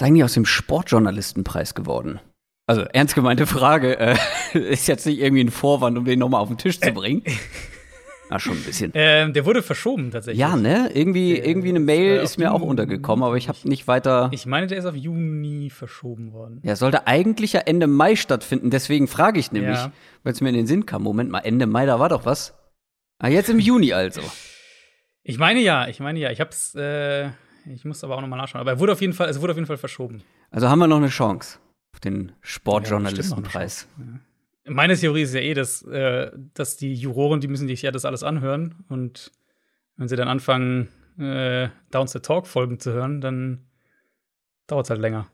ist eigentlich aus dem Sportjournalistenpreis geworden? Also ernst gemeinte Frage, äh, ist jetzt nicht irgendwie ein Vorwand, um den nochmal auf den Tisch zu bringen. Ah, schon ein bisschen. Ähm, der wurde verschoben tatsächlich. Ja, ne? Irgendwie, irgendwie eine Mail ist mir auch untergekommen, aber ich habe nicht weiter. Ich meine, der ist auf Juni verschoben worden. Ja, sollte eigentlich ja Ende Mai stattfinden. Deswegen frage ich nämlich, Ja. weil es mir in den Sinn kam. Moment mal, Ende Mai, da war doch was. Ah, jetzt im Juni also. Ich meine ja, ich meine ja. Ich hab's, äh, ich muss aber auch nochmal nachschauen. Aber er wurde auf jeden Fall, es wurde auf jeden Fall verschoben. Also haben wir noch eine Chance auf den Ja, Sportjournalistenpreis. Chance, ja. Meine Theorie ist ja eh, dass, äh, dass die Juroren, die müssen sich ja das alles anhören. Und wenn sie dann anfangen, äh, Downs the Talk Folgen zu hören, dann dauert es halt länger,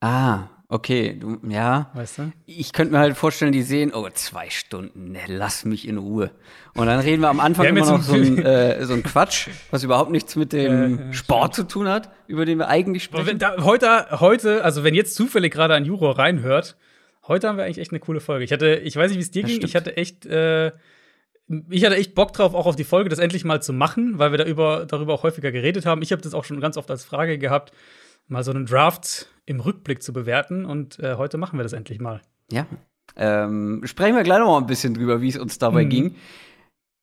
ah, okay. Du, ja. weißt du? Ich könnte mir halt vorstellen, die sehen, oh, zwei Stunden, ne, lass mich in Ruhe. Und dann reden wir am Anfang Wir immer noch so ein- äh, so ein Quatsch, was überhaupt nichts mit dem Ja, ja, Sport zu tun hat, über den wir eigentlich Aber wenn sprechen. da, heute, heute, also wenn jetzt zufällig gerade ein Juror reinhört, heute haben wir eigentlich echt eine coole Folge. Ich hatte, ich weiß nicht, wie es dir Das ging, stimmt. ich hatte echt, äh, ich hatte echt Bock drauf, auch auf die Folge, das endlich mal zu machen, weil wir da über, darüber auch häufiger geredet haben. Ich habe das auch schon ganz oft als Frage gehabt, mal so einen Draft im Rückblick zu bewerten und äh, heute machen wir das endlich mal. Ja. Ähm, sprechen wir gleich noch mal ein bisschen drüber, wie es uns dabei Mhm. ging.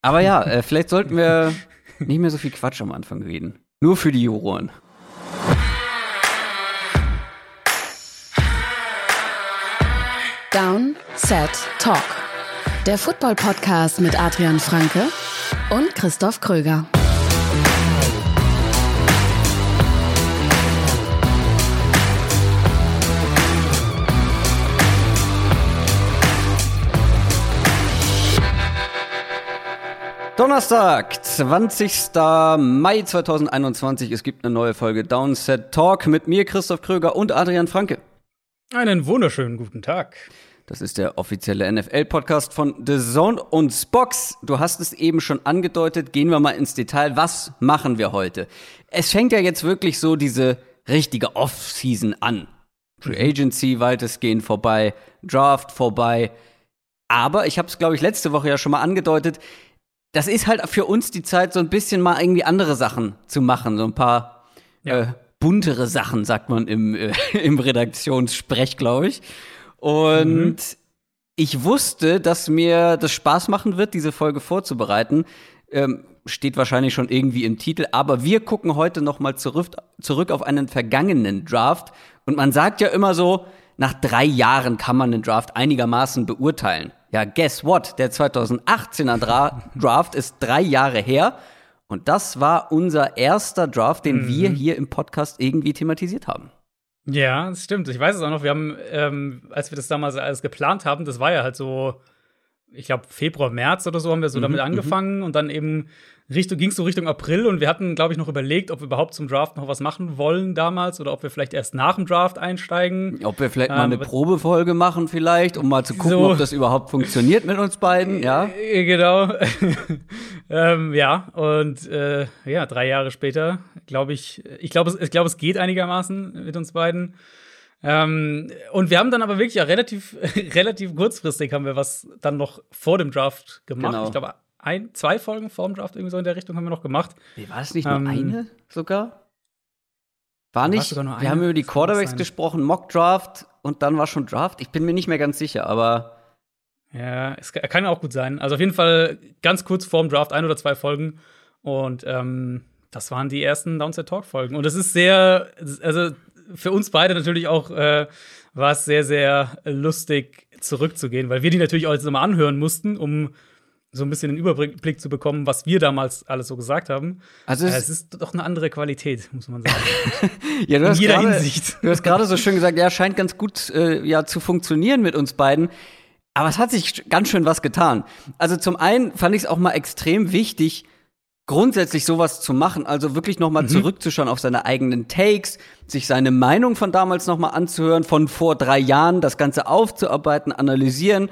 Aber ja, äh, vielleicht sollten wir nicht mehr so viel Quatsch am Anfang reden. Nur für die Juroren. Down, Set, Talk. Der Football-Podcast mit Adrian Franke und Christoph Kröger. Donnerstag, 20. Mai 2021. Es gibt eine neue Folge Downset Talk mit mir, Christoph Kröger und Adrian Franke. Einen wunderschönen guten Tag. Das ist der offizielle NFL-Podcast von The Zone und Spox. Du hast es eben schon angedeutet. Gehen wir mal ins Detail. Was machen wir heute? Es fängt ja jetzt wirklich so diese richtige Off-Season an. Free Agency weitestgehend vorbei, Draft vorbei. Aber ich habe es, glaube ich, letzte Woche ja schon mal angedeutet. Das ist halt für uns die Zeit, so ein bisschen mal irgendwie andere Sachen zu machen. So ein paar Ja. äh, buntere Sachen, sagt man im, äh, im Redaktionssprech, glaube ich. Und ich wusste, dass mir das Spaß machen wird, diese Folge vorzubereiten. Ähm, steht wahrscheinlich schon irgendwie im Titel, aber wir gucken heute noch mal zurück, zurück auf einen vergangenen Draft. Und man sagt ja immer so, nach drei Jahren kann man den Draft einigermaßen beurteilen. Ja, guess what? Der 2018er Dra Draft ist drei Jahre her. Und das war unser erster Draft, den wir hier im Podcast irgendwie thematisiert haben. Ja, das stimmt. Ich weiß es auch noch. Wir haben, ähm, als wir das damals alles geplant haben, das war ja halt so, ich glaube, Februar, März oder so haben wir so damit angefangen und dann eben Richtung, ging es so Richtung April und wir hatten, glaube ich, noch überlegt, ob wir überhaupt zum Draft noch was machen wollen damals oder ob wir vielleicht erst nach dem Draft einsteigen. Ob wir vielleicht mal Ähm, eine aber- Probefolge machen, vielleicht, um mal zu gucken, So. ob das überhaupt funktioniert mit uns beiden, ja? Äh, Genau. ähm, ja, und äh, ja, drei Jahre später, glaube ich, ich glaube, es, ich glaube, es geht einigermaßen mit uns beiden. Ähm, und wir haben dann aber wirklich ja relativ, relativ kurzfristig haben wir was dann noch vor dem Draft gemacht. Genau. Ich glaube, ein, zwei Folgen vor dem Draft irgendwie so in der Richtung haben wir noch gemacht. Wie war das nicht nur Ähm, eine sogar? War War nicht, nur wir haben über die auch Quarterbacks gesprochen, Mock Draft und dann war schon Draft. Ich bin mir nicht mehr ganz sicher, aber Ja, es kann- kann auch gut sein. Also auf jeden Fall ganz kurz vorm Draft ein oder zwei Folgen. Und ähm, das waren die ersten Downset Talk Folgen. Und es ist sehr, also für uns beide natürlich auch äh, war es sehr, sehr lustig zurückzugehen, weil wir die natürlich auch jetzt nochmal anhören mussten, um so ein bisschen den Überblick zu bekommen, was wir damals alles so gesagt haben. also es, es ist doch eine andere Qualität, muss man sagen. ja, du in jeder gerade- Hinsicht. Du hast gerade so schön gesagt, ja, scheint ganz gut äh, ja, zu funktionieren mit uns beiden. Aber es hat sich ganz schön was getan. Also zum einen fand ich es auch mal extrem wichtig, grundsätzlich sowas zu machen, also wirklich noch mal zurückzuschauen auf seine eigenen Takes, sich seine Meinung von damals noch mal anzuhören, von vor drei Jahren, das Ganze aufzuarbeiten, analysieren,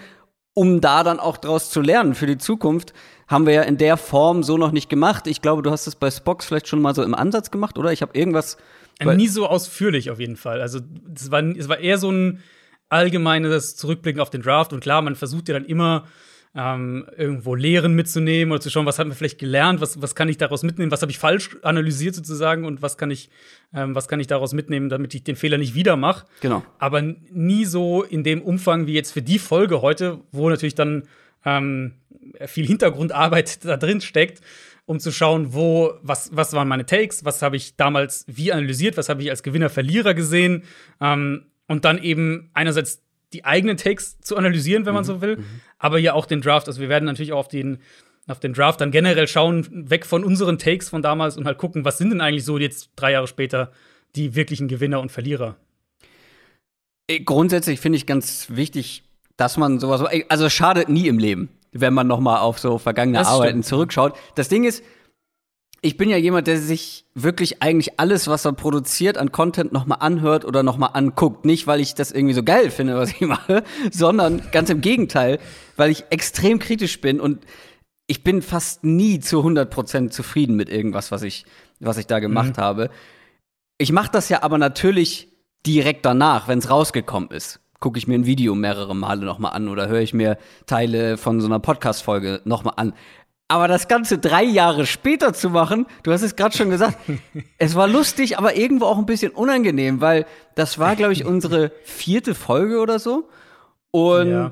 um da dann auch draus zu lernen für die Zukunft. Haben wir ja in der Form so noch nicht gemacht. Ich glaube, du hast es bei Spox vielleicht schon mal so im Ansatz gemacht, oder? Ich habe irgendwas Weil- Nie so ausführlich auf jeden Fall. Also es war, es war eher so ein allgemeines Zurückblicken auf den Draft. Und klar, man versucht ja dann immer ähm, irgendwo Lehren mitzunehmen oder zu schauen, was haben wir vielleicht gelernt, was, was kann ich daraus mitnehmen, was habe ich falsch analysiert sozusagen und was kann ich, ähm, was kann ich daraus mitnehmen, damit ich den Fehler nicht wieder mache. Genau. Aber nie so in dem Umfang wie jetzt für die Folge heute, wo natürlich dann ähm, viel Hintergrundarbeit da drin steckt, um zu schauen, wo, was, was waren meine Takes, was habe ich damals wie analysiert, was habe ich als Gewinner, Verlierer gesehen. Ähm, und dann eben einerseits die eigenen Takes zu analysieren, wenn man mhm. so will, mhm. aber ja auch den Draft. Also wir werden natürlich auch auf den, auf den Draft dann generell schauen, weg von unseren Takes von damals und halt gucken, was sind denn eigentlich so jetzt drei Jahre später die wirklichen Gewinner und Verlierer. Äh, grundsätzlich finde ich ganz wichtig, dass man sowas, also es schadet nie im Leben, wenn man noch mal auf so vergangene das Arbeiten stimmt. zurückschaut. Das Ding ist, ich bin ja jemand, der sich wirklich eigentlich alles, was er produziert an Content nochmal anhört oder nochmal anguckt. Nicht, weil ich das irgendwie so geil finde, was ich mache, sondern ganz im Gegenteil, weil ich extrem kritisch bin und ich bin fast nie zu 100% zufrieden mit irgendwas, was ich, was ich da gemacht mhm. habe. Ich mache das ja aber natürlich direkt danach, wenn es rausgekommen ist. Gucke ich mir ein Video mehrere Male nochmal an oder höre ich mir Teile von so einer Podcast-Folge nochmal an. Aber das Ganze drei Jahre später zu machen, du hast es gerade schon gesagt, es war lustig, aber irgendwo auch ein bisschen unangenehm, weil das war, glaube ich, unsere vierte Folge oder so. Und ja,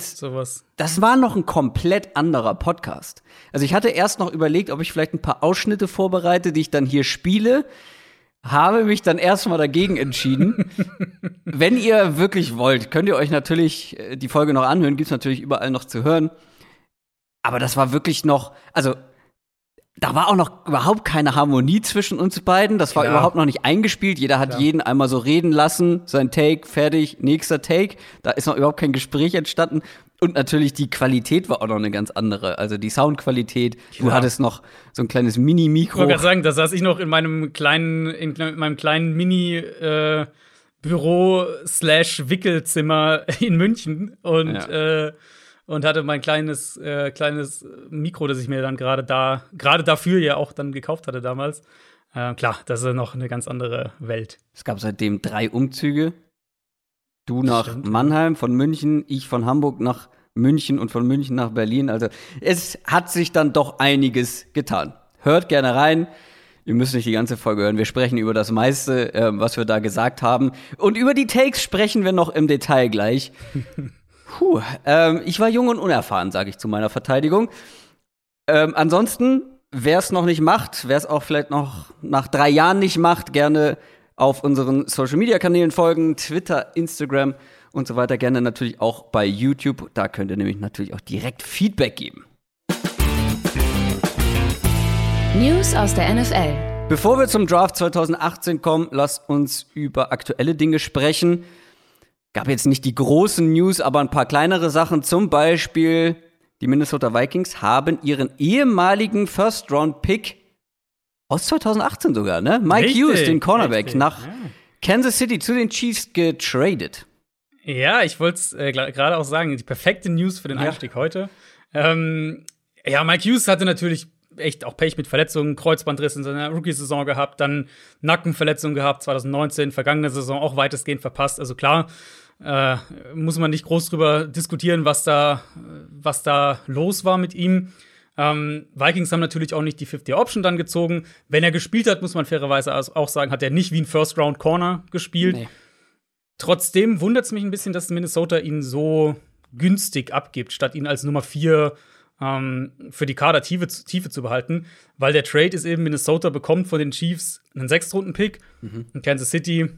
das war noch ein komplett anderer Podcast. Also ich hatte erst noch überlegt, ob ich vielleicht ein paar Ausschnitte vorbereite, die ich dann hier spiele. Habe mich dann erstmal dagegen entschieden. Wenn ihr wirklich wollt, könnt ihr euch natürlich äh, die Folge noch anhören, gibt's natürlich überall noch zu hören. Aber das war wirklich noch, also da war auch noch überhaupt keine Harmonie zwischen uns beiden. Das war Klar. überhaupt noch nicht eingespielt. Jeder hat Klar. jeden einmal so reden lassen, sein Take, fertig, nächster Take. Da ist noch überhaupt kein Gespräch entstanden. Und natürlich die Qualität war auch noch eine ganz andere. Also die Soundqualität. Du hattest noch so ein kleines Mini-Mikro. Ich wollte gerade sagen, da saß ich noch in meinem kleinen, in meinem kleinen Mini- äh, Büro slash Wickelzimmer in München und ja. äh, und hatte mein kleines, äh, kleines Mikro, das ich mir dann gerade da, gerade dafür ja auch dann gekauft hatte damals. Äh, klar, das ist noch eine ganz andere Welt. Es gab seitdem drei Umzüge. Du nach Stimmt. Mannheim, von München, ich von Hamburg nach München und von München nach Berlin. Also es hat sich dann doch einiges getan. Hört gerne rein. Ihr müsst nicht die ganze Folge hören. Wir sprechen über das meiste, äh, was wir da gesagt haben. Und über die Takes sprechen wir noch im Detail gleich. Puh, ähm, ich war jung und unerfahren, sage ich zu meiner Verteidigung. Ähm, ansonsten, wer es noch nicht macht, wer es auch vielleicht noch nach drei Jahren nicht macht, gerne auf unseren Social Media Kanälen folgen, Twitter, Instagram und so weiter. Gerne natürlich auch bei YouTube. Da könnt ihr nämlich natürlich auch direkt Feedback geben. News aus der NFL. Bevor wir zum Draft 2018 kommen, lasst uns über aktuelle Dinge sprechen gab jetzt nicht die großen News, aber ein paar kleinere Sachen. Zum Beispiel, die Minnesota Vikings haben ihren ehemaligen First-Round-Pick aus 2018 sogar, ne? Mike richtig, Hughes, den Cornerback, richtig, nach ja. Kansas City zu den Chiefs getradet. Ja, ich wollte es äh, gerade auch sagen, die perfekte News für den Einstieg ja. heute. Ähm, ja, Mike Hughes hatte natürlich echt auch Pech mit Verletzungen, Kreuzbandriss in seiner Rookie-Saison gehabt, dann Nackenverletzung gehabt, 2019, vergangene Saison auch weitestgehend verpasst. Also klar, äh, muss man nicht groß drüber diskutieren, was da, was da los war mit ihm. Ähm, Vikings haben natürlich auch nicht die 50-Option dann gezogen. Wenn er gespielt hat, muss man fairerweise auch sagen, hat er nicht wie ein First-Round-Corner gespielt. Nee. Trotzdem wundert es mich ein bisschen, dass Minnesota ihn so günstig abgibt, statt ihn als Nummer 4 ähm, für die Kadertiefe Tiefe zu behalten, weil der Trade ist eben, Minnesota bekommt von den Chiefs einen Sechstrunden-Pick mhm. und Kansas City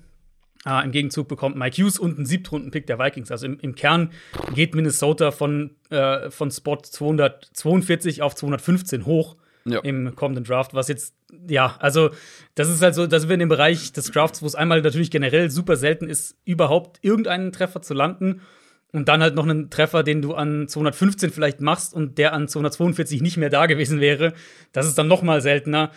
äh, Im Gegenzug bekommt Mike Hughes und einen Siebtrunden-Pick der Vikings. Also im, im, Kern geht Minnesota von, äh, von Spot 242 auf 215 hoch ja. im kommenden Draft, was jetzt, ja, also das ist halt so, dass wir in dem Bereich des Drafts, wo es einmal natürlich generell super selten ist, überhaupt irgendeinen Treffer zu landen. Und dann halt noch einen Treffer, den du an 215 vielleicht machst und der an 242 nicht mehr da gewesen wäre. Das ist dann noch mal seltener.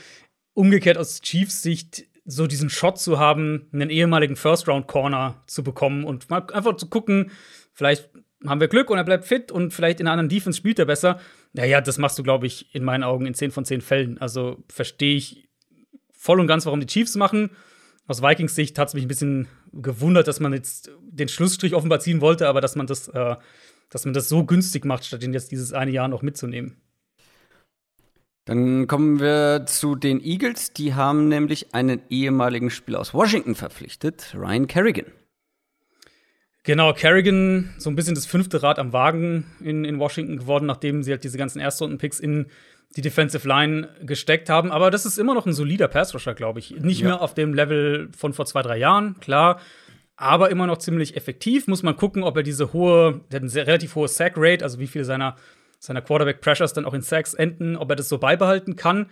Umgekehrt aus Chiefs Sicht so diesen Shot zu haben, einen ehemaligen First-Round-Corner zu bekommen und mal einfach zu gucken, vielleicht haben wir Glück und er bleibt fit und vielleicht in einer anderen Defense spielt er besser. Naja, das machst du, glaube ich, in meinen Augen in 10 von 10 Fällen. Also verstehe ich voll und ganz, warum die Chiefs machen. Aus Vikings Sicht hat es mich ein bisschen gewundert, dass man jetzt den Schlussstrich offenbar ziehen wollte, aber dass man das äh, dass man das so günstig macht, statt ihn jetzt dieses eine Jahr noch mitzunehmen. Dann kommen wir zu den Eagles. Die haben nämlich einen ehemaligen Spieler aus Washington verpflichtet, Ryan Kerrigan. Genau, Kerrigan, so ein bisschen das fünfte Rad am Wagen in, in Washington geworden, nachdem sie halt diese ganzen Erstrunden-Picks in die Defensive Line gesteckt haben. Aber das ist immer noch ein solider Pass-Rusher, glaube ich. Nicht ja. mehr auf dem Level von vor zwei, drei Jahren, klar. Aber immer noch ziemlich effektiv. Muss man gucken, ob er diese hohe, der hat eine relativ hohe Sack-Rate, also wie viele seiner, seiner Quarterback-Pressures dann auch in Sacks enden, ob er das so beibehalten kann.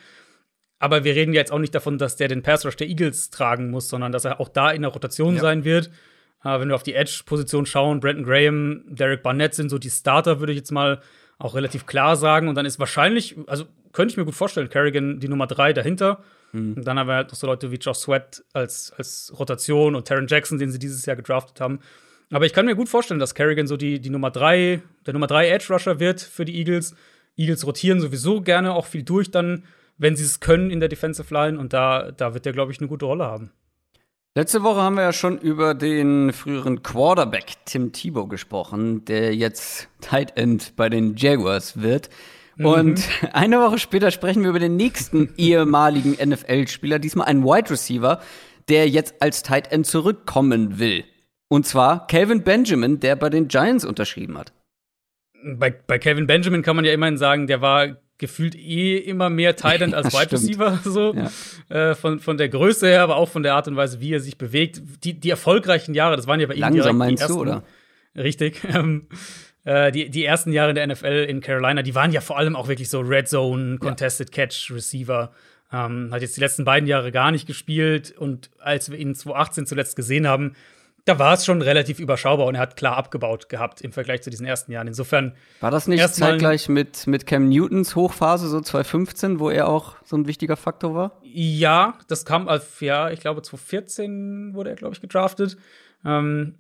Aber wir reden jetzt auch nicht davon, dass der den Pass-Rush der Eagles tragen muss, sondern dass er auch da in der Rotation ja. sein wird. Äh, wenn wir auf die Edge-Position schauen, Brandon Graham, Derek Barnett sind so die Starter, würde ich jetzt mal auch relativ klar sagen. Und dann ist wahrscheinlich, also könnte ich mir gut vorstellen, Kerrigan die Nummer drei dahinter. Mhm. Und dann haben wir halt noch so Leute wie Josh Sweat als, als Rotation und Taron Jackson, den sie dieses Jahr gedraftet haben. Aber ich kann mir gut vorstellen, dass Kerrigan so die, die Nummer drei, der Nummer drei Edge Rusher wird für die Eagles. Eagles rotieren sowieso gerne auch viel durch dann, wenn sie es können in der Defensive Line. Und da, da wird der, glaube ich, eine gute Rolle haben. Letzte Woche haben wir ja schon über den früheren Quarterback Tim Tebow gesprochen, der jetzt Tight End bei den Jaguars wird. Mhm. Und eine Woche später sprechen wir über den nächsten ehemaligen NFL-Spieler, diesmal einen Wide Receiver, der jetzt als Tight End zurückkommen will. Und zwar Calvin Benjamin, der bei den Giants unterschrieben hat. Bei, bei Calvin Benjamin kann man ja immerhin sagen, der war gefühlt eh immer mehr Titan als Wide Receiver, so ja. äh, von, von der Größe her, aber auch von der Art und Weise, wie er sich bewegt. Die, die erfolgreichen Jahre, das waren ja bei ihm Langsam meinst die ersten, du, oder? Richtig. Ähm, äh, die, die ersten Jahre in der NFL in Carolina, die waren ja vor allem auch wirklich so Red Zone, Contested ja. Catch, Receiver. Ähm, hat jetzt die letzten beiden Jahre gar nicht gespielt und als wir ihn 2018 zuletzt gesehen haben, da war es schon relativ überschaubar und er hat klar abgebaut gehabt im Vergleich zu diesen ersten Jahren. Insofern. War das nicht zeitgleich mit, mit Cam Newtons Hochphase, so 2015, wo er auch so ein wichtiger Faktor war? Ja, das kam auf, ja, ich glaube, 2014 wurde er, glaube ich, gedraftet. Ähm,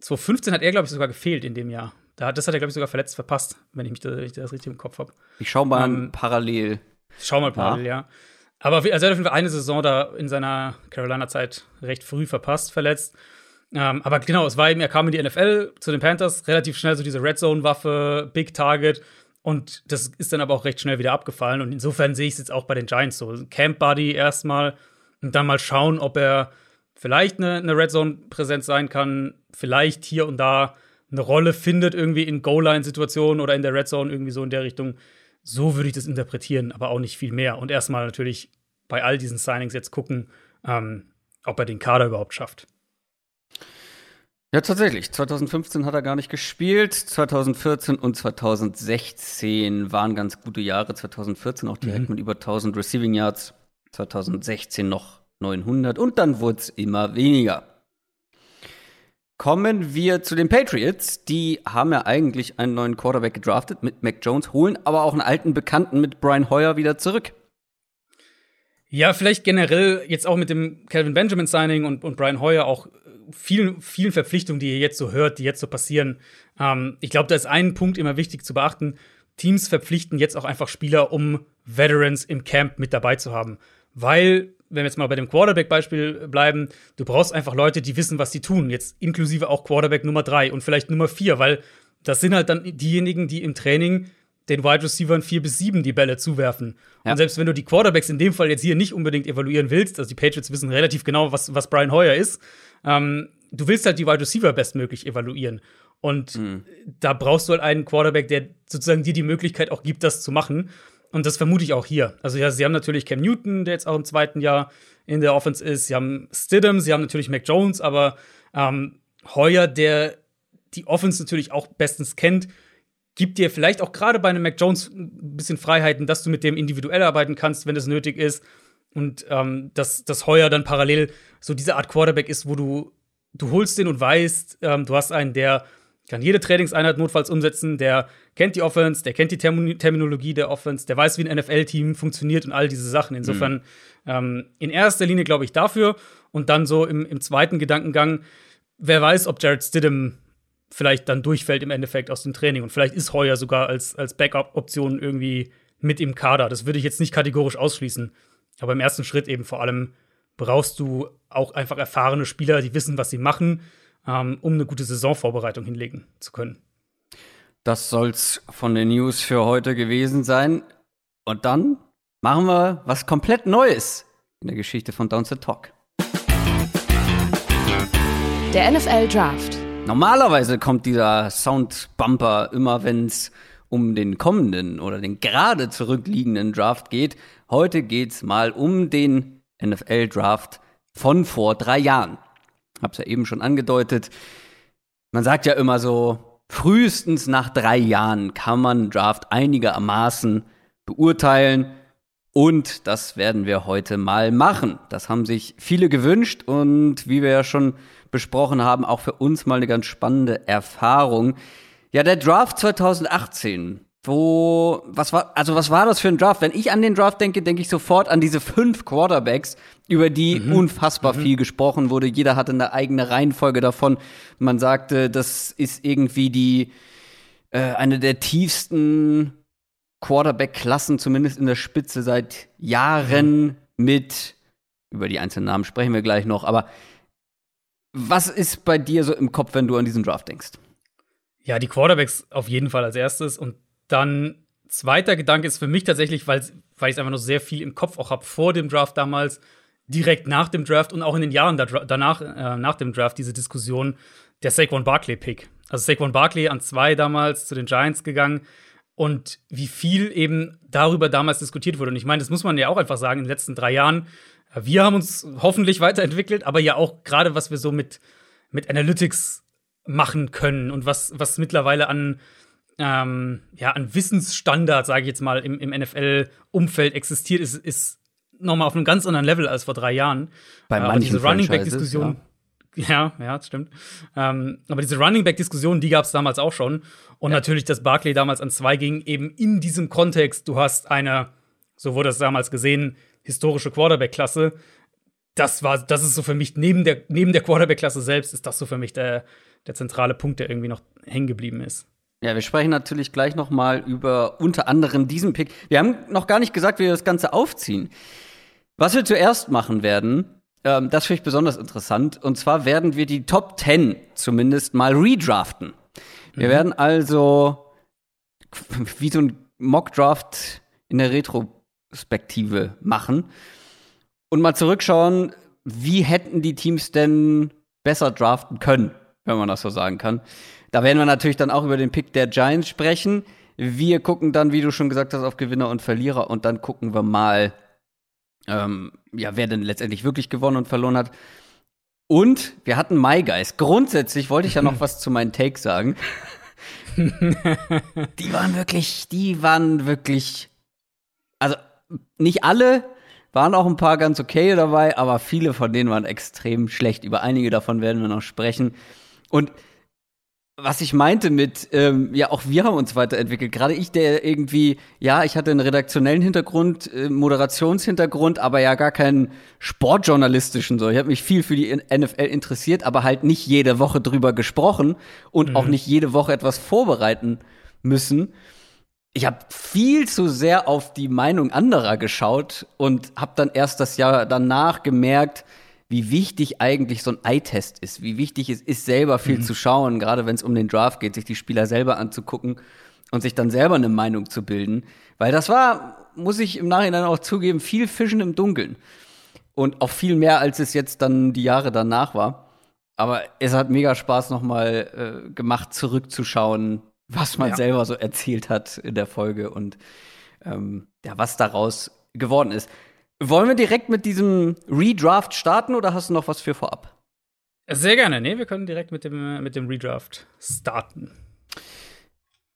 2015 hat er, glaube ich, sogar gefehlt in dem Jahr. Da, das hat er, glaube ich, sogar verletzt verpasst, wenn ich, mich da, ich das richtig im Kopf habe. Ich schau mal ähm, parallel. Schau mal parallel, ja. ja. Aber also er hat auf jeden Fall eine Saison da in seiner Carolina-Zeit recht früh verpasst, verletzt. Ähm, aber genau, es war eben, er kam in die NFL zu den Panthers, relativ schnell so diese Red Zone-Waffe, Big Target. Und das ist dann aber auch recht schnell wieder abgefallen. Und insofern sehe ich es jetzt auch bei den Giants so. Camp Buddy erstmal und dann mal schauen, ob er vielleicht eine, eine Red Zone-Präsenz sein kann, vielleicht hier und da eine Rolle findet, irgendwie in Goal-Line-Situationen oder in der Red Zone, irgendwie so in der Richtung. So würde ich das interpretieren, aber auch nicht viel mehr. Und erstmal natürlich bei all diesen Signings jetzt gucken, ähm, ob er den Kader überhaupt schafft. Ja, tatsächlich. 2015 hat er gar nicht gespielt. 2014 und 2016 waren ganz gute Jahre. 2014 auch direkt mhm. mit über 1000 Receiving Yards. 2016 noch 900 und dann wurde es immer weniger. Kommen wir zu den Patriots. Die haben ja eigentlich einen neuen Quarterback gedraftet mit Mac Jones, holen aber auch einen alten Bekannten mit Brian Hoyer wieder zurück. Ja, vielleicht generell jetzt auch mit dem Calvin Benjamin Signing und, und Brian Hoyer auch vielen, vielen Verpflichtungen, die ihr jetzt so hört, die jetzt so passieren. Ähm, ich glaube, da ist ein Punkt immer wichtig zu beachten. Teams verpflichten jetzt auch einfach Spieler, um Veterans im Camp mit dabei zu haben. Weil, wenn wir jetzt mal bei dem Quarterback-Beispiel bleiben, du brauchst einfach Leute, die wissen, was sie tun. Jetzt inklusive auch Quarterback Nummer drei und vielleicht Nummer vier, weil das sind halt dann diejenigen, die im Training den Wide Receivers vier bis sieben die Bälle zuwerfen. Ja. Und selbst wenn du die Quarterbacks in dem Fall jetzt hier nicht unbedingt evaluieren willst, also die Patriots wissen relativ genau, was, was Brian Hoyer ist, ähm, du willst halt die Wide Receiver bestmöglich evaluieren. Und mhm. da brauchst du halt einen Quarterback, der sozusagen dir die Möglichkeit auch gibt, das zu machen. Und das vermute ich auch hier. Also ja, sie haben natürlich Cam Newton, der jetzt auch im zweiten Jahr in der Offense ist. Sie haben Stidham, sie haben natürlich Mac Jones, aber ähm, Heuer, der die Offense natürlich auch bestens kennt, gibt dir vielleicht auch gerade bei einem Mac Jones ein bisschen Freiheiten, dass du mit dem individuell arbeiten kannst, wenn es nötig ist. Und ähm, dass, dass Heuer dann parallel so diese Art Quarterback ist, wo du, du holst den und weißt, ähm, du hast einen, der kann jede Trainingseinheit notfalls umsetzen, der kennt die Offense, der kennt die Termin Terminologie der Offense, der weiß, wie ein NFL-Team funktioniert und all diese Sachen. Insofern mhm. ähm, in erster Linie glaube ich dafür und dann so im, im zweiten Gedankengang, wer weiß, ob Jared Stidham vielleicht dann durchfällt im Endeffekt aus dem Training und vielleicht ist Heuer sogar als, als Backup-Option irgendwie mit im Kader. Das würde ich jetzt nicht kategorisch ausschließen. Aber im ersten Schritt eben vor allem brauchst du auch einfach erfahrene Spieler, die wissen, was sie machen, ähm, um eine gute Saisonvorbereitung hinlegen zu können. Das soll's von den News für heute gewesen sein. Und dann machen wir was komplett Neues in der Geschichte von Downset Talk. Der NFL Draft. Normalerweise kommt dieser Soundbumper immer, wenn es um den kommenden oder den gerade zurückliegenden Draft geht. Heute geht's mal um den NFL Draft von vor drei Jahren. Hab's ja eben schon angedeutet. Man sagt ja immer so, frühestens nach drei Jahren kann man Draft einigermaßen beurteilen. Und das werden wir heute mal machen. Das haben sich viele gewünscht und wie wir ja schon besprochen haben, auch für uns mal eine ganz spannende Erfahrung. Ja, der Draft 2018. Wo, was war, also was war das für ein Draft? Wenn ich an den Draft denke, denke ich sofort an diese fünf Quarterbacks, über die mhm. unfassbar mhm. viel gesprochen wurde. Jeder hatte eine eigene Reihenfolge davon. Man sagte, das ist irgendwie die, äh, eine der tiefsten Quarterback-Klassen, zumindest in der Spitze seit Jahren mhm. mit, über die einzelnen Namen sprechen wir gleich noch, aber was ist bei dir so im Kopf, wenn du an diesen Draft denkst? Ja, die Quarterbacks auf jeden Fall als erstes und dann zweiter Gedanke ist für mich tatsächlich, weil, weil ich einfach noch sehr viel im Kopf auch habe vor dem Draft damals, direkt nach dem Draft und auch in den Jahren danach, äh, nach dem Draft, diese Diskussion der Saquon Barkley-Pick. Also Saquon Barkley an zwei damals zu den Giants gegangen und wie viel eben darüber damals diskutiert wurde. Und ich meine, das muss man ja auch einfach sagen, in den letzten drei Jahren, wir haben uns hoffentlich weiterentwickelt, aber ja auch gerade, was wir so mit, mit Analytics machen können und was, was mittlerweile an ähm, ja, an Wissensstandard, sage ich jetzt mal, im, im NFL-Umfeld existiert, ist, ist nochmal auf einem ganz anderen Level als vor drei Jahren. Bei manchen diese Running Back-Diskussion. Ja. ja, ja, das stimmt. Ähm, aber diese Running Back-Diskussion, die gab es damals auch schon. Und ja. natürlich, dass Barkley damals an zwei ging, eben in diesem Kontext, du hast eine, so wurde es damals gesehen, historische Quarterback-Klasse. Das war, das ist so für mich, neben der, neben der Quarterback-Klasse selbst, ist das so für mich der, der zentrale Punkt, der irgendwie noch hängen geblieben ist. Ja, wir sprechen natürlich gleich noch mal über unter anderem diesen Pick. Wir haben noch gar nicht gesagt, wie wir das Ganze aufziehen. Was wir zuerst machen werden, ähm, das finde ich besonders interessant. Und zwar werden wir die Top 10 zumindest mal redraften. Wir mhm. werden also wie so ein Mockdraft in der Retrospektive machen und mal zurückschauen, wie hätten die Teams denn besser draften können, wenn man das so sagen kann. Da werden wir natürlich dann auch über den Pick der Giants sprechen. Wir gucken dann, wie du schon gesagt hast, auf Gewinner und Verlierer und dann gucken wir mal, ähm, ja, wer denn letztendlich wirklich gewonnen und verloren hat. Und wir hatten My Guys. Grundsätzlich wollte ich ja noch was zu meinen Takes sagen. die waren wirklich, die waren wirklich, also nicht alle, waren auch ein paar ganz okay dabei, aber viele von denen waren extrem schlecht. Über einige davon werden wir noch sprechen. Und was ich meinte mit, ähm, ja, auch wir haben uns weiterentwickelt. Gerade ich, der irgendwie, ja, ich hatte einen redaktionellen Hintergrund, äh, Moderationshintergrund, aber ja gar keinen sportjournalistischen so. Ich habe mich viel für die NFL interessiert, aber halt nicht jede Woche drüber gesprochen und mhm. auch nicht jede Woche etwas vorbereiten müssen. Ich habe viel zu sehr auf die Meinung anderer geschaut und habe dann erst das Jahr danach gemerkt, wie wichtig eigentlich so ein Eye-Test ist, wie wichtig es ist, selber viel mhm. zu schauen, gerade wenn es um den Draft geht, sich die Spieler selber anzugucken und sich dann selber eine Meinung zu bilden. Weil das war, muss ich im Nachhinein auch zugeben, viel Fischen im Dunkeln. Und auch viel mehr, als es jetzt dann die Jahre danach war. Aber es hat mega Spaß nochmal äh, gemacht, zurückzuschauen, was man ja. selber so erzählt hat in der Folge und ähm, ja, was daraus geworden ist. Wollen wir direkt mit diesem Redraft starten oder hast du noch was für vorab? Sehr gerne. Nee, wir können direkt mit dem, mit dem Redraft starten.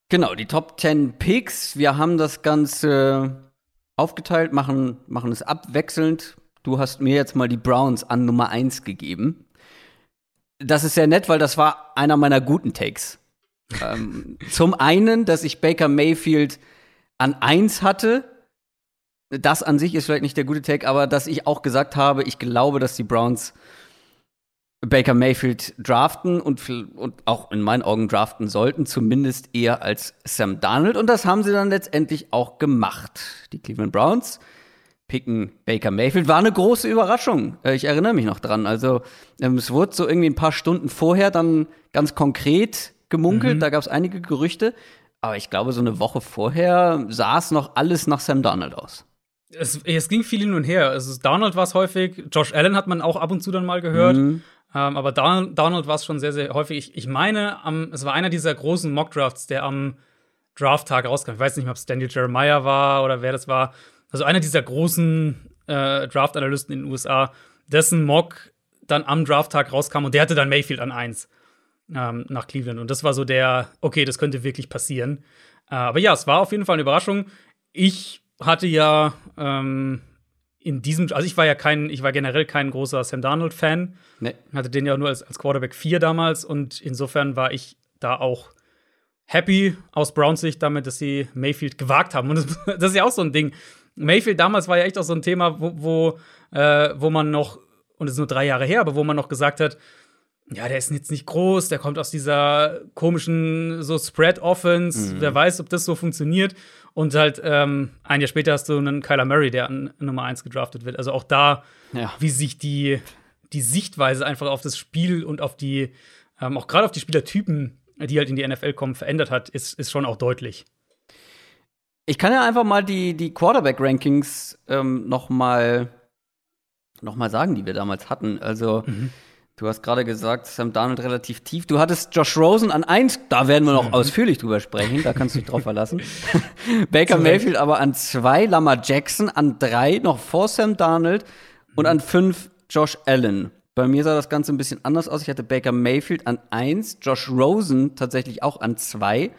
Genau, die Top 10 Picks. Wir haben das Ganze aufgeteilt, machen, machen es abwechselnd. Du hast mir jetzt mal die Browns an Nummer 1 gegeben. Das ist sehr nett, weil das war einer meiner guten Takes. Ähm, zum einen, dass ich Baker Mayfield an 1 hatte das an sich ist vielleicht nicht der gute Take, aber dass ich auch gesagt habe, ich glaube, dass die Browns Baker Mayfield draften und, und auch in meinen Augen draften sollten, zumindest eher als Sam Darnold. Und das haben sie dann letztendlich auch gemacht. Die Cleveland Browns picken Baker Mayfield. War eine große Überraschung. Äh, ich erinnere mich noch dran. Also ähm, es wurde so irgendwie ein paar Stunden vorher dann ganz konkret gemunkelt. Mhm. Da gab es einige Gerüchte. Aber ich glaube, so eine Woche vorher sah es noch alles nach Sam Darnold aus. Es, es ging viel hin und her. Also Darnold war es häufig, Josh Allen hat man auch ab und zu dann mal gehört. Mhm. Ähm, aber Darnold, Darnold war es schon sehr, sehr häufig. Ich, ich meine, am, es war einer dieser großen Mock-Drafts, der am Drafttag rauskam. Ich weiß nicht ob es Daniel Jeremiah war oder wer das war. Also einer dieser großen äh, Draft-Analysten in den USA, dessen Mock dann am Drafttag rauskam und der hatte dann Mayfield an 1 ähm, nach Cleveland. Und das war so der, okay, das könnte wirklich passieren. Äh, aber ja, es war auf jeden Fall eine Überraschung. Ich hatte ja ähm, in diesem, also ich war ja kein, ich war generell kein großer Sam Darnold-Fan. Nee. Hatte den ja nur als, als Quarterback 4 damals und insofern war ich da auch happy aus Browns Sicht damit, dass sie Mayfield gewagt haben. Und das, das, ist ja auch so ein Ding. Mayfield damals war ja echt auch so ein Thema, wo, wo, äh, wo man noch, und es ist nur drei Jahre her, aber wo man noch gesagt hat, ja, der ist jetzt nicht groß, der kommt aus dieser komischen so Spread-Offense, mhm. wer weiß, ob das so funktioniert. Und halt ähm, ein Jahr später hast du einen Kyler Murray, der an Nummer 1 gedraftet wird. Also auch da, ja. wie sich die, die Sichtweise einfach auf das Spiel und auf die, ähm, auch gerade auf die Spielertypen, die halt in die NFL kommen, verändert hat, ist, ist schon auch deutlich. Ich kann ja einfach mal die, die Quarterback-Rankings ähm, noch mal, noch mal sagen, die wir damals hatten. Also mhm. Du hast gerade gesagt, Sam Darnold relativ tief. Du hattest Josh Rosen an 1, da werden wir noch mhm. ausführlich drüber sprechen, da kannst du dich drauf verlassen. Baker Mayfield aber an 2, Lamar Jackson an 3, noch vor Sam Darnold und an 5 Josh Allen. Bei mir sah das Ganze ein bisschen anders aus. Ich hatte Baker Mayfield an 1, Josh Rosen tatsächlich auch an 2,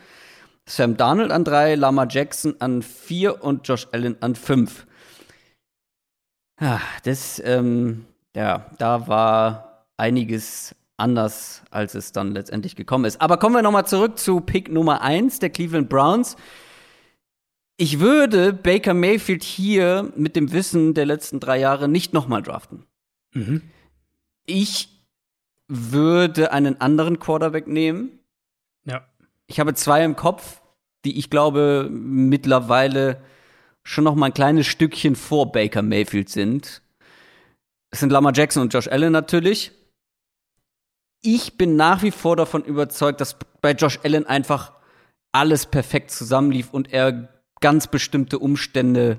Sam Darnold an 3, Lamar Jackson an 4 und Josh Allen an 5. Ja, das, ähm, ja, da war einiges anders, als es dann letztendlich gekommen ist. Aber kommen wir nochmal zurück zu Pick Nummer 1 der Cleveland Browns. Ich würde Baker Mayfield hier mit dem Wissen der letzten drei Jahre nicht nochmal draften. Mhm. Ich würde einen anderen Quarterback nehmen. Ja. Ich habe zwei im Kopf, die ich glaube mittlerweile schon noch mal ein kleines Stückchen vor Baker Mayfield sind. Es sind Lamar Jackson und Josh Allen natürlich ich bin nach wie vor davon überzeugt, dass bei Josh Allen einfach alles perfekt zusammenlief und er ganz bestimmte Umstände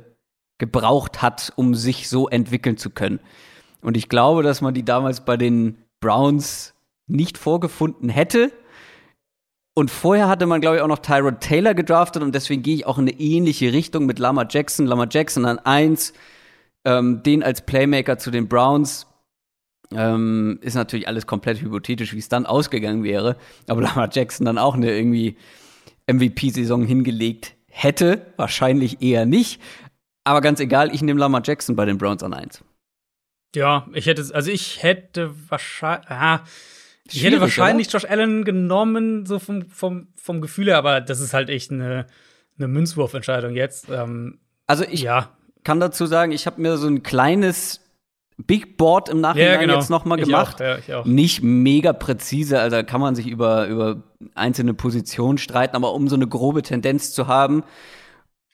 gebraucht hat, um sich so entwickeln zu können. Und ich glaube, dass man die damals bei den Browns nicht vorgefunden hätte. Und vorher hatte man, glaube ich, auch noch Tyrod Taylor gedraftet und deswegen gehe ich auch in eine ähnliche Richtung mit Lama Jackson. Lama Jackson an eins, ähm, den als Playmaker zu den Browns. Ähm, ist natürlich alles komplett hypothetisch, wie es dann ausgegangen wäre. Aber Lamar Jackson dann auch eine irgendwie MVP-Saison hingelegt hätte. Wahrscheinlich eher nicht. Aber ganz egal, ich nehme Lamar Jackson bei den Browns an 1. Ja, ich hätte, also ich hätte wahrscheinlich, ah, ich hätte wahrscheinlich oder? Josh Allen genommen, so vom, vom, vom Gefühl her, aber das ist halt echt eine, eine Münzwurfentscheidung jetzt. Ähm, also ich ja. kann dazu sagen, ich habe mir so ein kleines Big Board im Nachhinein ja, genau. jetzt nochmal gemacht. Ich auch, ja, ich auch. Nicht mega präzise, also kann man sich über, über einzelne Positionen streiten, aber um so eine grobe Tendenz zu haben,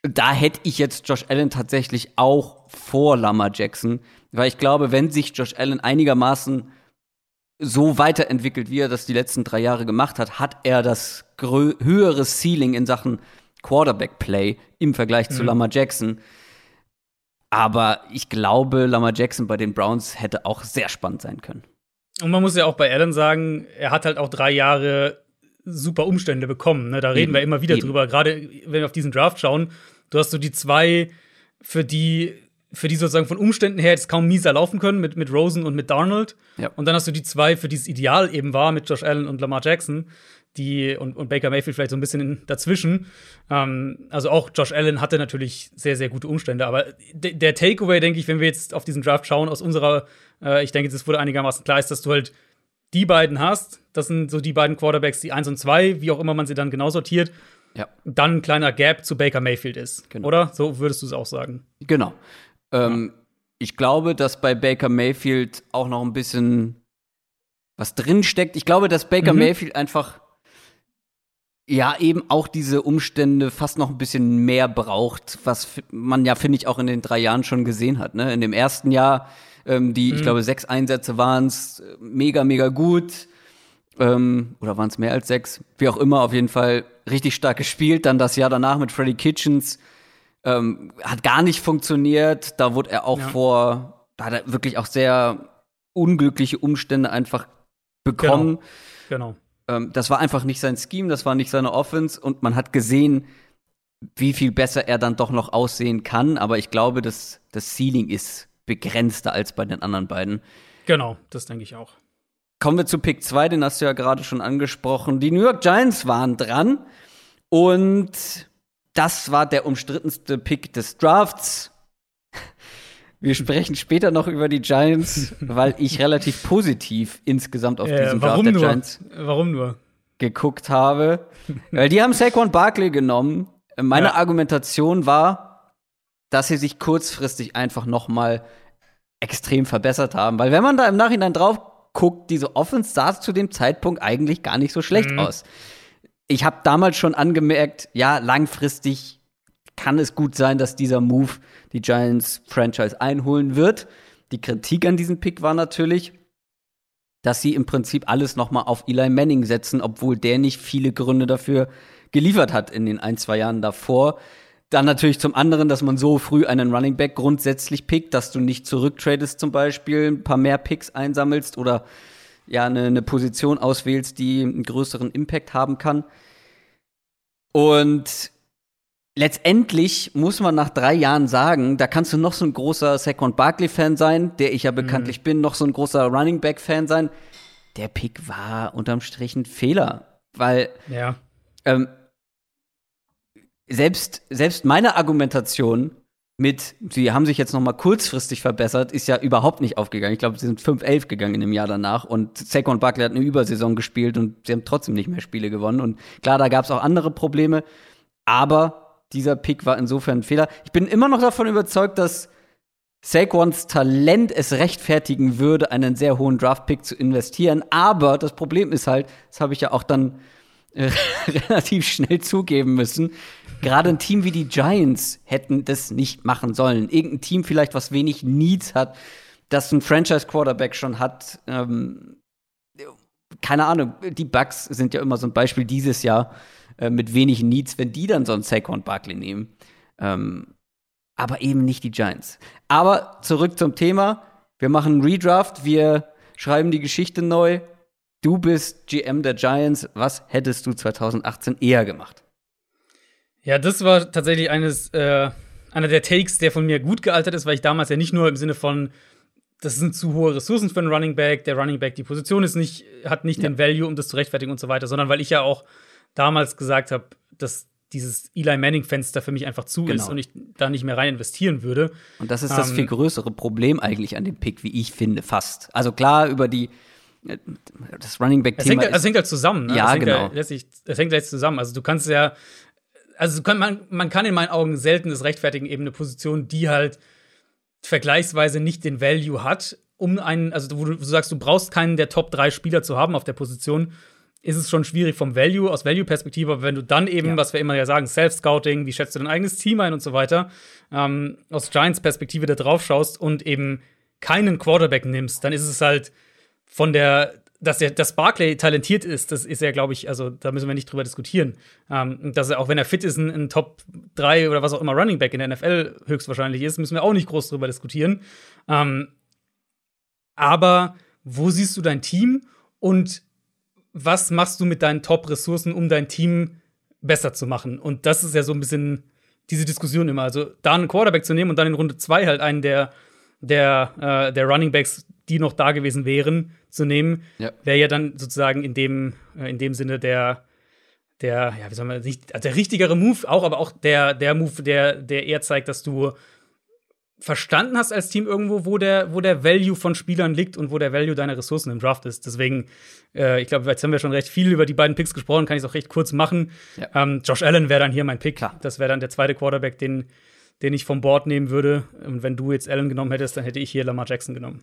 da hätte ich jetzt Josh Allen tatsächlich auch vor Lamar Jackson, weil ich glaube, wenn sich Josh Allen einigermaßen so weiterentwickelt, wie er das die letzten drei Jahre gemacht hat, hat er das höhere Ceiling in Sachen Quarterback-Play im Vergleich mhm. zu Lamar Jackson. Aber ich glaube, Lamar Jackson bei den Browns hätte auch sehr spannend sein können. Und man muss ja auch bei Allen sagen, er hat halt auch drei Jahre super Umstände bekommen. Ne? Da reden Eben. wir immer wieder Eben. drüber. Gerade wenn wir auf diesen Draft schauen, du hast so die zwei, für die, für die sozusagen von Umständen her jetzt kaum mieser laufen können, mit, mit Rosen und mit Darnold. Ja. Und dann hast du die zwei, für die es ideal eben war, mit Josh Allen und Lamar Jackson die und, und Baker Mayfield vielleicht so ein bisschen dazwischen. Ähm, also auch Josh Allen hatte natürlich sehr, sehr gute Umstände. Aber der Takeaway, denke ich, wenn wir jetzt auf diesen Draft schauen, aus unserer, äh, ich denke, das wurde einigermaßen klar, ist, dass du halt die beiden hast. Das sind so die beiden Quarterbacks, die eins und zwei, wie auch immer man sie dann genau sortiert. Ja. Dann ein kleiner Gap zu Baker Mayfield ist. Genau. Oder? So würdest du es auch sagen. Genau. Ähm, ja. Ich glaube, dass bei Baker Mayfield auch noch ein bisschen was drinsteckt. Ich glaube, dass Baker mhm. Mayfield einfach ja, eben auch diese Umstände fast noch ein bisschen mehr braucht, was man ja, finde ich, auch in den drei Jahren schon gesehen hat. Ne? In dem ersten Jahr, ähm, die, mhm. ich glaube, sechs Einsätze waren es, mega, mega gut. Ähm, oder waren es mehr als sechs? Wie auch immer, auf jeden Fall richtig stark gespielt. Dann das Jahr danach mit Freddie Kitchens. Ähm, hat gar nicht funktioniert. Da wurde er auch ja. vor, da hat er wirklich auch sehr unglückliche Umstände einfach bekommen. Genau. genau. Ähm, das war einfach nicht sein Scheme, das war nicht seine Offense und man hat gesehen, wie viel besser er dann doch noch aussehen kann. Aber ich glaube, dass das Ceiling ist begrenzter als bei den anderen beiden. Genau, das denke ich auch. Kommen wir zu Pick 2, den hast du ja gerade schon angesprochen. Die New York Giants waren dran und das war der umstrittenste Pick des Drafts. Wir sprechen später noch über die Giants, weil ich relativ positiv insgesamt auf äh, diesen Draft der nur? Giants warum nur? geguckt habe. weil die haben Saquon Barkley genommen. Meine ja. Argumentation war, dass sie sich kurzfristig einfach noch mal extrem verbessert haben. Weil wenn man da im Nachhinein drauf guckt, diese Offense sah zu dem Zeitpunkt eigentlich gar nicht so schlecht mhm. aus. Ich habe damals schon angemerkt, ja, langfristig kann es gut sein, dass dieser Move die Giants Franchise einholen wird. Die Kritik an diesem Pick war natürlich, dass sie im Prinzip alles noch mal auf Eli Manning setzen, obwohl der nicht viele Gründe dafür geliefert hat in den ein, zwei Jahren davor. Dann natürlich zum anderen, dass man so früh einen Running Back grundsätzlich pickt, dass du nicht zurücktradest zum Beispiel, ein paar mehr Picks einsammelst oder ja eine, eine Position auswählst, die einen größeren Impact haben kann. Und letztendlich muss man nach drei Jahren sagen, da kannst du noch so ein großer Saquon Barkley-Fan sein, der ich ja bekanntlich mhm. bin, noch so ein großer Running Back-Fan sein. Der Pick war unterm Strich ein Fehler, weil ja. ähm, selbst, selbst meine Argumentation mit, sie haben sich jetzt noch mal kurzfristig verbessert, ist ja überhaupt nicht aufgegangen. Ich glaube, sie sind 5-11 gegangen in dem Jahr danach und Saquon Barkley hat eine Übersaison gespielt und sie haben trotzdem nicht mehr Spiele gewonnen. Und klar, da gab es auch andere Probleme, aber dieser Pick war insofern ein Fehler. Ich bin immer noch davon überzeugt, dass Saquons Talent es rechtfertigen würde, einen sehr hohen Draft-Pick zu investieren. Aber das Problem ist halt, das habe ich ja auch dann äh, relativ schnell zugeben müssen, Gerade ein Team wie die Giants hätten das nicht machen sollen. Irgendein Team vielleicht, was wenig Needs hat, das ein Franchise-Quarterback schon hat. Ähm, keine Ahnung, die Bucks sind ja immer so ein Beispiel dieses Jahr äh, mit wenig Needs, wenn die dann so einen Saquon Barkley nehmen. Ähm, aber eben nicht die Giants. Aber zurück zum Thema. Wir machen einen Redraft, wir schreiben die Geschichte neu. Du bist GM der Giants. Was hättest du 2018 eher gemacht? Ja, das war tatsächlich eines, äh, einer der Takes, der von mir gut gealtert ist, weil ich damals ja nicht nur im Sinne von, das sind zu hohe Ressourcen für einen Running Back, der Running Back, die Position ist nicht, hat nicht ja. den Value, um das zu rechtfertigen und so weiter, sondern weil ich ja auch damals gesagt habe, dass dieses Eli Manning-Fenster für mich einfach zu genau. ist und ich da nicht mehr rein investieren würde. Und das ist das ähm, viel größere Problem eigentlich an dem Pick, wie ich finde, fast. Also klar, über die äh, das Running Back Thema. Es hängt, es hängt halt zusammen. Ne? Ja, das genau. Halt, letztlich, es hängt halt zusammen. Also du kannst ja also kann man, man kann in meinen Augen selten das rechtfertigen, eben eine Position, die halt vergleichsweise nicht den Value hat, um einen, also wo du, du sagst, du brauchst keinen der Top 3 Spieler zu haben auf der Position, ist es schon schwierig vom Value, aus Value-Perspektive, aber wenn du dann eben, ja. was wir immer ja sagen, Self-Scouting, wie schätzt du dein eigenes Team ein und so weiter, ähm, aus Giants-Perspektive da drauf schaust und eben keinen Quarterback nimmst, dann ist es halt von der dass der, dass Barclay talentiert ist, das ist ja, glaube ich, also da müssen wir nicht drüber diskutieren. Ähm, dass er, auch wenn er fit ist, ein, ein, Top 3 oder was auch immer Running Back in der NFL höchstwahrscheinlich ist, müssen wir auch nicht groß drüber diskutieren. Ähm, aber wo siehst du dein Team und was machst du mit deinen Top-Ressourcen, um dein Team besser zu machen? Und das ist ja so ein bisschen diese Diskussion immer. Also, da einen Quarterback zu nehmen und dann in Runde 2 halt einen der, der, äh, der Running Backs die noch da gewesen wären, zu nehmen, ja. wäre ja dann sozusagen in dem, äh, in dem Sinne der, der, ja, wie soll man nicht, also der richtigere Move, auch, aber auch der, der Move, der, der eher zeigt, dass du verstanden hast als Team irgendwo, wo der, wo der Value von Spielern liegt und wo der Value deiner Ressourcen im Draft ist. Deswegen, äh, ich glaube, jetzt haben wir schon recht viel über die beiden Picks gesprochen, kann ich es auch recht kurz machen. Ja. Ähm, Josh Allen wäre dann hier mein Pick. Klar. Das wäre dann der zweite Quarterback, den, den ich vom Board nehmen würde. Und wenn du jetzt Allen genommen hättest, dann hätte ich hier Lamar Jackson genommen.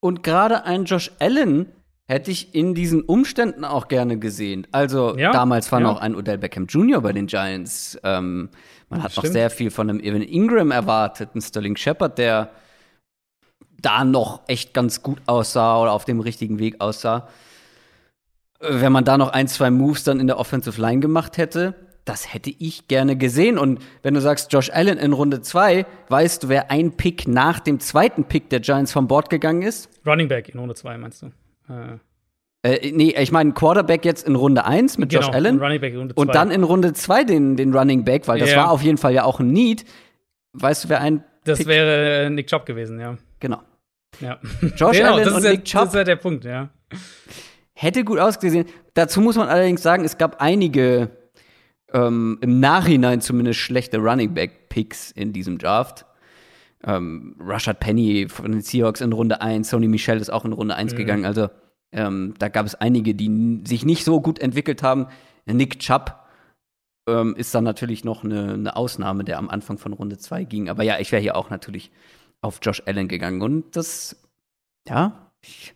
Und gerade ein Josh Allen hätte ich in diesen Umständen auch gerne gesehen. Also ja, damals war ja. noch ein Odell Beckham Jr. bei den Giants. Ähm, man hat Stimmt. noch sehr viel von einem Evan Ingram erwartet, ein Sterling Shepard, der da noch echt ganz gut aussah oder auf dem richtigen Weg aussah. wenn man da noch ein, zwei Moves dann in der Offensive Line gemacht hätte, das hätte ich gerne gesehen. Und wenn du sagst, Josh Allen in Runde 2, weißt du, wer ein Pick nach dem zweiten Pick der Giants vom Board gegangen ist? Running Back in Runde 2, meinst du? Äh. Äh, nee, ich meine Quarterback jetzt in Runde 1 mit genau, Josh Allen. 2. Und dann in Runde 2 den, den Running Back, weil das ja. war auf jeden Fall ja auch ein Need. Weißt du, wer ein Das Pick wäre Nick Chubb gewesen, ja. Genau. Ja. Josh genau, Allen und der, Nick Chubb. Das ist ja der Punkt, ja. Hätte gut ausgesehen. Dazu muss man allerdings sagen, es gab einige ähm, im Nachhinein zumindest schlechte Running Back Picks in diesem Draft. Ähm, Rashad Penny von den Seahawks in Runde 1, Sony Michel ist auch in Runde 1 mhm. gegangen. Also ähm, da gab es einige, die sich nicht so gut entwickelt haben. Nick Chubb ähm, ist dann natürlich noch eine, eine, Ausnahme, der am Anfang von Runde 2 ging. Aber ja, ich wäre hier auch natürlich auf Josh Allen gegangen. Und das, ja, ich,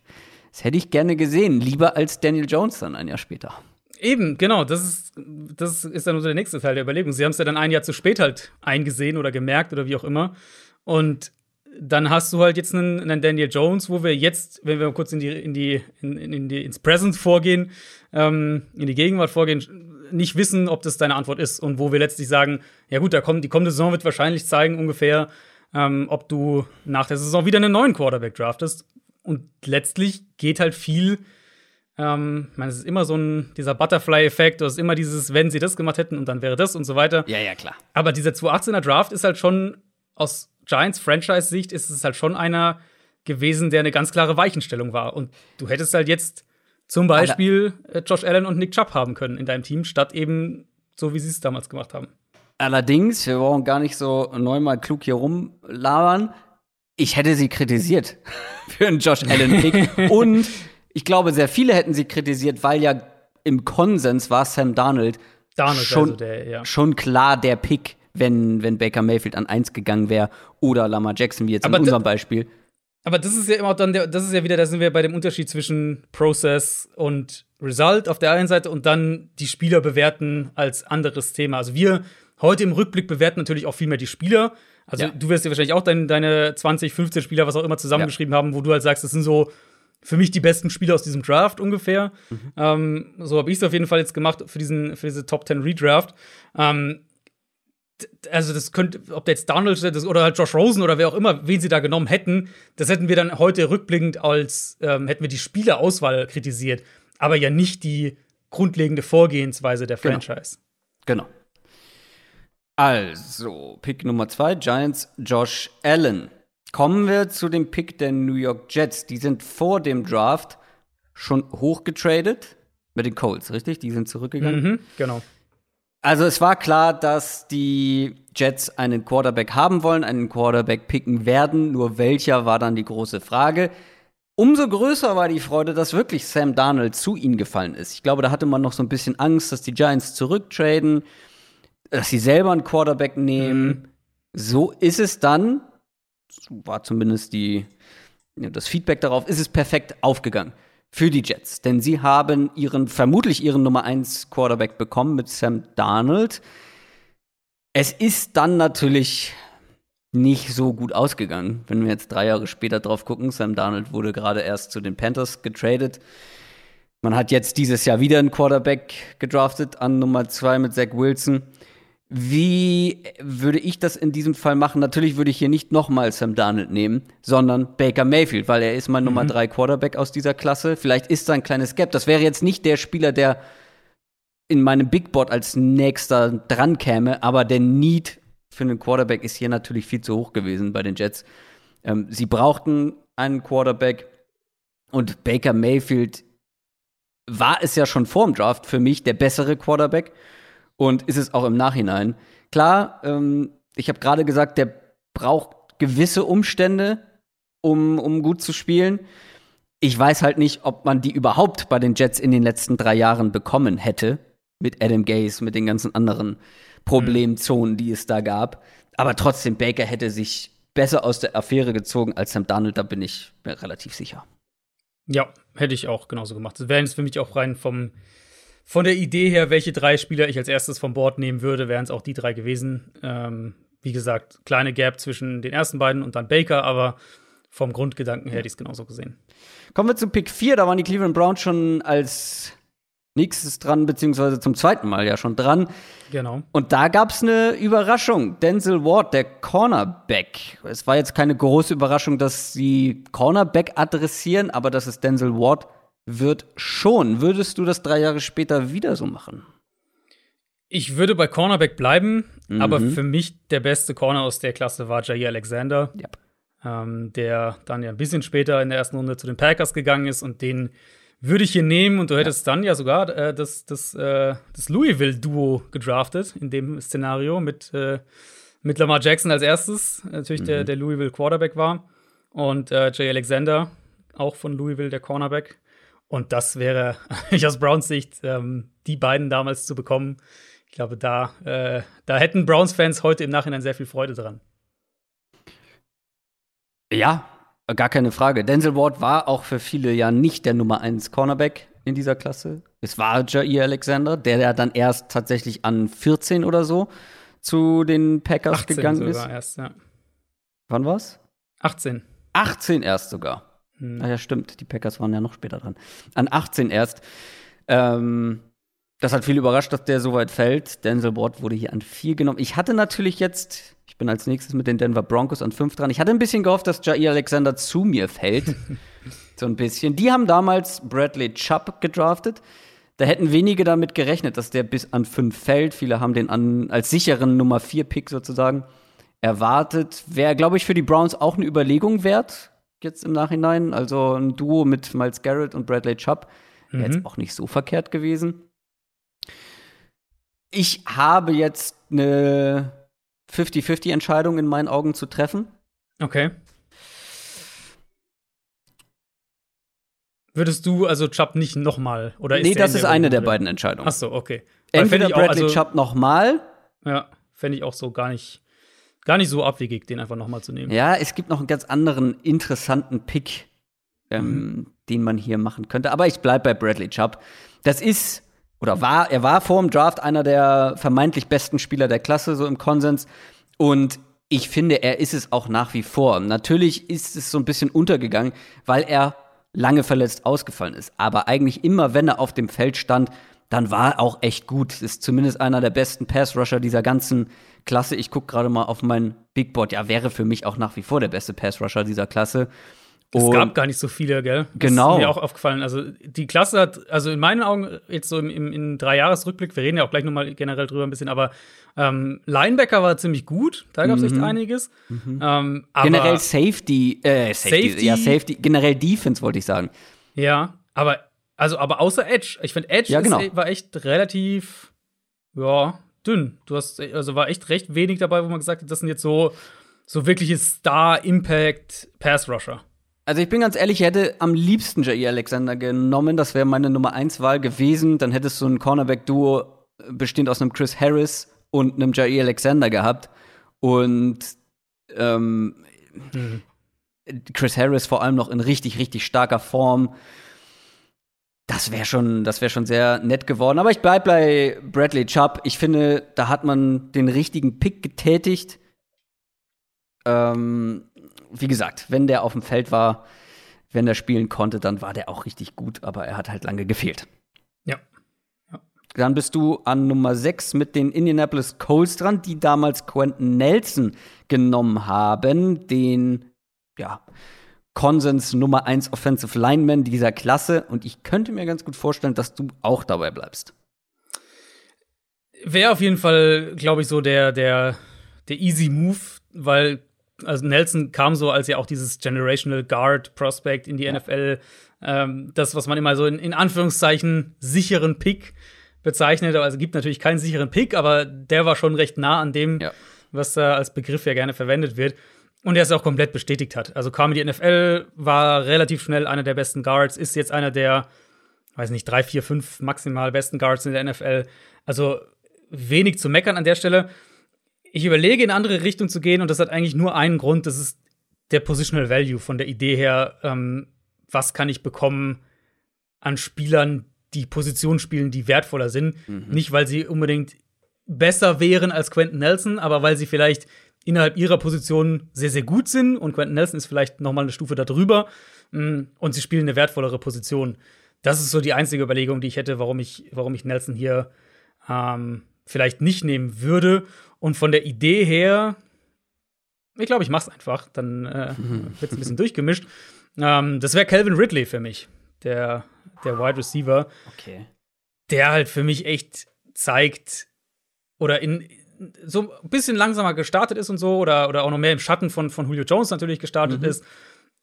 das hätte ich gerne gesehen. Lieber als Daniel Jones dann ein Jahr später. Eben, genau. Das ist, das ist dann unser nächster Teil der Überlegung. Sie haben es ja dann ein Jahr zu spät halt eingesehen oder gemerkt oder wie auch immer. Und dann hast du halt jetzt einen, einen, Daniel Jones, wo wir jetzt, wenn wir kurz in die, in die, in, in die ins Present vorgehen, ähm, in die Gegenwart vorgehen, nicht wissen, ob das deine Antwort ist und wo wir letztlich sagen, ja gut, da kommt, die kommende Saison wird wahrscheinlich zeigen ungefähr, ähm, ob du nach der Saison wieder einen neuen Quarterback draftest. Und letztlich geht halt viel, ähm, ich meine, es ist immer so ein, dieser Butterfly-Effekt, es ist immer dieses, wenn sie das gemacht hätten und dann wäre das und so weiter. Ja, ja, klar. Aber dieser 2018er Draft ist halt schon aus Giants Franchise-Sicht ist es halt schon einer gewesen, der eine ganz klare Weichenstellung war. Und du hättest halt jetzt zum Beispiel Aller Josh Allen und Nick Chubb haben können in deinem Team, statt eben so, wie sie es damals gemacht haben. Allerdings, wir brauchen gar nicht so neunmal klug hier rumlabern. Ich hätte sie kritisiert für einen Josh Allen-Pick. und ich glaube, sehr viele hätten sie kritisiert, weil ja im Konsens war Sam Darnold, Darnold schon, also der, ja. schon klar der Pick wenn, wenn Baker Mayfield an 1 gegangen wäre oder Lamar Jackson, wie jetzt aber in unserem Beispiel. Aber das ist ja immer dann, der, das ist ja wieder, da sind wir bei dem Unterschied zwischen Process und Result auf der einen Seite und dann die Spieler bewerten als anderes Thema. Also wir heute im Rückblick bewerten natürlich auch viel mehr die Spieler. Also ja. du wirst ja wahrscheinlich auch dein, deine 20, 15 Spieler, was auch immer, zusammengeschrieben ja. haben, wo du halt sagst, das sind so für mich die besten Spieler aus diesem Draft ungefähr. Mhm. Ähm, so habe ich es auf jeden Fall jetzt gemacht für diesen für diese Top 10 Redraft. Ähm, also das könnte, ob der jetzt Donald oder halt Josh Rosen oder wer auch immer, wen sie da genommen hätten, das hätten wir dann heute rückblickend als, ähm, hätten wir die Spielerauswahl kritisiert, aber ja nicht die grundlegende Vorgehensweise der genau. Franchise. Genau. genau. Also, Pick Nummer zwei, Giants, Josh Allen. Kommen wir zu dem Pick der New York Jets. Die sind vor dem Draft schon hochgetradet mit den Colts, richtig? Die sind zurückgegangen. Mhm, genau. Also es war klar, dass die Jets einen Quarterback haben wollen, einen Quarterback picken werden. Nur welcher war dann die große Frage. Umso größer war die Freude, dass wirklich Sam Darnold zu ihnen gefallen ist. Ich glaube, da hatte man noch so ein bisschen Angst, dass die Giants zurücktraden, dass sie selber einen Quarterback nehmen. Mhm. So ist es dann, so war zumindest die, das Feedback darauf, ist es perfekt aufgegangen für die Jets. Denn sie haben ihren, vermutlich ihren Nummer 1 Quarterback bekommen mit Sam Darnold. Es ist dann natürlich nicht so gut ausgegangen, wenn wir jetzt drei Jahre später drauf gucken. Sam Darnold wurde gerade erst zu den Panthers getradet. Man hat jetzt dieses Jahr wieder einen Quarterback gedraftet an Nummer 2 mit Zach Wilson. Wie würde ich das in diesem Fall machen? Natürlich würde ich hier nicht nochmal Sam Darnold nehmen, sondern Baker Mayfield, weil er ist mein mhm. Nummer drei Quarterback aus dieser Klasse. Vielleicht ist da ein kleines Gap. Das wäre jetzt nicht der Spieler, der in meinem Big Board als nächster dran käme, aber der Need für einen Quarterback ist hier natürlich viel zu hoch gewesen bei den Jets. Ähm, sie brauchten einen Quarterback und Baker Mayfield war es ja schon vor dem Draft für mich der bessere Quarterback und ist es auch im Nachhinein. Klar, ähm, ich habe gerade gesagt, der braucht gewisse Umstände, um, um gut zu spielen. Ich weiß halt nicht, ob man die überhaupt bei den Jets in den letzten drei Jahren bekommen hätte. Mit Adam Gaze, mit den ganzen anderen Problemzonen, die es da gab. Aber trotzdem, Baker hätte sich besser aus der Affäre gezogen als Sam Donald, da bin ich mir relativ sicher. Ja, hätte ich auch genauso gemacht. Das wäre jetzt für mich auch rein vom von der Idee her, welche drei Spieler ich als erstes vom Board nehmen würde, wären es auch die drei gewesen. Ähm, wie gesagt, kleine Gap zwischen den ersten beiden und dann Baker, aber vom Grundgedanken her hätte ich es genauso gesehen. Kommen wir zu Pick 4, da waren die Cleveland Browns schon als nächstes dran, beziehungsweise zum zweiten Mal ja schon dran. Genau. Und da gab es eine Überraschung. Denzel Ward, der Cornerback. Es war jetzt keine große Überraschung, dass sie Cornerback adressieren, aber dass es Denzel Ward wird schon. Würdest du das drei Jahre später wieder so machen? Ich würde bei Cornerback bleiben, mhm. aber für mich der beste Corner aus der Klasse war Jair Alexander, yep. ähm, der dann ja ein bisschen später in der ersten Runde zu den Packers gegangen ist und den würde ich hier nehmen und du hättest ja. dann ja sogar äh, das, das, äh, das Louisville-Duo gedraftet in dem Szenario mit, äh, mit Lamar Jackson als erstes, natürlich mhm. der, der Louisville Quarterback war und äh, Jay Alexander, auch von Louisville, der Cornerback. Und das wäre ich aus Browns Sicht, ähm, die beiden damals zu bekommen. Ich glaube, da, äh, da hätten Browns-Fans heute im Nachhinein sehr viel Freude dran. Ja, Gar keine Frage. Denzel Ward war auch für viele ja nicht der Nummer 1 Cornerback in dieser Klasse. Es war Jair Alexander, der ja dann erst tatsächlich an 14 oder so zu den Packers 18 gegangen sogar ist. Erst, ja. Wann war's? 18. 18 erst sogar. Hm. Ah ja, stimmt. Die Packers waren ja noch später dran. An 18 erst. Ähm, das hat viel überrascht, dass der so weit fällt. Denzel Ward wurde hier an 4 genommen. Ich hatte natürlich jetzt ich bin als nächstes mit den Denver Broncos an fünf dran. Ich hatte ein bisschen gehofft, dass Jair Alexander zu mir fällt. so ein bisschen. Die haben damals Bradley Chubb gedraftet. Da hätten wenige damit gerechnet, dass der bis an fünf fällt. Viele haben den an, als sicheren Nummer vier Pick sozusagen erwartet. Wäre, glaube ich, für die Browns auch eine Überlegung wert, jetzt im Nachhinein. Also ein Duo mit Miles Garrett und Bradley Chubb wäre mhm. jetzt auch nicht so verkehrt gewesen. Ich habe jetzt eine 50-50-Entscheidung in meinen Augen zu treffen. Okay. Würdest du also Chubb nicht nochmal oder Nee, das ist eine der beiden Entscheidungen. Ach so, okay. Entweder Bradley also, Chubb nochmal. Ja, fände ich auch so gar nicht gar nicht so abwegig, den einfach nochmal zu nehmen. Ja, es gibt noch einen ganz anderen interessanten Pick, ähm, mhm. den man hier machen könnte. Aber ich bleibe bei Bradley Chubb. Das ist oder war, er war vor dem Draft einer der vermeintlich besten Spieler der Klasse, so im Konsens. Und ich finde, er ist es auch nach wie vor. Natürlich ist es so ein bisschen untergegangen, weil er lange verletzt ausgefallen ist. Aber eigentlich immer, wenn er auf dem Feld stand, dann war er auch echt gut. Ist zumindest einer der besten Pass-Rusher dieser ganzen Klasse. Ich gucke gerade mal auf mein Big Board. Ja, wäre für mich auch nach wie vor der beste Pass-Rusher dieser Klasse. Es gab gar nicht so viele, gell? Genau. ist mir auch aufgefallen. Also die Klasse hat, also in meinen Augen, jetzt so im, im, im Dreijahresrückblick, wir reden ja auch gleich nochmal generell drüber ein bisschen, aber ähm, Linebacker war ziemlich gut, da gab es mhm. echt einiges. Mhm. Ähm, generell Safety, äh, Safety, Safety, ja, Safety, generell Defense wollte ich sagen. Ja, aber, also, aber außer Edge. Ich finde, Edge ja, genau. ist, war echt relativ, ja, dünn. Du hast, also war echt recht wenig dabei, wo man gesagt hat, das sind jetzt so, so wirkliche Star-Impact-Pass-Rusher. Also ich bin ganz ehrlich, ich hätte am liebsten Jair Alexander genommen. Das wäre meine Nummer 1 Wahl gewesen. Dann hättest du ein Cornerback-Duo äh, bestehend aus einem Chris Harris und einem Jair Alexander gehabt. Und ähm, mhm. Chris Harris vor allem noch in richtig, richtig starker Form. Das wäre schon, das wäre schon sehr nett geworden. Aber ich bleib bei Bradley Chubb. Ich finde, da hat man den richtigen Pick getätigt. Ähm, wie gesagt, wenn der auf dem Feld war, wenn er spielen konnte, dann war der auch richtig gut, aber er hat halt lange gefehlt. Ja. ja. Dann bist du an Nummer 6 mit den Indianapolis Colts dran, die damals Quentin Nelson genommen haben, den, ja, Konsens Nummer 1 Offensive Lineman dieser Klasse. Und ich könnte mir ganz gut vorstellen, dass du auch dabei bleibst. Wäre auf jeden Fall, glaube ich, so der, der, der easy Move, weil also Nelson kam so als ja auch dieses Generational Guard Prospect in die ja. NFL. Ähm, das, was man immer so in, in Anführungszeichen sicheren Pick bezeichnet. Also gibt natürlich keinen sicheren Pick, aber der war schon recht nah an dem, ja. was da als Begriff ja gerne verwendet wird. Und der es auch komplett bestätigt hat. Also kam in die NFL, war relativ schnell einer der besten Guards, ist jetzt einer der, weiß nicht, drei, vier, fünf maximal besten Guards in der NFL. Also wenig zu meckern an der Stelle ich überlege, in eine andere Richtung zu gehen und das hat eigentlich nur einen Grund, das ist der Positional Value von der Idee her, ähm, was kann ich bekommen an Spielern, die Positionen spielen, die wertvoller sind. Mhm. Nicht, weil sie unbedingt besser wären als Quentin Nelson, aber weil sie vielleicht innerhalb ihrer Position sehr, sehr gut sind und Quentin Nelson ist vielleicht noch mal eine Stufe darüber mm, und sie spielen eine wertvollere Position das ist so die einzige Überlegung, die ich hätte, warum ich, warum ich Nelson hier ähm, vielleicht nicht nehmen würde. Und von der Idee her, ich glaube, ich mach's einfach. Dann äh, wird's ein bisschen durchgemischt. Ähm, das wäre Calvin Ridley für mich, der, der Wide Receiver. Okay. Der halt für mich echt zeigt oder in so ein bisschen langsamer gestartet ist und so oder, oder auch noch mehr im Schatten von, von Julio Jones natürlich gestartet mhm. ist,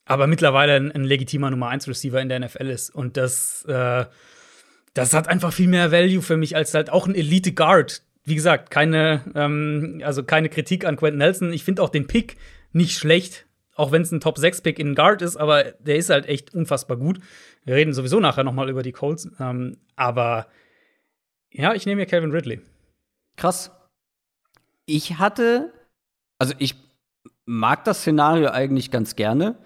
aber mittlerweile ein, ein legitimer Nummer 1 Receiver in der NFL ist und das äh, das hat einfach viel mehr Value für mich als halt auch ein Elite Guard. Wie gesagt, keine ähm, also keine Kritik an Quentin Nelson. Ich finde auch den Pick nicht schlecht, auch wenn es ein Top 6 Pick in Guard ist, aber der ist halt echt unfassbar gut. Wir reden sowieso nachher noch mal über die Colts, ähm, aber ja, ich nehme hier Calvin Ridley. Krass. Ich hatte, also ich mag das Szenario eigentlich ganz gerne.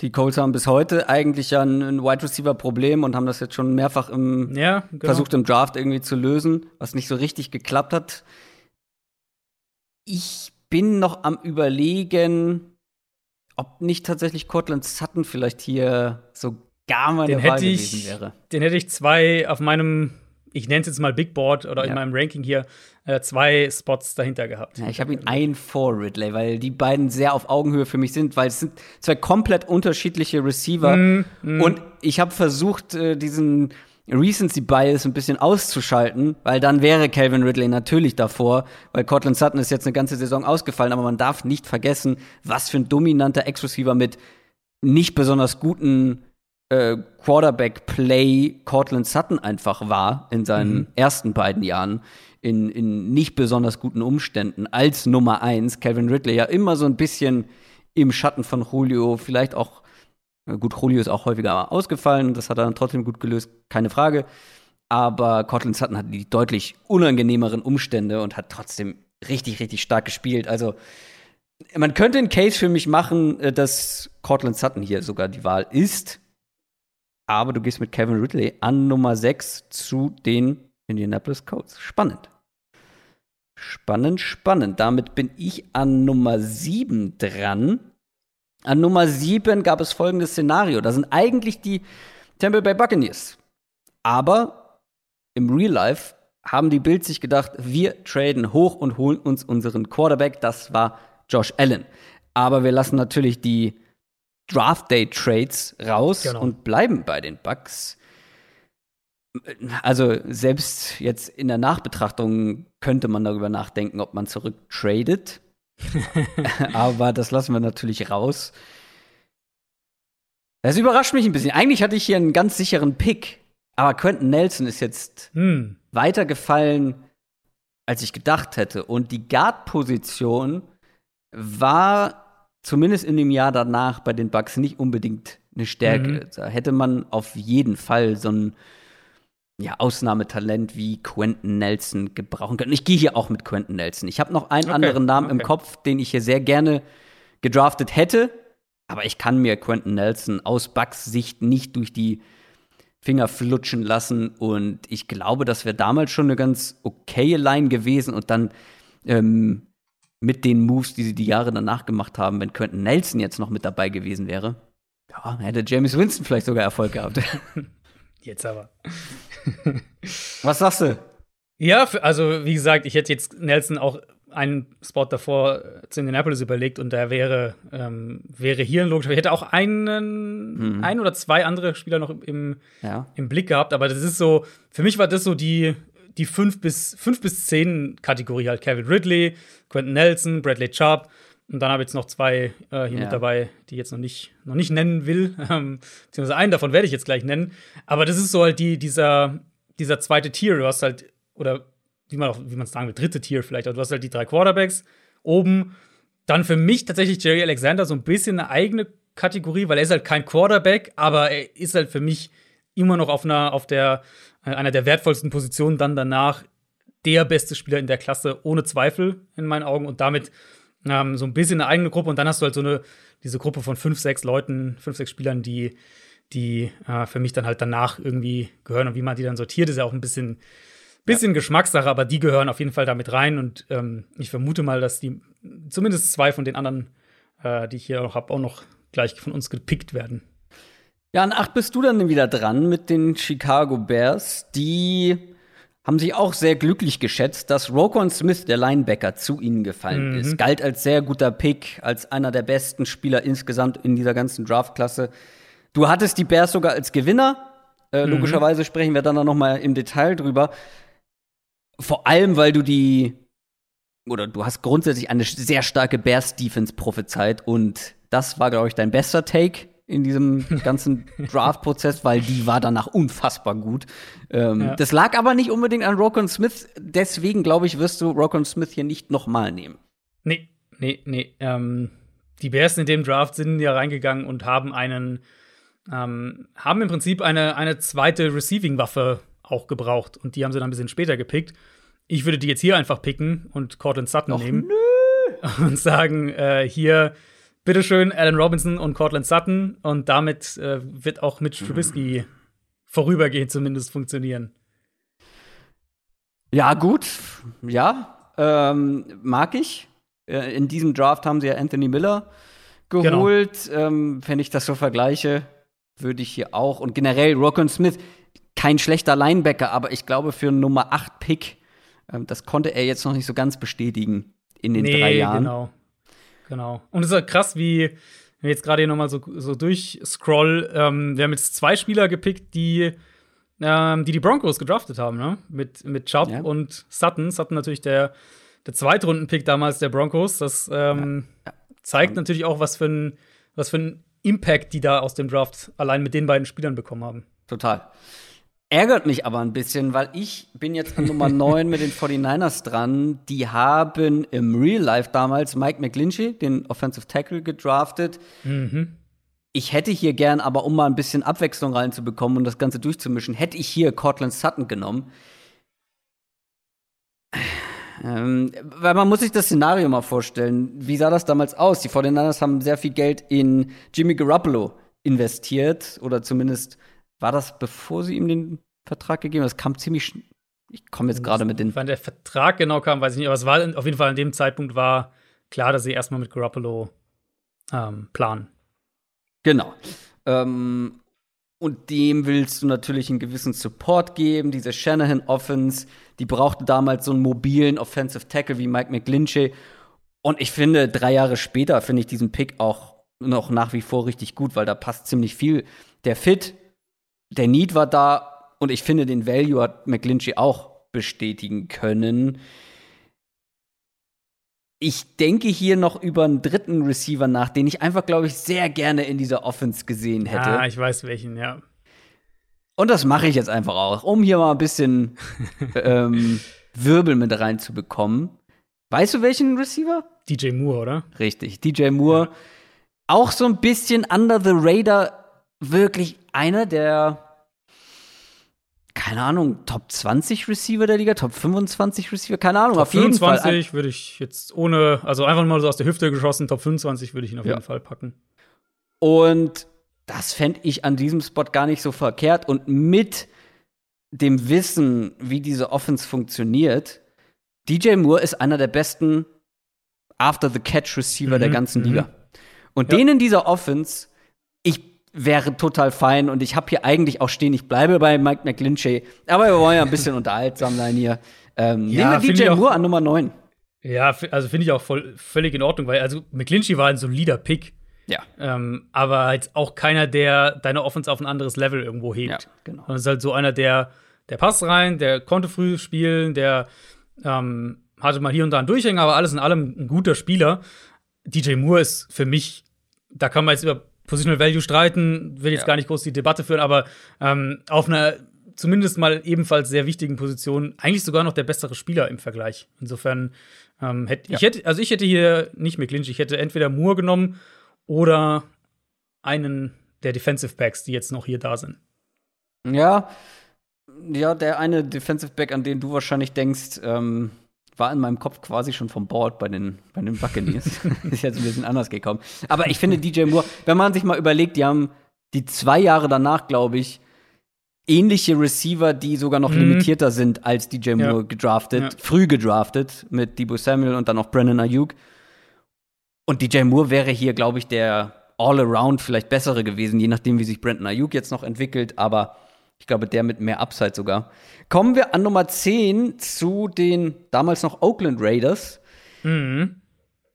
Die Colts haben bis heute eigentlich ja ein Wide Receiver Problem und haben das jetzt schon mehrfach im ja, genau. versucht im Draft irgendwie zu lösen, was nicht so richtig geklappt hat. Ich bin noch am überlegen, ob nicht tatsächlich Cortland Sutton vielleicht hier so gar meine den Wahl gewesen wäre. Den hätte ich zwei auf meinem ich nenne es jetzt mal Big Board oder ja. in meinem Ranking hier, äh, zwei Spots dahinter gehabt. Ja, ich habe ihn ein vor Ridley, weil die beiden sehr auf Augenhöhe für mich sind, weil es sind zwei komplett unterschiedliche Receiver. Mm, mm. Und ich habe versucht, äh, diesen Recency Bias ein bisschen auszuschalten, weil dann wäre Calvin Ridley natürlich davor, weil Cortland Sutton ist jetzt eine ganze Saison ausgefallen, aber man darf nicht vergessen, was für ein dominanter Ex-Receiver mit nicht besonders guten äh, Quarterback-Play Cortland Sutton einfach war in seinen mhm. ersten beiden Jahren in, in nicht besonders guten Umständen als Nummer eins. Kevin Ridley ja immer so ein bisschen im Schatten von Julio, vielleicht auch, gut, Julio ist auch häufiger ausgefallen, das hat er dann trotzdem gut gelöst, keine Frage. Aber Cortland Sutton hat die deutlich unangenehmeren Umstände und hat trotzdem richtig, richtig stark gespielt. Also, man könnte einen Case für mich machen, äh, dass Cortland Sutton hier sogar die Wahl ist aber du gehst mit Kevin Ridley an Nummer 6 zu den Indianapolis Colts. Spannend. Spannend, spannend. Damit bin ich an Nummer 7 dran. An Nummer 7 gab es folgendes Szenario. Da sind eigentlich die Tampa Bay Buccaneers. Aber im Real Life haben die Bills sich gedacht, wir traden hoch und holen uns unseren Quarterback. Das war Josh Allen. Aber wir lassen natürlich die Draft Day Trades raus genau. und bleiben bei den Bucks. Also selbst jetzt in der Nachbetrachtung könnte man darüber nachdenken, ob man zurücktradet. Aber das lassen wir natürlich raus. Das überrascht mich ein bisschen. Eigentlich hatte ich hier einen ganz sicheren Pick, aber Quentin Nelson ist jetzt hm. weitergefallen, als ich gedacht hätte. Und die Guard-Position war zumindest in dem Jahr danach bei den Bucks nicht unbedingt eine Stärke. Mhm. Da hätte man auf jeden Fall so ein ja, Ausnahmetalent wie Quentin Nelson gebrauchen können. Ich gehe hier auch mit Quentin Nelson. Ich habe noch einen okay, anderen Namen okay. im Kopf, den ich hier sehr gerne gedraftet hätte, aber ich kann mir Quentin Nelson aus Bucks Sicht nicht durch die Finger flutschen lassen und ich glaube, das wäre damals schon eine ganz okaye Line gewesen und dann ähm, mit den Moves, die sie die Jahre danach gemacht haben, wenn Quentin Nelson jetzt noch mit dabei gewesen wäre, ja, hätte James Winston vielleicht sogar Erfolg gehabt. Jetzt aber. Was sagst du? Ja, also wie gesagt, ich hätte jetzt Nelson auch einen Spot davor zu Indianapolis überlegt und da wäre, ähm, wäre hier ein logischer. Ich hätte auch einen, mhm. ein oder zwei andere Spieler noch im, ja. im Blick gehabt, aber das ist so, für mich war das so die, die 5 bis, 5 bis 10 Kategorie halt. Kevin Ridley, Quentin Nelson, Bradley Chubb. Und dann habe ich jetzt noch zwei äh, hier ja. mit dabei, die ich jetzt noch nicht, noch nicht nennen will. Ähm, beziehungsweise einen davon werde ich jetzt gleich nennen. Aber das ist so halt die, dieser, dieser zweite Tier. Du hast halt, oder wie man auch, wie man es sagen will, dritte Tier vielleicht. Also du hast halt die drei Quarterbacks oben. Dann für mich tatsächlich Jerry Alexander so ein bisschen eine eigene Kategorie, weil er ist halt kein Quarterback, aber er ist halt für mich immer noch auf einer, auf der einer der wertvollsten Positionen, dann danach der beste Spieler in der Klasse, ohne Zweifel in meinen Augen und damit ähm, so ein bisschen eine eigene Gruppe und dann hast du halt so eine, diese Gruppe von fünf, sechs Leuten, fünf, sechs Spielern, die, die äh, für mich dann halt danach irgendwie gehören und wie man die dann sortiert, ist ja auch ein bisschen, bisschen ja. Geschmackssache, aber die gehören auf jeden Fall damit rein und ähm, ich vermute mal, dass die zumindest zwei von den anderen, äh, die ich hier auch habe, auch noch gleich von uns gepickt werden. Ja, an acht bist du dann wieder dran mit den Chicago Bears. Die haben sich auch sehr glücklich geschätzt, dass Rokon Smith, der Linebacker, zu ihnen gefallen mhm. ist. Galt als sehr guter Pick, als einer der besten Spieler insgesamt in dieser ganzen Draftklasse. Du hattest die Bears sogar als Gewinner. Äh, mhm. Logischerweise sprechen wir dann noch mal im Detail drüber. Vor allem, weil du die oder du hast grundsätzlich eine sehr starke Bears Defense prophezeit und das war glaube ich dein bester Take in diesem ganzen Draft-Prozess, weil die war danach unfassbar gut. Ähm, ja. Das lag aber nicht unbedingt an Rokon Smith. Deswegen, glaube ich, wirst du Rokon Smith hier nicht nochmal nehmen. Nee, nee, nee. Ähm, die Bears in dem Draft sind ja reingegangen und haben einen, ähm, haben im Prinzip eine, eine zweite Receiving-Waffe auch gebraucht. Und die haben sie dann ein bisschen später gepickt. Ich würde die jetzt hier einfach picken und Cortland Sutton Och, nehmen. Nö. Und sagen, äh, hier bitteschön, Alan Robinson und Cortland Sutton. Und damit äh, wird auch Mitch Trubisky mhm. vorübergehend zumindest funktionieren. Ja, gut. Ja, ähm, mag ich. Äh, in diesem Draft haben sie ja Anthony Miller geholt. Genau. Ähm, wenn ich das so vergleiche, würde ich hier auch. Und generell Rockon Smith, kein schlechter Linebacker, aber ich glaube für einen Nummer 8 Pick, ähm, das konnte er jetzt noch nicht so ganz bestätigen in den nee, drei Jahren. Genau. Genau. Und es ist ja krass, wie wenn ich jetzt gerade hier nochmal so, so durchscroll, ähm, wir haben jetzt zwei Spieler gepickt, die ähm, die, die Broncos gedraftet haben, ne? Mit, mit Chubb ja. und Sutton. Sutton natürlich der, der Zweitrunden-Pick damals der Broncos. Das ähm. Ja. zeigt natürlich auch, was für ein, was für ein Impact die da aus dem Draft allein mit den beiden Spielern bekommen haben. Total. Ärgert mich aber ein bisschen, weil ich bin jetzt an Nummer 9 mit den 49ers dran. Die haben im Real Life damals Mike McGlinchey, den Offensive Tackle, gedraftet. Mhm. Ich hätte hier gern, aber um mal ein bisschen Abwechslung reinzubekommen und das Ganze durchzumischen, hätte ich hier Cortland Sutton genommen. Ähm, weil man muss sich das Szenario mal vorstellen. Wie sah das damals aus? Die 49ers haben sehr viel Geld in Jimmy Garoppolo investiert oder zumindest war das, bevor sie ihm den Vertrag gegeben haben? Das kam ziemlich. Ich komme jetzt gerade mit den. Wann der Vertrag genau kam, weiß ich nicht, aber es war auf jeden Fall an dem Zeitpunkt war klar, dass sie erstmal mit Garoppolo ähm, planen. Genau. Ähm, und dem willst du natürlich einen gewissen Support geben. Diese Shanahan Offense, die brauchte damals so einen mobilen Offensive Tackle wie Mike McGlinchey. Und ich finde, drei Jahre später finde ich diesen Pick auch noch nach wie vor richtig gut, weil da passt ziemlich viel. Der Fit der Need war da und ich finde, den Value hat McGlinchey auch bestätigen können. Ich denke hier noch über einen dritten Receiver nach, den ich einfach, glaube ich, sehr gerne in dieser Offense gesehen hätte. Ja, ich weiß welchen, ja. Und das mache ich jetzt einfach auch, um hier mal ein bisschen ähm, Wirbel mit reinzubekommen. Weißt du welchen Receiver? DJ Moore, oder? Richtig, DJ Moore. Ja. Auch so ein bisschen under the radar wirklich einer der, keine Ahnung, Top 20 Receiver der Liga, Top 25 Receiver, keine Ahnung, Top auf jeden 25 Fall. 25 würde ich jetzt ohne, also einfach mal so aus der Hüfte geschossen, Top 25 würde ich ihn auf ja. jeden Fall packen. Und das fände ich an diesem Spot gar nicht so verkehrt. Und mit dem Wissen, wie diese Offense funktioniert, DJ Moore ist einer der besten After-the-Catch-Receiver mhm, der ganzen Liga. Mhm. Und ja. den in dieser Offense wäre total fein und ich habe hier eigentlich auch stehen, ich bleibe bei Mike McGlinchey, aber wir wollen ja ein bisschen unterhaltsam sein hier. Ähm, ja, nehmen wir DJ Moore an Nummer 9. Ja, also finde ich auch voll, völlig in Ordnung, weil also McGlinchey war ein solider Pick. Ja. Ähm, aber jetzt auch keiner, der deine Offense auf ein anderes Level irgendwo hebt. Ja, genau. Und es ist halt so einer, der, der passt rein, der konnte früh spielen, der ähm, hatte mal hier und da einen Durchhänger, aber alles in allem ein guter Spieler. DJ Moore ist für mich, da kann man jetzt über Positional Value streiten, will jetzt ja. gar nicht groß die Debatte führen, aber ähm, auf einer zumindest mal ebenfalls sehr wichtigen Position eigentlich sogar noch der bessere Spieler im Vergleich. Insofern ähm, hätte ja. ich hätte, also ich hätte hier nicht McLinch, ich hätte entweder Moore genommen oder einen der Defensive Backs, die jetzt noch hier da sind. Ja, ja, der eine Defensive Back, an den du wahrscheinlich denkst, ähm, war in meinem Kopf quasi schon vom Board bei den, bei den Buccaneers. ist jetzt ein bisschen anders gekommen. Aber ich finde DJ Moore, wenn man sich mal überlegt, die haben die zwei Jahre danach, glaube ich, ähnliche Receiver, die sogar noch mhm. limitierter sind als DJ Moore ja. gedraftet, ja. früh gedraftet mit Debo Samuel und dann auch Brennan Ayuk. Und DJ Moore wäre hier, glaube ich, der all around vielleicht bessere gewesen, je nachdem, wie sich Brandon Ayuk jetzt noch entwickelt, aber ich glaube, der mit mehr Upside sogar. Kommen wir an Nummer 10 zu den damals noch Oakland Raiders. Mhm.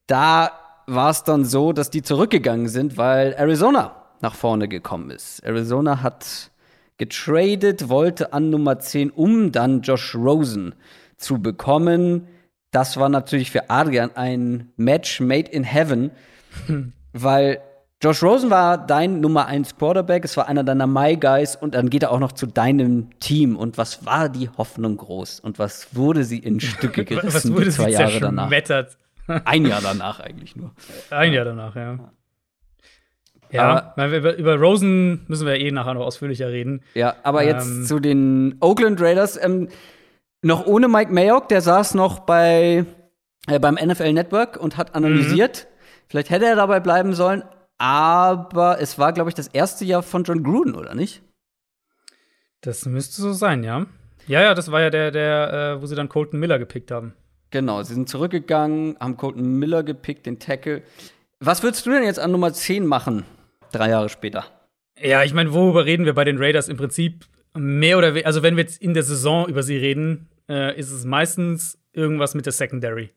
Da war es dann so, dass die zurückgegangen sind, weil Arizona nach vorne gekommen ist. Arizona hat getradet, wollte an Nummer 10, um dann Josh Rosen zu bekommen. Das war natürlich für Adrian ein Match made in heaven, weil Josh Rosen war dein Nummer 1 Quarterback, es war einer deiner My Guys und dann geht er auch noch zu deinem Team. Und was war die Hoffnung groß? Und was wurde sie in Stücke gerissen was wurde zwei sie Jahre danach? Ein Jahr danach eigentlich nur. Ein Jahr danach, ja. Ja, wir über, über Rosen müssen wir eh nachher noch ausführlicher reden. Ja, aber jetzt Ähm. zu den Oakland Raiders. Ähm, noch ohne Mike Mayock, der saß noch bei, äh, beim NFL Network und hat analysiert. Vielleicht hätte er dabei bleiben sollen, aber es war, glaube ich, das erste Jahr von John Gruden, oder nicht? Das müsste so sein, ja. Ja, ja, das war ja der, der, äh, wo sie dann Colton Miller gepickt haben. Genau, sie sind zurückgegangen, haben Colton Miller gepickt, den Tackle. Was würdest du denn jetzt an Nummer 10 machen, drei Jahre später? Ja, ich meine, worüber reden wir bei den Raiders? Im Prinzip mehr oder weniger, also wenn wir jetzt in der Saison über sie reden, äh, ist es meistens irgendwas mit der Secondary.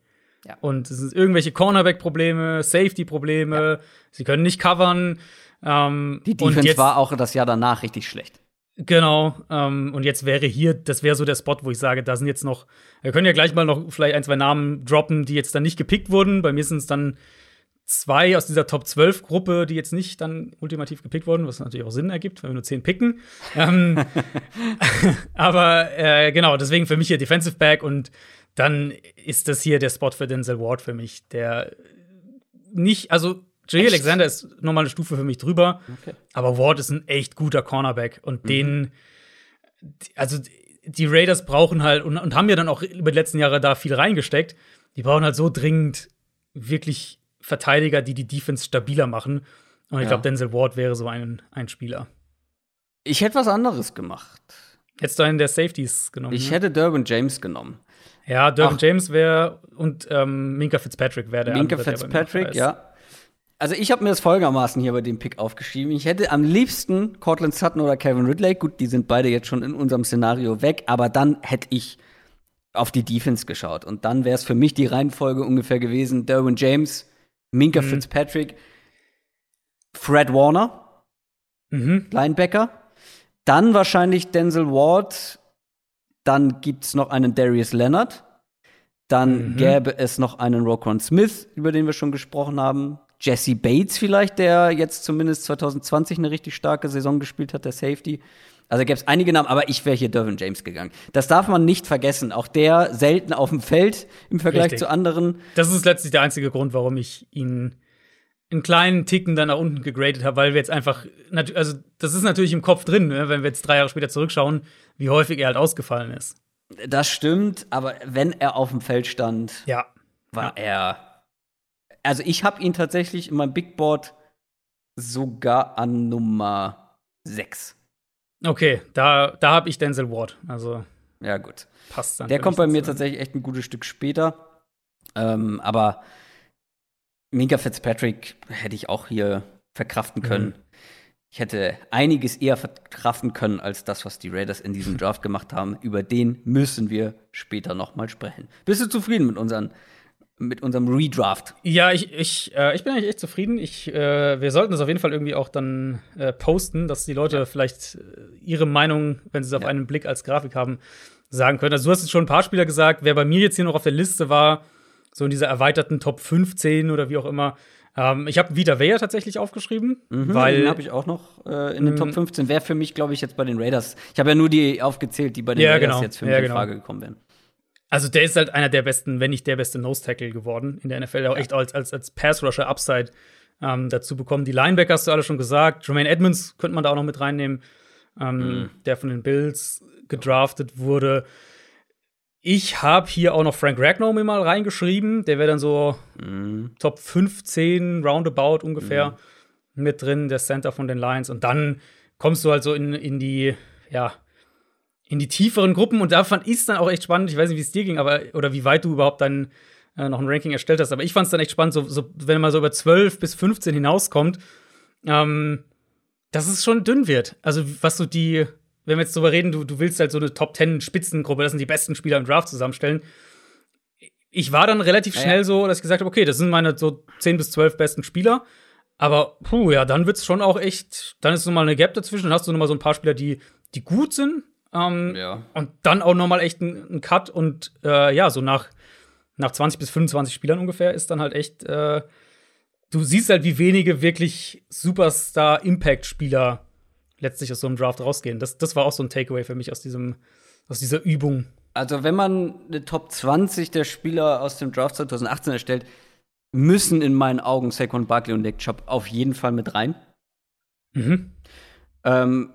Ja. Und es sind irgendwelche Cornerback-Probleme, Safety-Probleme, sie können nicht covern. Ähm, Die Defense jetzt, war auch das Jahr danach richtig schlecht. Genau, ähm, und jetzt wäre hier, das wäre so der Spot, wo ich sage, da sind jetzt noch, wir können ja gleich mal noch vielleicht ein, zwei Namen droppen, die jetzt dann nicht gepickt wurden. Bei mir sind es dann zwei aus dieser Top 12 Gruppe, die jetzt nicht dann ultimativ gepickt wurden, was natürlich auch Sinn ergibt, wenn wir nur zehn picken. ähm, aber äh, genau, deswegen für mich hier Defensive Back und dann ist das hier der Spot für Denzel Ward für mich, der nicht, also Jay Echt? Alexander ist nochmal eine Stufe für mich drüber, Okay. aber Ward ist ein echt guter Cornerback und den, also die Raiders brauchen halt und, und haben ja dann auch über die letzten Jahre da viel reingesteckt. Die brauchen halt so dringend wirklich Verteidiger, die die Defense stabiler machen. Und ich Ja. glaube, Denzel Ward wäre so ein, ein Spieler. Ich hätte was anderes gemacht. Hättest du einen der Safeties genommen? Ich ne? hätte Durbin James genommen. Ja, Derwin. James wäre und ähm, Minka Fitzpatrick wäre der Minka andere, Fitzpatrick, ja. Also ich habe mir das folgendermaßen hier bei dem Pick aufgeschrieben. Ich hätte am liebsten Cortland Sutton oder Kevin Ridley. Gut, die sind beide jetzt schon in unserem Szenario weg, aber dann hätte ich auf die Defense geschaut. Und dann wäre es für mich die Reihenfolge ungefähr gewesen: Derwin James, Minka Mhm. Fitzpatrick, Fred Warner, Mhm. Linebacker. Dann wahrscheinlich Denzel Ward. Dann gibt es noch einen Darius Leonard. Dann Mhm. gäbe es noch einen Roquan Smith, über den wir schon gesprochen haben. Jesse Bates vielleicht, der jetzt zumindest 2020 eine richtig starke Saison gespielt hat, der Safety. Also gäbe es einige Namen, aber ich wäre hier Dervin James gegangen. Das darf man nicht vergessen. Auch der selten auf dem Feld im Vergleich Richtig. zu anderen. Das ist letztlich der einzige Grund, warum ich ihn einen kleinen Ticken dann nach unten gegradet habe, weil wir jetzt einfach, also das ist natürlich im Kopf drin, ne, wenn wir jetzt drei Jahre später zurückschauen, wie häufig er halt ausgefallen ist. Das stimmt, aber wenn er auf dem Feld stand, Ja. war er. Also ich habe ihn tatsächlich in meinem Big Board sogar an Nummer 6. Okay, da, da habe ich Denzel Ward. Also Ja, gut. passt dann. Der kommt bei mir dazu. tatsächlich echt ein gutes Stück später. Ähm, aber Minka Fitzpatrick hätte ich auch hier verkraften können. Mhm. Ich hätte einiges eher verkraften können als das, was die Raiders in diesem Draft gemacht haben. Über den müssen wir später noch mal sprechen. Bist du zufrieden mit, unseren, mit unserem Redraft? Ja, ich, ich, äh, ich bin eigentlich echt zufrieden. Ich, äh, wir sollten das auf jeden Fall irgendwie auch dann äh, posten, dass die Leute vielleicht äh, ihre Meinung, wenn sie es auf Ja. einen Blick als Grafik haben, sagen können. Also du hast jetzt schon ein paar Spieler gesagt, wer bei mir jetzt hier noch auf der Liste war, so in dieser erweiterten Top 15 oder wie auch immer. Ähm, ich habe Vita Vea tatsächlich aufgeschrieben, Mhm, weil den habe ich auch noch äh, in den Mhm. Top 15. Wäre für mich, glaube ich, jetzt bei den Raiders. Ich habe ja nur die aufgezählt, die bei den Ja, Raiders genau. jetzt für Ja, mich in genau. Frage gekommen wären. Also der ist halt einer der besten, wenn nicht der beste Nose-Tackle geworden in der NFL, auch echt als, als, als Pass-Rusher-Upside ähm, dazu bekommen. Die Linebacker hast du alle schon gesagt. Jermaine Edmonds könnte man da auch noch mit reinnehmen, ähm, Mhm. der von den Bills gedraftet wurde. Ich habe hier auch noch Frank Ragnow mir mal reingeschrieben. Der wäre dann so Mhm. Top 15 roundabout ungefähr mit drin, der Center von den Lions. Und dann kommst du halt so in, in die, ja, in die tieferen Gruppen. Und da fand ich es dann auch echt spannend. Ich weiß nicht, wie es dir ging, aber oder wie weit du überhaupt dann äh, noch ein Ranking erstellt hast. Aber ich fand es dann echt spannend, so, so, wenn man so über 12 bis 15 hinauskommt, ähm, dass es schon dünn wird. Also, was so die, wenn wir jetzt drüber reden, du, du willst halt so eine Top 10 Spitzengruppe, das sind die besten Spieler im Draft zusammenstellen. Ich war dann relativ schnell ja. so, dass ich gesagt habe, okay, das sind meine so 10 bis 12 besten Spieler. Aber puh, ja, dann wird's schon auch echt, dann ist nochmal eine Gap dazwischen, dann hast du nochmal so ein paar Spieler, die, die gut sind. Ähm, ja. Und dann auch nochmal echt ein Cut und äh, ja, so nach, nach 20 bis 25 Spielern ungefähr ist dann halt echt, äh, du siehst halt, wie wenige wirklich Superstar-Impact-Spieler letztlich aus so einem Draft rausgehen. Das, das war auch so ein Takeaway für mich aus, diesem, aus dieser Übung. Also, wenn man eine Top 20 der Spieler aus dem Draft 2018 erstellt, müssen in meinen Augen Saquon Barkley und Nick Chubb auf jeden Fall mit rein. Mhm. Ähm,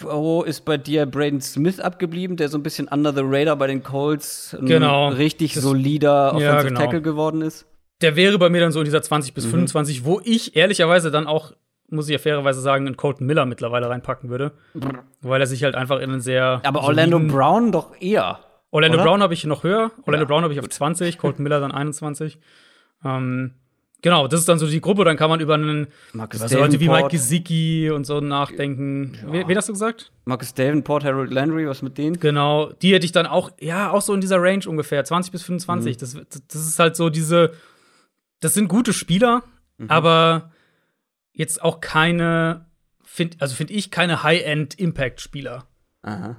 wo ist bei dir Braden Smith abgeblieben, der so ein bisschen under the radar bei den Colts ein genau. richtig das, solider Offensive ja, genau. Tackle geworden ist? Der wäre bei mir dann so in dieser 20 bis mhm. 25, wo ich ehrlicherweise dann auch, muss ich ja fairerweise sagen, einen Colton Miller mittlerweile reinpacken würde. Weil er sich halt einfach in einen sehr. Aber Orlando Brown doch eher. Orlando oder? Brown habe ich noch höher. Orlando ja. Brown habe ich auf 20, Colton Miller dann 21. Ähm, genau, das ist dann so die Gruppe. Dann kann man über einen so Leute wie Mike Gesicki und so nachdenken. Ja. Wen hast du gesagt? Marcus Davenport, Harold Landry, was mit denen? Genau, die hätte ich dann auch, ja, auch so in dieser Range ungefähr, 20 bis 25. Mhm. Das, das ist halt so diese, das sind gute Spieler, mhm. aber jetzt auch keine, find, also finde ich, keine High-End-Impact-Spieler. Aha.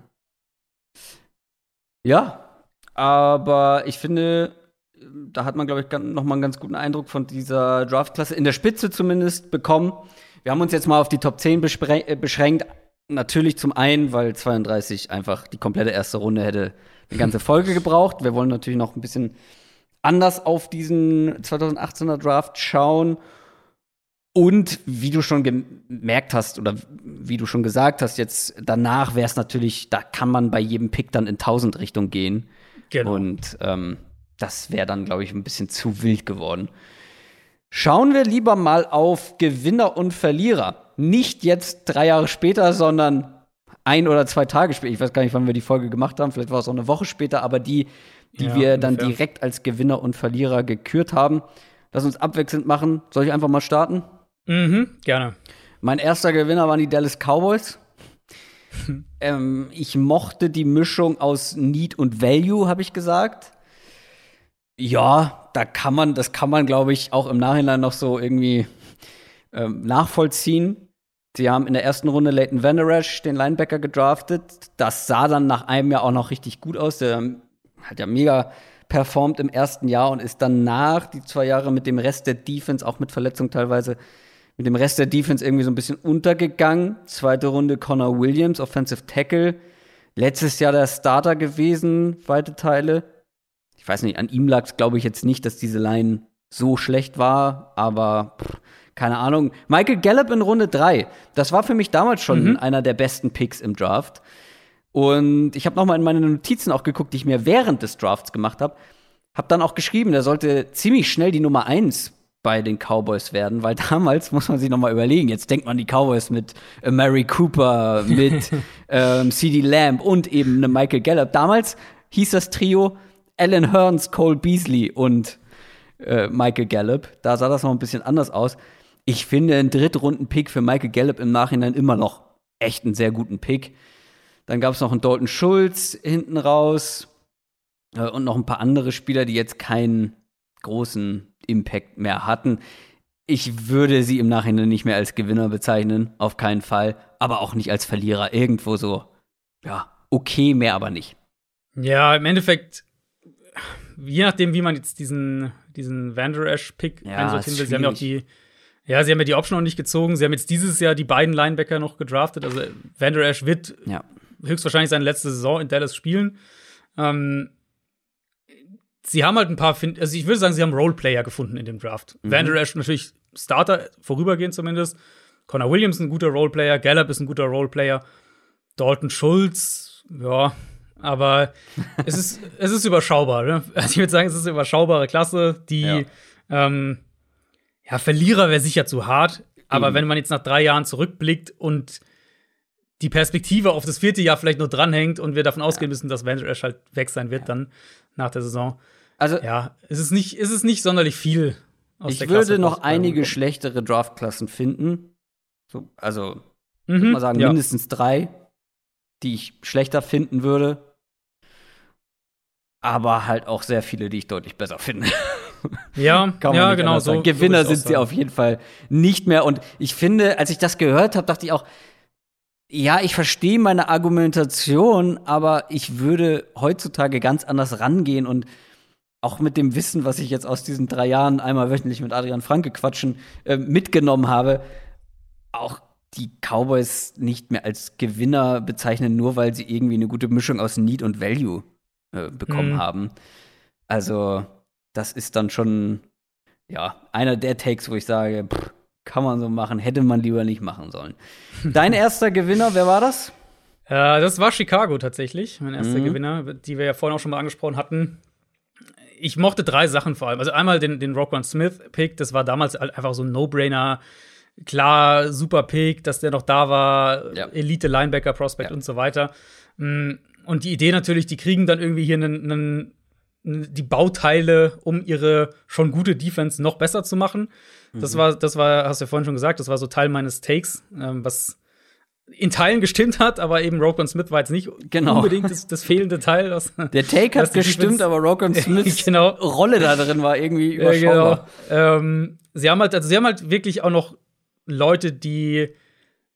Ja, aber ich finde, da hat man, glaube ich, noch mal einen ganz guten Eindruck von dieser Draftklasse, in der Spitze zumindest, bekommen. Wir haben uns jetzt mal auf die Top 10 äh, beschränkt. Natürlich zum einen, weil 32 einfach die komplette erste Runde hätte eine ganze Folge gebraucht. Wir wollen natürlich noch ein bisschen anders auf diesen 2018er Draft schauen. Und wie du schon gemerkt hast oder wie du schon gesagt hast, jetzt danach wäre es natürlich, da kann man bei jedem Pick dann in tausend Richtungen gehen. Genau. Und ähm, das wäre dann, glaube ich, ein bisschen zu wild geworden. Schauen wir lieber mal auf Gewinner und Verlierer. Nicht jetzt drei Jahre später, sondern ein oder zwei Tage später. Ich weiß gar nicht, wann wir die Folge gemacht haben. Vielleicht war es auch eine Woche später, aber die, die ja, wir dann direkt als Gewinner und Verlierer gekürt haben. Lass uns abwechselnd machen. Soll ich einfach mal starten? Mhm, gerne. Mein erster Gewinner waren die Dallas Cowboys. ähm, ich mochte die Mischung aus Need und Value, habe ich gesagt. Ja, da kann man, das kann man, glaube ich, auch im Nachhinein noch so irgendwie ähm, nachvollziehen. Sie haben in der ersten Runde Leighton Vanderash, den Linebacker, gedraftet. Das sah dann nach einem Jahr auch noch richtig gut aus. Der hat ja mega performt im ersten Jahr und ist danach die zwei Jahre mit dem Rest der Defense, auch mit Verletzung teilweise, mit dem Rest der Defense irgendwie so ein bisschen untergegangen. Zweite Runde Connor Williams, Offensive Tackle. Letztes Jahr der Starter gewesen, weite Teile ich weiß nicht, an ihm lag es, glaube ich, jetzt nicht, dass diese Line so schlecht war, aber pff, keine Ahnung. Michael Gallup in Runde 3, das war für mich damals schon mhm. einer der besten Picks im Draft. Und ich habe noch mal in meine Notizen auch geguckt, die ich mir während des Drafts gemacht habe. Hab dann auch geschrieben, der sollte ziemlich schnell die Nummer 1 bei den Cowboys werden, weil damals muss man sich noch mal überlegen. Jetzt denkt man die Cowboys mit äh, Mary Cooper, mit ähm, C.D. Lamb und eben eine Michael Gallup. Damals hieß das Trio Alan Hearns, Cole Beasley und äh, Michael Gallup. Da sah das noch ein bisschen anders aus. Ich finde einen Drittrunden-Pick für Michael Gallup im Nachhinein immer noch echt einen sehr guten Pick. Dann gab es noch einen Dalton Schulz hinten raus äh, und noch ein paar andere Spieler, die jetzt keinen großen Impact mehr hatten. Ich würde sie im Nachhinein nicht mehr als Gewinner bezeichnen, auf keinen Fall, aber auch nicht als Verlierer. Irgendwo so, ja, okay, mehr aber nicht. Ja, im Endeffekt je nachdem, wie man jetzt diesen, diesen Vanderash-Pick ja, einsortieren will, sie haben ja auch die, ja, sie haben ja die Option noch nicht gezogen. Sie haben jetzt dieses Jahr die beiden Linebacker noch gedraftet. Also Vanderash wird ja. höchstwahrscheinlich seine letzte Saison in Dallas spielen. Ähm, sie haben halt ein paar, also ich würde sagen, sie haben Roleplayer gefunden in dem Draft. Mhm. Vanderash natürlich Starter, vorübergehend zumindest. Connor Williams ist ein guter Roleplayer, Gallup ist ein guter Roleplayer. Dalton Schulz, ja, aber es ist, es ist überschaubar. Ne? Also ich würde sagen, es ist eine überschaubare Klasse. Die ja, ähm, ja Verlierer wäre sicher zu hart. Aber mhm. wenn man jetzt nach drei Jahren zurückblickt und die Perspektive auf das vierte Jahr vielleicht nur dranhängt und wir davon ausgehen müssen, dass Van Ash halt weg sein wird ja. dann nach der Saison. Also ja, es ist nicht, es ist nicht sonderlich viel. Aus ich würde noch einige schlechtere Draftklassen finden. So, also, ich würde mal sagen, ja. mindestens drei, die ich schlechter finden würde. Aber halt auch sehr viele, die ich deutlich besser finde. Ja, ja, genau so. Gewinner so sind sie auf jeden Fall nicht mehr. Und ich finde, als ich das gehört habe, dachte ich auch, ja, ich verstehe meine Argumentation, aber ich würde heutzutage ganz anders rangehen und auch mit dem Wissen, was ich jetzt aus diesen drei Jahren einmal wöchentlich mit Adrian Franke quatschen äh, mitgenommen habe, auch die Cowboys nicht mehr als Gewinner bezeichnen, nur weil sie irgendwie eine gute Mischung aus Need und Value äh, bekommen Mhm. haben. Also, das ist dann schon, ja, einer der Takes, wo ich sage, pff, kann man so machen, hätte man lieber nicht machen sollen. Dein erster Gewinner, wer war das? Äh, das war Chicago tatsächlich, mein erster Mhm. Gewinner, die wir ja vorhin auch schon mal angesprochen hatten. Ich mochte drei Sachen vor allem. Also einmal den, den Roquan Smith-Pick, das war damals halt einfach so ein No-Brainer. Klar, super Pick, dass der noch da war, Ja. Elite-Linebacker-Prospect Ja. und so weiter. Mm, Und die Idee natürlich, die kriegen dann irgendwie hier einen, einen, die Bauteile, um ihre schon gute Defense noch besser zu machen. Das Mhm. war, das war, hast du ja vorhin schon gesagt, das war so Teil meines Takes, ähm, was in Teilen gestimmt hat, aber eben Roquan Smith war jetzt nicht Genau. unbedingt das, das fehlende Teil. Das, Der Take hat gestimmt, aber Rockon Smiths Genau. Rolle da drin war irgendwie Ja, überschaubar. genau. Ähm, sie haben halt, also sie haben halt wirklich auch noch Leute, die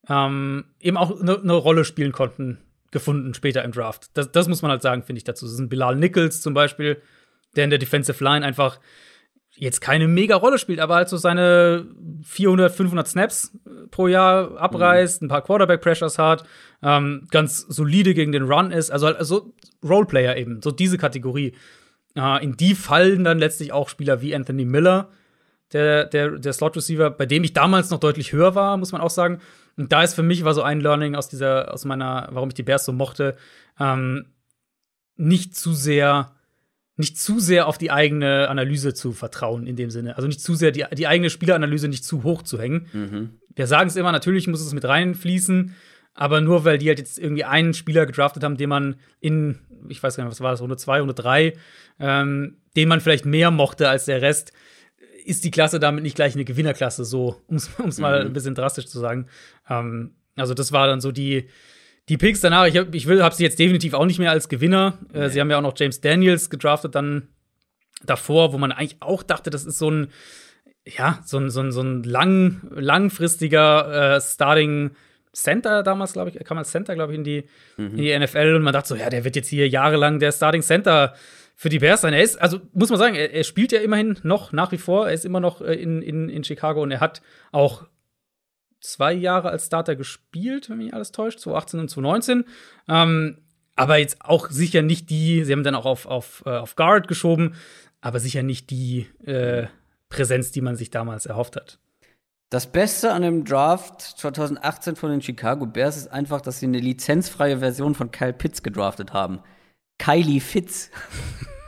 ähm, eben auch eine ne Rolle spielen konnten, gefunden später im Draft. Das, das muss man halt sagen, finde ich dazu. Das ist ein Bilal Nichols zum Beispiel, der in der Defensive Line einfach jetzt keine mega Rolle spielt, aber halt so seine 400, 500 Snaps äh, pro Jahr abreißt, ein paar Quarterback-Pressures hat, ähm, ganz solide gegen den Run ist, also, halt- also Roleplayer eben, so diese Kategorie. Äh, in die fallen dann letztlich auch Spieler wie Anthony Miller, der, der, der Slot-Receiver, bei dem ich damals noch deutlich höher war, muss man auch sagen. Und da ist für mich war so ein Learning aus dieser, aus meiner, warum ich die Bears so mochte, ähm, nicht zu sehr, nicht zu sehr auf die eigene Analyse zu vertrauen in dem Sinne. Also nicht zu sehr die, die eigene Spieleranalyse nicht zu hoch zu hängen. Mhm. Wir sagen es immer, natürlich muss es mit reinfließen, aber nur weil die halt jetzt irgendwie einen Spieler gedraftet haben, den man in, ich weiß gar nicht, was war das, Runde 2, Runde 3, ähm, den man vielleicht mehr mochte als der Rest, ist die Klasse damit nicht gleich eine Gewinnerklasse, so, um es mal ein bisschen drastisch zu sagen. Ähm, also, das war dann so die, die Picks danach. Ich, hab, ich will, habe sie jetzt definitiv auch nicht mehr als Gewinner. Äh, sie haben ja auch noch James Daniels gedraftet dann davor, wo man eigentlich auch dachte, das ist so ein, ja, so ein, so ein, so ein lang, langfristiger äh, Starting Center damals, glaube ich, kam als Center, glaube ich, in die, in die NFL und man dachte so, ja, der wird jetzt hier jahrelang der Starting Center für die Bears sein. Er ist, also muss man sagen, er, er spielt ja immerhin noch nach wie vor, er ist immer noch äh, in, in, in Chicago und er hat auch zwei Jahre als Starter gespielt, wenn mich alles täuscht, 2018 und 2019. Ähm, aber jetzt auch sicher nicht die, sie haben dann auch auf, auf, äh, auf Guard geschoben, aber sicher nicht die äh, Präsenz, die man sich damals erhofft hat. Das Beste an dem Draft 2018 von den Chicago Bears ist einfach, dass sie eine lizenzfreie Version von Kyle Pitts gedraftet haben. Kylie Fitz.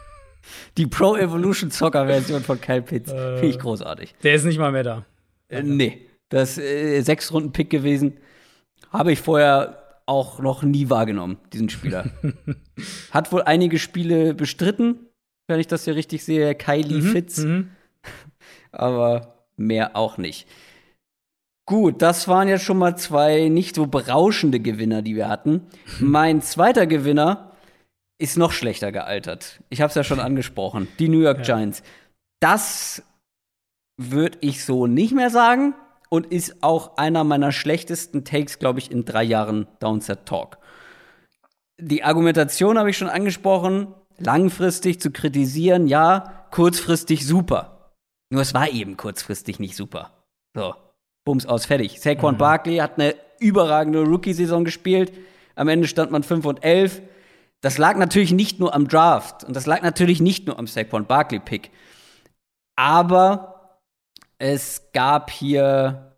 Die Pro Evolution Soccer Version von Kyle Pitts. Finde ich großartig. Der ist nicht mal mehr da. Äh, nee, das äh, sechs Runden Pick gewesen. Habe ich vorher auch noch nie wahrgenommen, diesen Spieler. Hat wohl einige Spiele bestritten, wenn ich das hier richtig sehe. Kylie Fitz. Mhm. aber mehr auch nicht. Gut, das waren jetzt schon mal zwei nicht so berauschende Gewinner, die wir hatten. mein zweiter Gewinner ist noch schlechter gealtert. Ich habe es ja schon angesprochen. Die New York Ja. Giants. Das würde ich so nicht mehr sagen und ist auch einer meiner schlechtesten Takes, glaube ich, in drei Jahren Downset Talk. Die Argumentation habe ich schon angesprochen. Langfristig zu kritisieren, ja, kurzfristig super. Nur es war eben kurzfristig nicht super. So, Bums aus, fertig. Saquon Mhm. Barkley hat eine überragende Rookie-Saison gespielt. Am Ende stand man 5 und 11. Das lag natürlich nicht nur am Draft und das lag natürlich nicht nur am Saquon Barkley-Pick. Aber es gab hier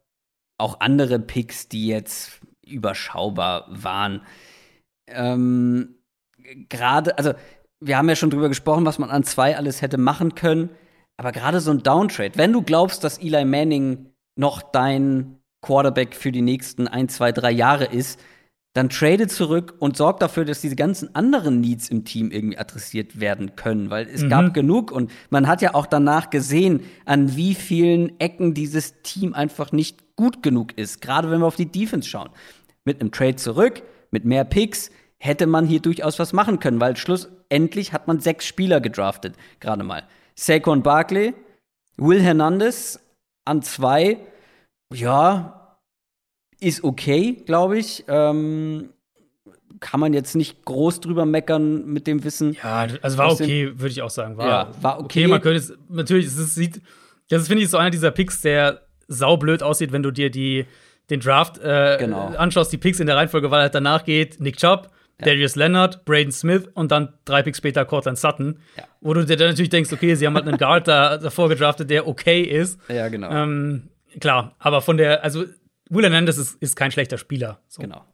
auch andere Picks, die jetzt überschaubar waren. Ähm, gerade, also wir haben ja schon drüber gesprochen, was man an zwei alles hätte machen können. Aber gerade so ein Downtrade, wenn du glaubst, dass Eli Manning noch dein Quarterback für die nächsten ein, zwei, drei Jahre ist, dann trade zurück und sorg dafür, dass diese ganzen anderen Needs im Team irgendwie adressiert werden können, weil es Mhm. gab genug und man hat ja auch danach gesehen, an wie vielen Ecken dieses Team einfach nicht nicht gut genug ist, gerade wenn wir auf die Defense schauen. Mit einem Trade zurück, mit mehr Picks, hätte man hier durchaus was machen können, weil schlussendlich hat man sechs Spieler gedraftet, gerade mal. Saquon Barkley, Will Hernandez an zwei, ja, ist okay, glaube ich. Ähm, kann man jetzt nicht groß drüber meckern mit dem Wissen. Ja, also war okay, würde ich auch sagen. War, ja, war okay. okay. Man könnte es, natürlich, es sieht, das finde ich so einer dieser Picks, der saublöd aussieht, wenn du dir die, den Draft äh, genau. anschaust, die Picks in der Reihenfolge, weil halt danach geht Nick Chubb, ja. Darius Leonard, Braden Smith und dann drei Picks später Cortland Sutton. Ja. Wo du dir dann natürlich denkst, okay, sie haben halt einen Guard da, davor gedraftet, der okay ist. Ja, genau. Ähm, klar, aber von der, also Will Hernandez ist, ist kein schlechter Spieler. So. Genau.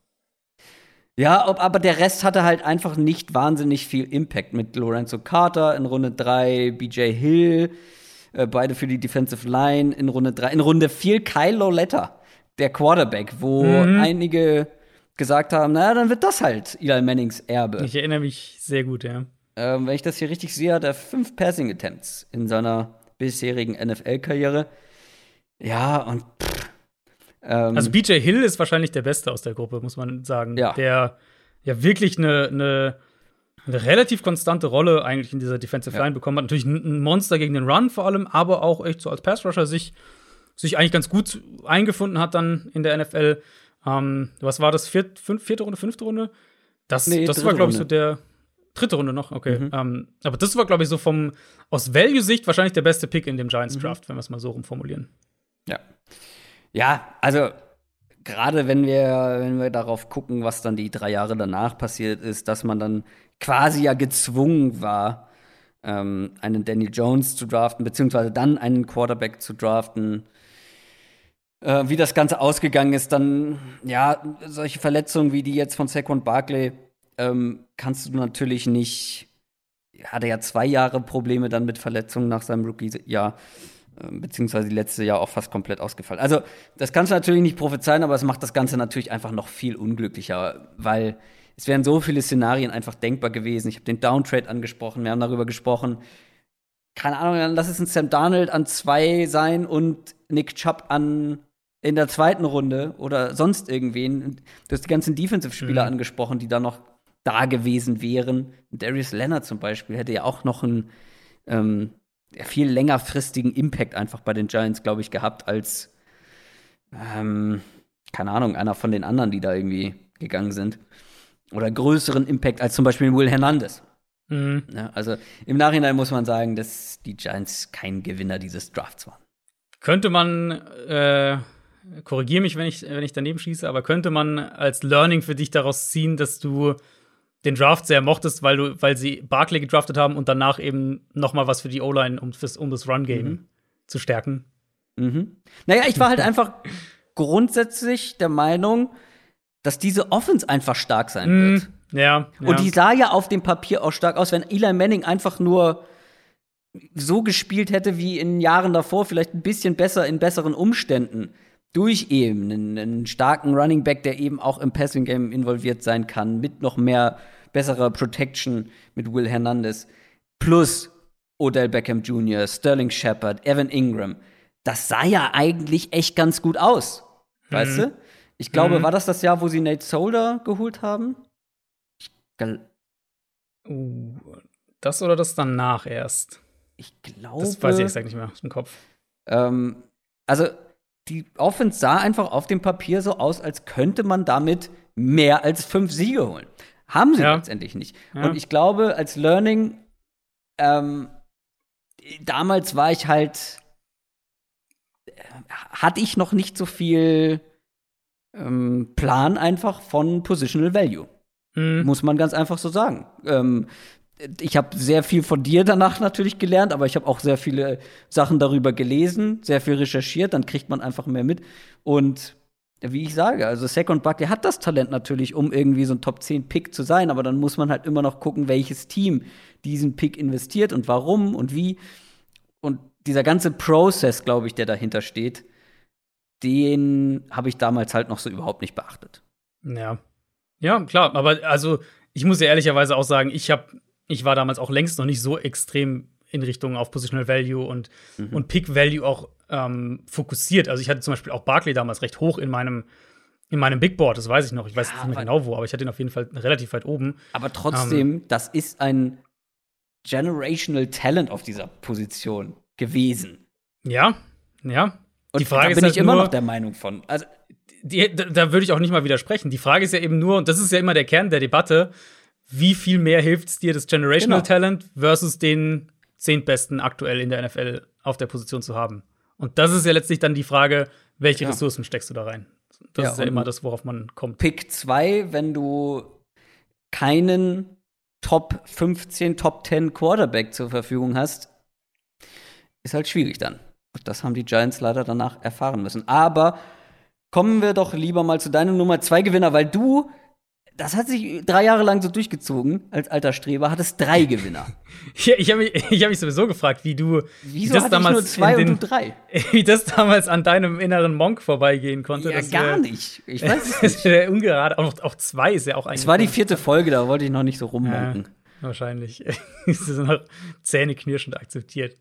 Ja, ob, aber der Rest hatte halt einfach nicht wahnsinnig viel Impact mit Lorenzo Carter in Runde 3, BJ Hill, äh, beide für die Defensive Line in Runde 3. In Runde 4 Kyle Loletta, der Quarterback, wo mhm. einige gesagt haben, naja, dann wird das halt Eli Mannings Erbe. Ich erinnere mich sehr gut, ja. Ähm, wenn ich das hier richtig sehe, hat er fünf Passing Attempts in seiner bisherigen NFL-Karriere. Ja, und pff, ähm, Also BJ Hill ist wahrscheinlich der Beste aus der Gruppe, muss man sagen. Ja. Der ja wirklich eine, eine, eine relativ konstante Rolle eigentlich in dieser Defensive Line ja. bekommen hat. Natürlich ein Monster gegen den Run vor allem, aber auch echt so als Pass-Rusher sich, sich eigentlich ganz gut eingefunden hat dann in der NFL. Ähm, was war das? Viert, fünf, vierte Runde, fünfte Runde? Das, nee, das war, glaube ich, so der dritte Runde noch, okay. Mhm. Ähm, aber das war, glaube ich, so vom aus Value-Sicht wahrscheinlich der beste Pick in dem Giants-Draft, mhm. wenn wir es mal so rumformulieren. Ja. Ja, also gerade wenn wir, wenn wir darauf gucken, was dann die drei Jahre danach passiert ist, dass man dann quasi ja gezwungen war, ähm, einen Danny Jones zu draften, beziehungsweise dann einen Quarterback zu draften, äh, wie das Ganze ausgegangen ist, dann, ja, solche Verletzungen wie die jetzt von Saquon Barkley, ähm, kannst du natürlich nicht. Hatte ja zwei Jahre Probleme dann mit Verletzungen nach seinem Rookie-Jahr, beziehungsweise die letzte Jahr auch fast komplett ausgefallen. Also, das kannst du natürlich nicht prophezeien, aber es macht das Ganze natürlich einfach noch viel unglücklicher, weil es wären so viele Szenarien einfach denkbar gewesen. Ich habe den Downtrade angesprochen, wir haben darüber gesprochen. Keine Ahnung, dann lass es ein Sam Darnold an zwei sein und Nick Chubb an in der zweiten Runde oder sonst irgendwen. Du hast die ganzen Defensive-Spieler mhm. angesprochen, die da noch da gewesen wären. Darius Leonard zum Beispiel hätte ja auch noch einen ähm, viel längerfristigen Impact einfach bei den Giants, glaube ich, gehabt, als, ähm, keine Ahnung, einer von den anderen, die da irgendwie gegangen sind. Oder größeren Impact als zum Beispiel Will Hernandez. Mhm. Ja, also im Nachhinein muss man sagen, dass die Giants kein Gewinner dieses Drafts waren. Könnte man äh korrigiere mich, wenn ich, wenn ich daneben schieße, aber könnte man als Learning für dich daraus ziehen, dass du den Draft sehr mochtest, weil du, weil sie Barkley gedraftet haben und danach eben noch mal was für die O-Line, um, um das Run-Game mhm. zu stärken? Mhm. Naja, ich war halt einfach grundsätzlich der Meinung, dass diese Offense einfach stark sein mhm. wird. Ja, ja. Und die sah ja auf dem Papier auch stark aus, wenn Eli Manning einfach nur so gespielt hätte wie in Jahren davor, vielleicht ein bisschen besser in besseren Umständen durch eben einen, einen, starken Running Back, der eben auch im Passing Game involviert sein kann, mit noch mehr besserer Protection mit Will Hernandez, plus Odell Beckham Jr., Sterling Shepard, Evan Ingram. Das sah ja eigentlich echt ganz gut aus. Mhm. Weißt du? Ich glaube, mhm. war das das Jahr, wo sie Nate Solder geholt haben? Uh, das oder das danach erst? Ich glaube. Das weiß ich exakt nicht mehr aus dem Kopf. Ähm, also, die Offense sah einfach auf dem Papier so aus, als könnte man damit mehr als fünf Siege holen. Haben sie ja. letztendlich nicht. Ja. Und ich glaube, als Learning, ähm, damals war ich halt, äh, hatte ich noch nicht so viel ähm, Plan einfach von Positional Value. Mhm. Muss man ganz einfach so sagen. Ähm, ich habe sehr viel von dir danach natürlich gelernt, aber ich habe auch sehr viele Sachen darüber gelesen, sehr viel recherchiert, dann kriegt man einfach mehr mit. Und wie ich sage, also Second Buck, der hat das Talent natürlich, um irgendwie so ein Top 10 Pick zu sein, aber dann muss man halt immer noch gucken, welches Team diesen Pick investiert und warum und wie. Und dieser ganze Prozess, glaube ich, der dahinter steht, den habe ich damals halt noch so überhaupt nicht beachtet. Ja. Ja, klar, aber also ich muss ja ehrlicherweise auch sagen, ich habe ich war damals auch längst noch nicht so extrem in Richtung auf Positional Value und, mhm. und Pick Value auch ähm, fokussiert. Also ich hatte zum Beispiel auch Barkley damals recht hoch in meinem in meinem Big Board, das weiß ich noch. Ich weiß ja, nicht mehr genau wo, aber ich hatte ihn auf jeden Fall relativ weit oben. Aber trotzdem, ähm, das ist ein generational Talent auf dieser Position gewesen. Ja, ja. Und die Frage da bin ist ich halt immer nur, noch der Meinung von. Also, die, da, da würde ich auch nicht mal widersprechen. Die Frage ist ja eben nur, und das ist ja immer der Kern der Debatte, wie viel mehr hilft es dir, das Generational genau. Talent versus den zehntbesten aktuell in der NFL auf der Position zu haben? Und das ist ja letztlich dann die Frage, welche ja. Ressourcen steckst du da rein? Das ja, ist ja immer das, worauf man kommt. Pick 2, wenn du keinen Top 15, Top 10 Quarterback zur Verfügung hast, ist halt schwierig dann. Und das haben die Giants leider danach erfahren müssen. Aber kommen wir doch lieber mal zu deinem Nummer 2 Gewinner, weil du das hat sich drei Jahre lang so durchgezogen als alter Streber, hat es drei Gewinner. ja, ich habe mich, hab mich sowieso gefragt, wie du Wieso wie das damals nur zwei den, und du drei? Wie das damals an deinem inneren Monk vorbeigehen konnte. Ja, gar wär, nicht. Ich weiß es nicht. ungerade. Auch, auch zwei ist ja auch eigentlich. Es war die vierte Folge, da wollte ich noch nicht so rummonken. Ja, wahrscheinlich. das ist noch zähneknirschend akzeptiert.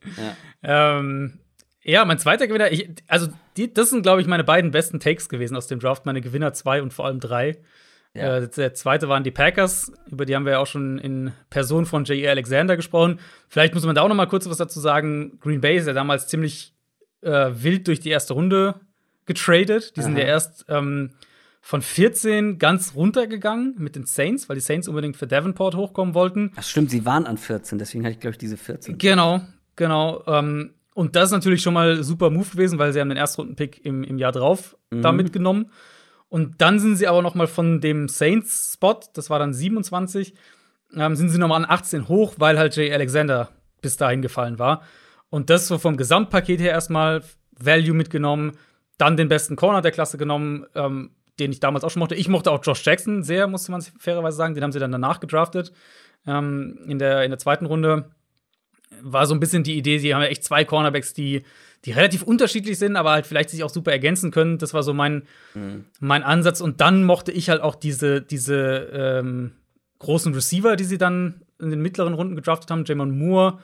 Ja. Ähm, ja, mein zweiter Gewinner, ich, also die, das sind, glaube ich, meine beiden besten Takes gewesen aus dem Draft, meine Gewinner zwei und vor allem drei. Ja. Äh, der zweite waren die Packers, über die haben wir ja auch schon in Person von J.E. Alexander gesprochen. Vielleicht muss man da auch noch mal kurz was dazu sagen. Green Bay ist ja damals ziemlich äh, wild durch die erste Runde getradet. Die Aha. sind ja erst ähm, von 14 ganz runtergegangen mit den Saints, weil die Saints unbedingt für Davenport hochkommen wollten. Ach stimmt, sie waren an 14, deswegen hatte ich, glaube ich, diese 14. Genau, genau. Ähm, und das ist natürlich schon mal super Move gewesen, weil sie haben den Erstrunden-Pick im, im Jahr drauf mhm. da mitgenommen. Und dann sind sie aber noch mal von dem Saints-Spot, das war dann 27, ähm, sind sie noch mal an 18 hoch, weil halt Jay Alexander bis dahin gefallen war. Und das so vom Gesamtpaket her erstmal Value mitgenommen, dann den besten Corner der Klasse genommen, ähm, den ich damals auch schon mochte. Ich mochte auch Josh Jackson sehr, musste man fairerweise sagen. Den haben sie dann danach gedraftet ähm, in, der, in der zweiten Runde. War so ein bisschen die Idee, sie haben ja echt zwei Cornerbacks, die die relativ unterschiedlich sind, aber halt vielleicht sich auch super ergänzen können. Das war so mein, mhm. mein Ansatz. Und dann mochte ich halt auch diese, diese ähm, großen Receiver, die sie dann in den mittleren Runden gedraftet haben, Jamon Moore,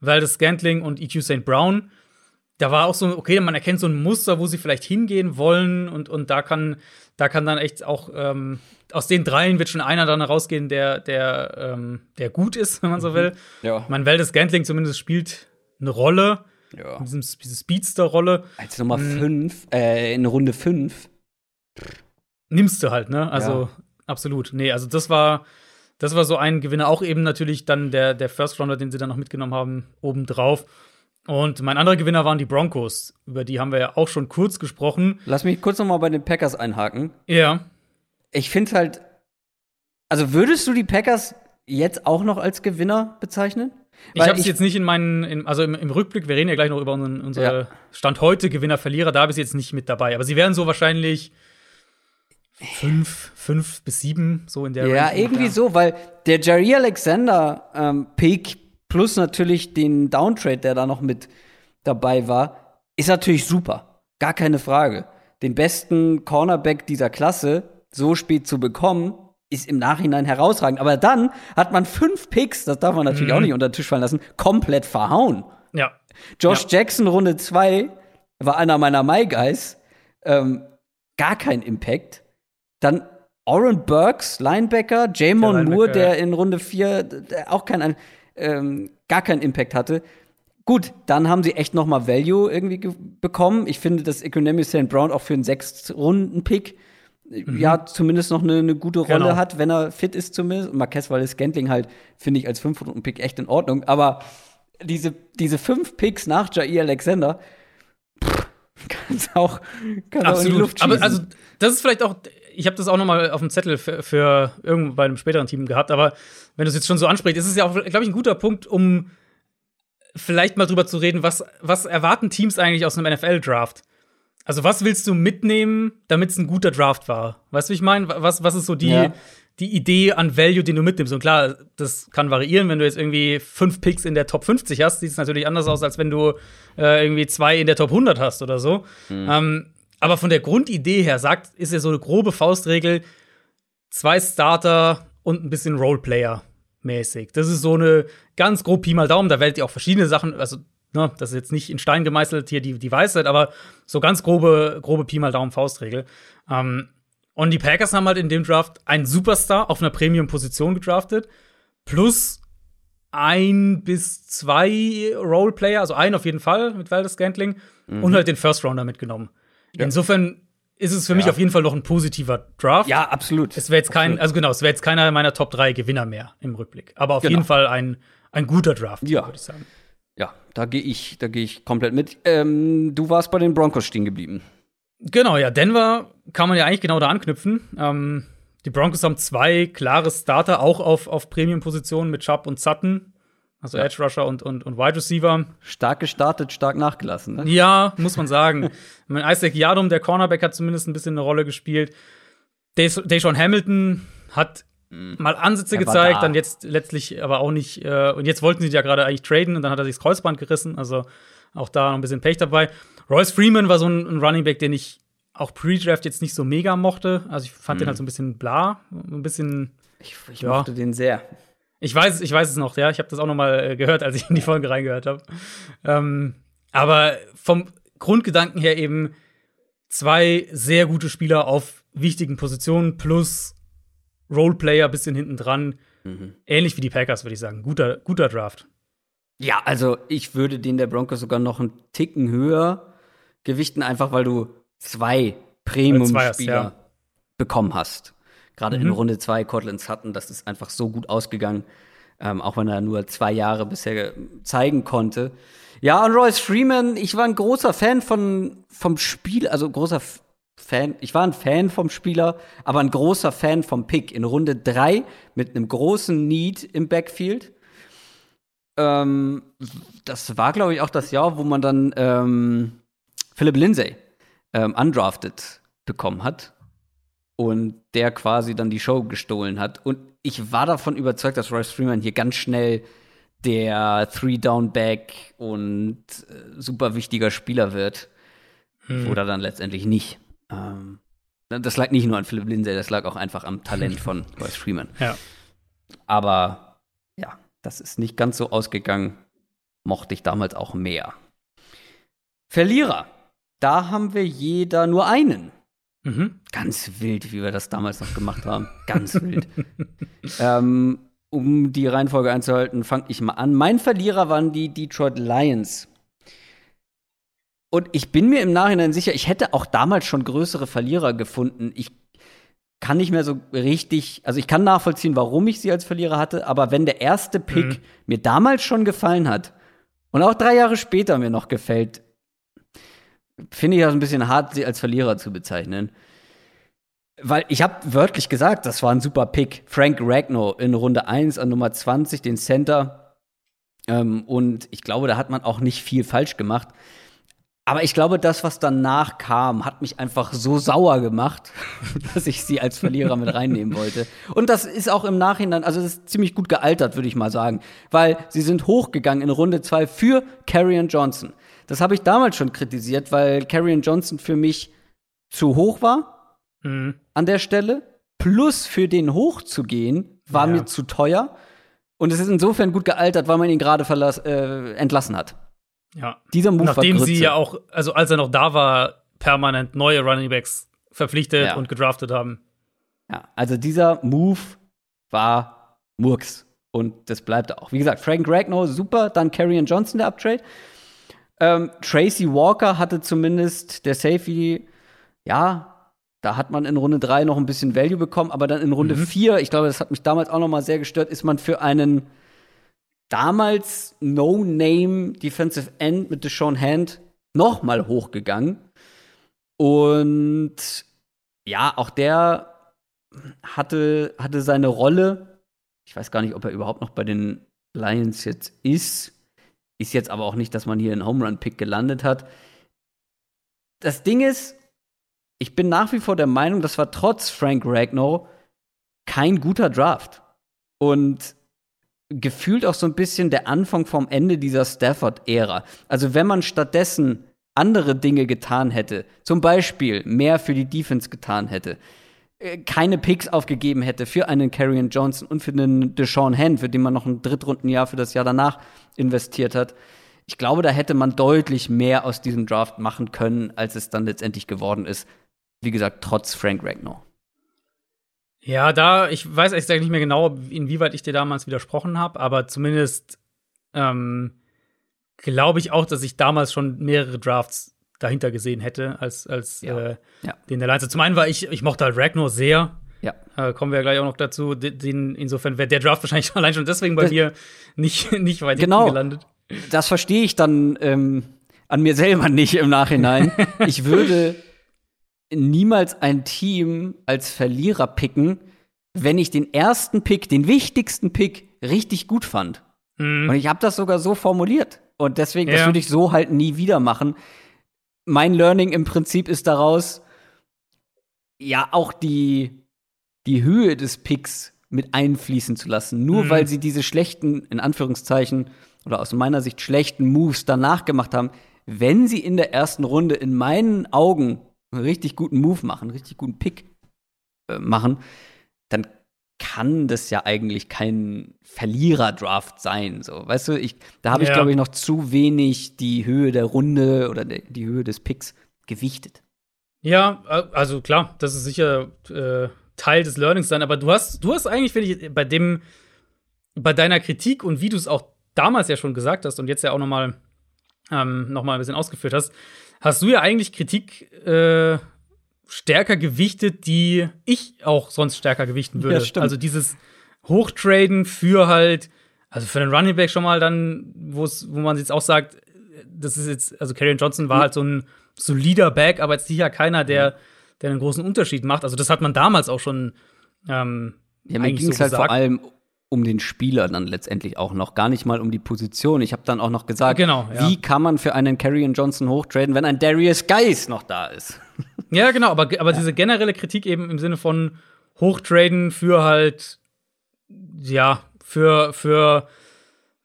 Valdez Scantling und EQ St. Brown. Da war auch so, okay, man erkennt so ein Muster, wo sie vielleicht hingehen wollen und, und da kann, da kann dann echt auch ähm, aus den dreien wird schon einer dann rausgehen, der, der, ähm, der gut ist, wenn man so mhm. will. Ja. Mein Valdez Scantling zumindest spielt eine Rolle. Ja. Diesem, diese Speedster-Rolle. Als Nummer 5, mhm. äh, in Runde 5. Nimmst du halt, ne? Also, ja. absolut. Nee, also das war, das war so ein Gewinner. Auch eben natürlich dann der, der First Rounder, den sie dann noch mitgenommen haben, obendrauf. Und mein anderer Gewinner waren die Broncos. Über die haben wir ja auch schon kurz gesprochen. Lass mich kurz noch mal bei den Packers einhaken. Ja. Ich finde halt, also würdest du die Packers jetzt auch noch als Gewinner bezeichnen? Ich habe es jetzt nicht in meinen, in, also im, im, Rückblick, wir reden ja gleich noch über unseren, unsere ja. Stand heute Gewinner, Verlierer, da habe ich jetzt nicht mit dabei. Aber sie wären so wahrscheinlich fünf, fünf bis sieben, so in der Ja, Range irgendwie so, weil der Jerry Alexander ähm, Pick plus natürlich den Downtrade, der da noch mit dabei war, ist natürlich super. Gar keine Frage. Den besten Cornerback dieser Klasse so spät zu bekommen, ist im Nachhinein herausragend. Aber dann hat man fünf Picks, das darf man natürlich mhm. auch nicht unter den Tisch fallen lassen, komplett verhauen. Ja. Josh ja. Jackson, Runde 2, war einer meiner My Guys. Ähm, gar kein Impact. Dann Oren Burks, Linebacker, Jamon Moore, der in Runde 4 auch kein, ähm, gar keinen Impact hatte. Gut, dann haben sie echt noch mal Value irgendwie bekommen. Ich finde, dass Economy St. Brown auch für einen Sechs-Runden-Pick mhm. ja zumindest noch eine, eine gute Rolle genau. hat, wenn er fit ist zumindest. Und Marquez Wallace Scantling halt, finde ich, als Fünf-Runden-Pick echt in Ordnung. Aber diese, diese fünf Picks nach Jair Alexander, kannst auch, kannst auch in die Luft schießen. Aber also, das ist vielleicht auch, ich habe das auch noch mal auf dem Zettel für, für irgendwo bei einem späteren Team gehabt, aber wenn du es jetzt schon so ansprichst, ist es ja auch, glaube ich, ein guter Punkt, um vielleicht mal drüber zu reden, was, was erwarten Teams eigentlich aus einem NFL-Draft? Also, was willst du mitnehmen, damit es ein guter Draft war? Weißt du, wie ich meine? Was, was ist so die, ja. die Idee an Value, den du mitnimmst? Und klar, das kann variieren. Wenn du jetzt irgendwie fünf Picks in der Top 50 hast, sieht es natürlich anders aus, als wenn du äh, irgendwie zwei in der Top 100 hast oder so. Mhm. Ähm, aber von der Grundidee her sagt, ist ja so eine grobe Faustregel: zwei Starter und ein bisschen Roleplayer mäßig. Das ist so eine ganz grob Pi mal Daumen. Da werdet ihr auch verschiedene Sachen, also ne, das ist jetzt nicht in Stein gemeißelt hier die, die Weisheit, aber so ganz grobe, grobe Pi mal Daumen Faustregel. Ähm, und die Packers haben halt in dem Draft einen Superstar auf einer Premium-Position gedraftet, plus ein bis zwei Roleplayer, also einen auf jeden Fall mit Valdez Scantling mhm. und halt den First Rounder mitgenommen. Ja. Insofern ist es für ja. mich auf jeden Fall noch ein positiver Draft. Ja, absolut. Es wäre jetzt kein, absolut. also genau, es wäre jetzt keiner meiner Top 3 Gewinner mehr im Rückblick. Aber auf genau. jeden Fall ein, ein guter Draft, ja. würde ich sagen. Da gehe ich, da gehe ich komplett mit. Ähm, du warst bei den Broncos stehen geblieben. Genau, ja, Denver kann man ja eigentlich genau da anknüpfen. Ähm, die Broncos haben zwei klare Starter, auch auf, auf Premium-Positionen mit Chubb und Sutton. Also ja. Edge Rusher und, und, und Wide Receiver. Stark gestartet, stark nachgelassen. Ne? Ja, muss man sagen. mein Isaac Yadum, der Cornerback, hat zumindest ein bisschen eine Rolle gespielt. Deshaun Hamilton hat. Mal Ansätze gezeigt, da. dann jetzt letztlich aber auch nicht. Äh, und jetzt wollten sie ja gerade eigentlich traden und dann hat er sich das Kreuzband gerissen. Also auch da noch ein bisschen Pech dabei. Royce Freeman war so ein, ein Running Back, den ich auch Pre-Draft jetzt nicht so mega mochte. Also ich fand mhm. den halt so ein bisschen bla, ein bisschen. Ich, ich ja. mochte den sehr. Ich weiß, ich weiß es noch, ja. Ich habe das auch noch mal äh, gehört, als ich in die Folge reingehört habe. Ähm, aber vom Grundgedanken her eben zwei sehr gute Spieler auf wichtigen Positionen plus Roleplayer bisschen hinten dran. Mhm. Ähnlich wie die Packers, würde ich sagen. Guter, guter Draft. Ja, also ich würde den der Broncos sogar noch einen Ticken höher gewichten, einfach weil du zwei Premium-Spieler ja. bekommen hast. Gerade mhm. in Runde 2 Cortland hatten, das ist einfach so gut ausgegangen, ähm, auch wenn er nur zwei Jahre bisher zeigen konnte. Ja, und Royce Freeman, ich war ein großer Fan von, vom Spiel, also großer Fan, ich war ein Fan vom Spieler, aber ein großer Fan vom Pick in Runde 3 mit einem großen Need im Backfield. Ähm, das war, glaube ich, auch das Jahr, wo man dann ähm, Philip Lindsay ähm, undrafted bekommen hat und der quasi dann die Show gestohlen hat. Und ich war davon überzeugt, dass Royce Freeman hier ganz schnell der Three-Down-Back und äh, super wichtiger Spieler wird. Hm. Oder dann letztendlich nicht. Ähm, das lag nicht nur an Philip Lindsay, das lag auch einfach am Talent von Royce Freeman. Ja. Aber ja, das ist nicht ganz so ausgegangen. Mochte ich damals auch mehr. Verlierer. Da haben wir jeder nur einen. Mhm. Ganz wild, wie wir das damals noch gemacht haben. Ganz wild. ähm, um die Reihenfolge einzuhalten, fange ich mal an. Mein Verlierer waren die Detroit Lions. Und ich bin mir im Nachhinein sicher, ich hätte auch damals schon größere Verlierer gefunden. Ich kann nicht mehr so richtig, also ich kann nachvollziehen, warum ich sie als Verlierer hatte, aber wenn der erste Pick mhm. mir damals schon gefallen hat und auch drei Jahre später mir noch gefällt, finde ich das ein bisschen hart, sie als Verlierer zu bezeichnen. Weil ich habe wörtlich gesagt, das war ein super Pick. Frank Ragnow in Runde 1 an Nummer 20, den Center. Ähm, und ich glaube, da hat man auch nicht viel falsch gemacht. Aber ich glaube, das, was danach kam, hat mich einfach so sauer gemacht, dass ich sie als Verlierer mit reinnehmen wollte. Und das ist auch im Nachhinein, also das ist ziemlich gut gealtert, würde ich mal sagen. Weil sie sind hochgegangen in Runde 2 für Carrion Johnson. Das habe ich damals schon kritisiert, weil Carrion Johnson für mich zu hoch war mhm. an der Stelle. Plus für den hochzugehen war ja. mir zu teuer. Und es ist insofern gut gealtert, weil man ihn gerade äh, entlassen hat. Ja. Dieser Move Nachdem sie ja auch, also als er noch da war, permanent neue Running Backs verpflichtet ja. und gedraftet haben. Ja, also dieser Move war Murks. Und das bleibt auch. Wie gesagt, Frank Ragnow, super. Dann Carrion Johnson, der Uptrade. Ähm, Tracy Walker hatte zumindest der Safety, ja, da hat man in Runde 3 noch ein bisschen Value bekommen, aber dann in Runde mhm. 4, ich glaube, das hat mich damals auch noch mal sehr gestört, ist man für einen damals No-Name Defensive End mit Deshaun Hand noch mal hochgegangen. Und ja, auch der hatte, hatte seine Rolle. Ich weiß gar nicht, ob er überhaupt noch bei den Lions jetzt ist. Ist jetzt aber auch nicht, dass man hier einen Home Run Pick gelandet hat. Das Ding ist, ich bin nach wie vor der Meinung, das war trotz Frank Ragnow kein guter Draft. Und gefühlt auch so ein bisschen der Anfang vom Ende dieser Stafford-Ära. Also wenn man stattdessen andere Dinge getan hätte, zum Beispiel mehr für die Defense getan hätte, äh, keine Picks aufgegeben hätte für einen Carrion Johnson und für einen Deshaun Hand, für den man noch ein Drittrundenjahr für das Jahr danach investiert hat. ich glaube, da hätte man deutlich mehr aus diesem Draft machen können, als es dann letztendlich geworden ist. Wie gesagt, trotz Frank Ragnar. Ja, da, ich weiß echt nicht mehr genau, inwieweit ich dir damals widersprochen habe, aber zumindest ähm, glaube ich auch, dass ich damals schon mehrere Drafts dahinter gesehen hätte, als, als ja. Äh, ja. den der Lions. Zum einen war ich, ich mochte halt Ragnar sehr. Ja. Äh, kommen wir ja gleich auch noch dazu. Den, insofern wäre der Draft wahrscheinlich allein schon deswegen bei das, mir nicht, nicht weit genau, gelandet. Das verstehe ich dann ähm, an mir selber nicht im Nachhinein. ich würde niemals ein Team als Verlierer picken, wenn ich den ersten Pick, den wichtigsten Pick, richtig gut fand. Mhm. Und ich habe das sogar so formuliert. Und deswegen, ja. das würde ich so halt nie wieder machen. Mein Learning im Prinzip ist daraus, ja, auch die, die Höhe des Picks mit einfließen zu lassen. Nur mhm. weil sie diese schlechten, in Anführungszeichen, oder aus meiner Sicht schlechten Moves danach gemacht haben, wenn sie in der ersten Runde in meinen Augen einen richtig guten Move machen, einen richtig guten Pick äh, machen, dann kann das ja eigentlich kein Verlierer-Draft sein. So, weißt du, ich, da habe ich, ja. glaube ich, noch zu wenig die Höhe der Runde oder de, die Höhe des Picks gewichtet. Ja, also klar, das ist sicher äh, Teil des Learnings dann, aber du hast, du hast eigentlich, finde ich, bei dem, bei deiner Kritik und wie du es auch damals ja schon gesagt hast und jetzt ja auch noch mal, ähm, noch mal ein bisschen ausgeführt hast, hast du ja eigentlich Kritik äh, stärker gewichtet, die ich auch sonst stärker gewichten würde. Ja, also dieses Hochtraden für halt, also für den Running Back schon mal dann, wo man jetzt auch sagt, das ist jetzt, also Karrion Johnson war mhm. halt so ein solider Back, aber jetzt sicher keiner, der, der einen großen Unterschied macht. Also das hat man damals auch schon ähm, ja, mir ging es so halt vor allem um den Spieler dann letztendlich auch noch, gar nicht mal um die Position. Ich habe dann auch noch gesagt, genau, ja. wie kann man für einen Carrion Johnson hochtraden, wenn ein Darius Geis noch da ist? Ja, genau, aber, aber ja. diese generelle Kritik eben im Sinne von hochtraden für halt, ja, für, für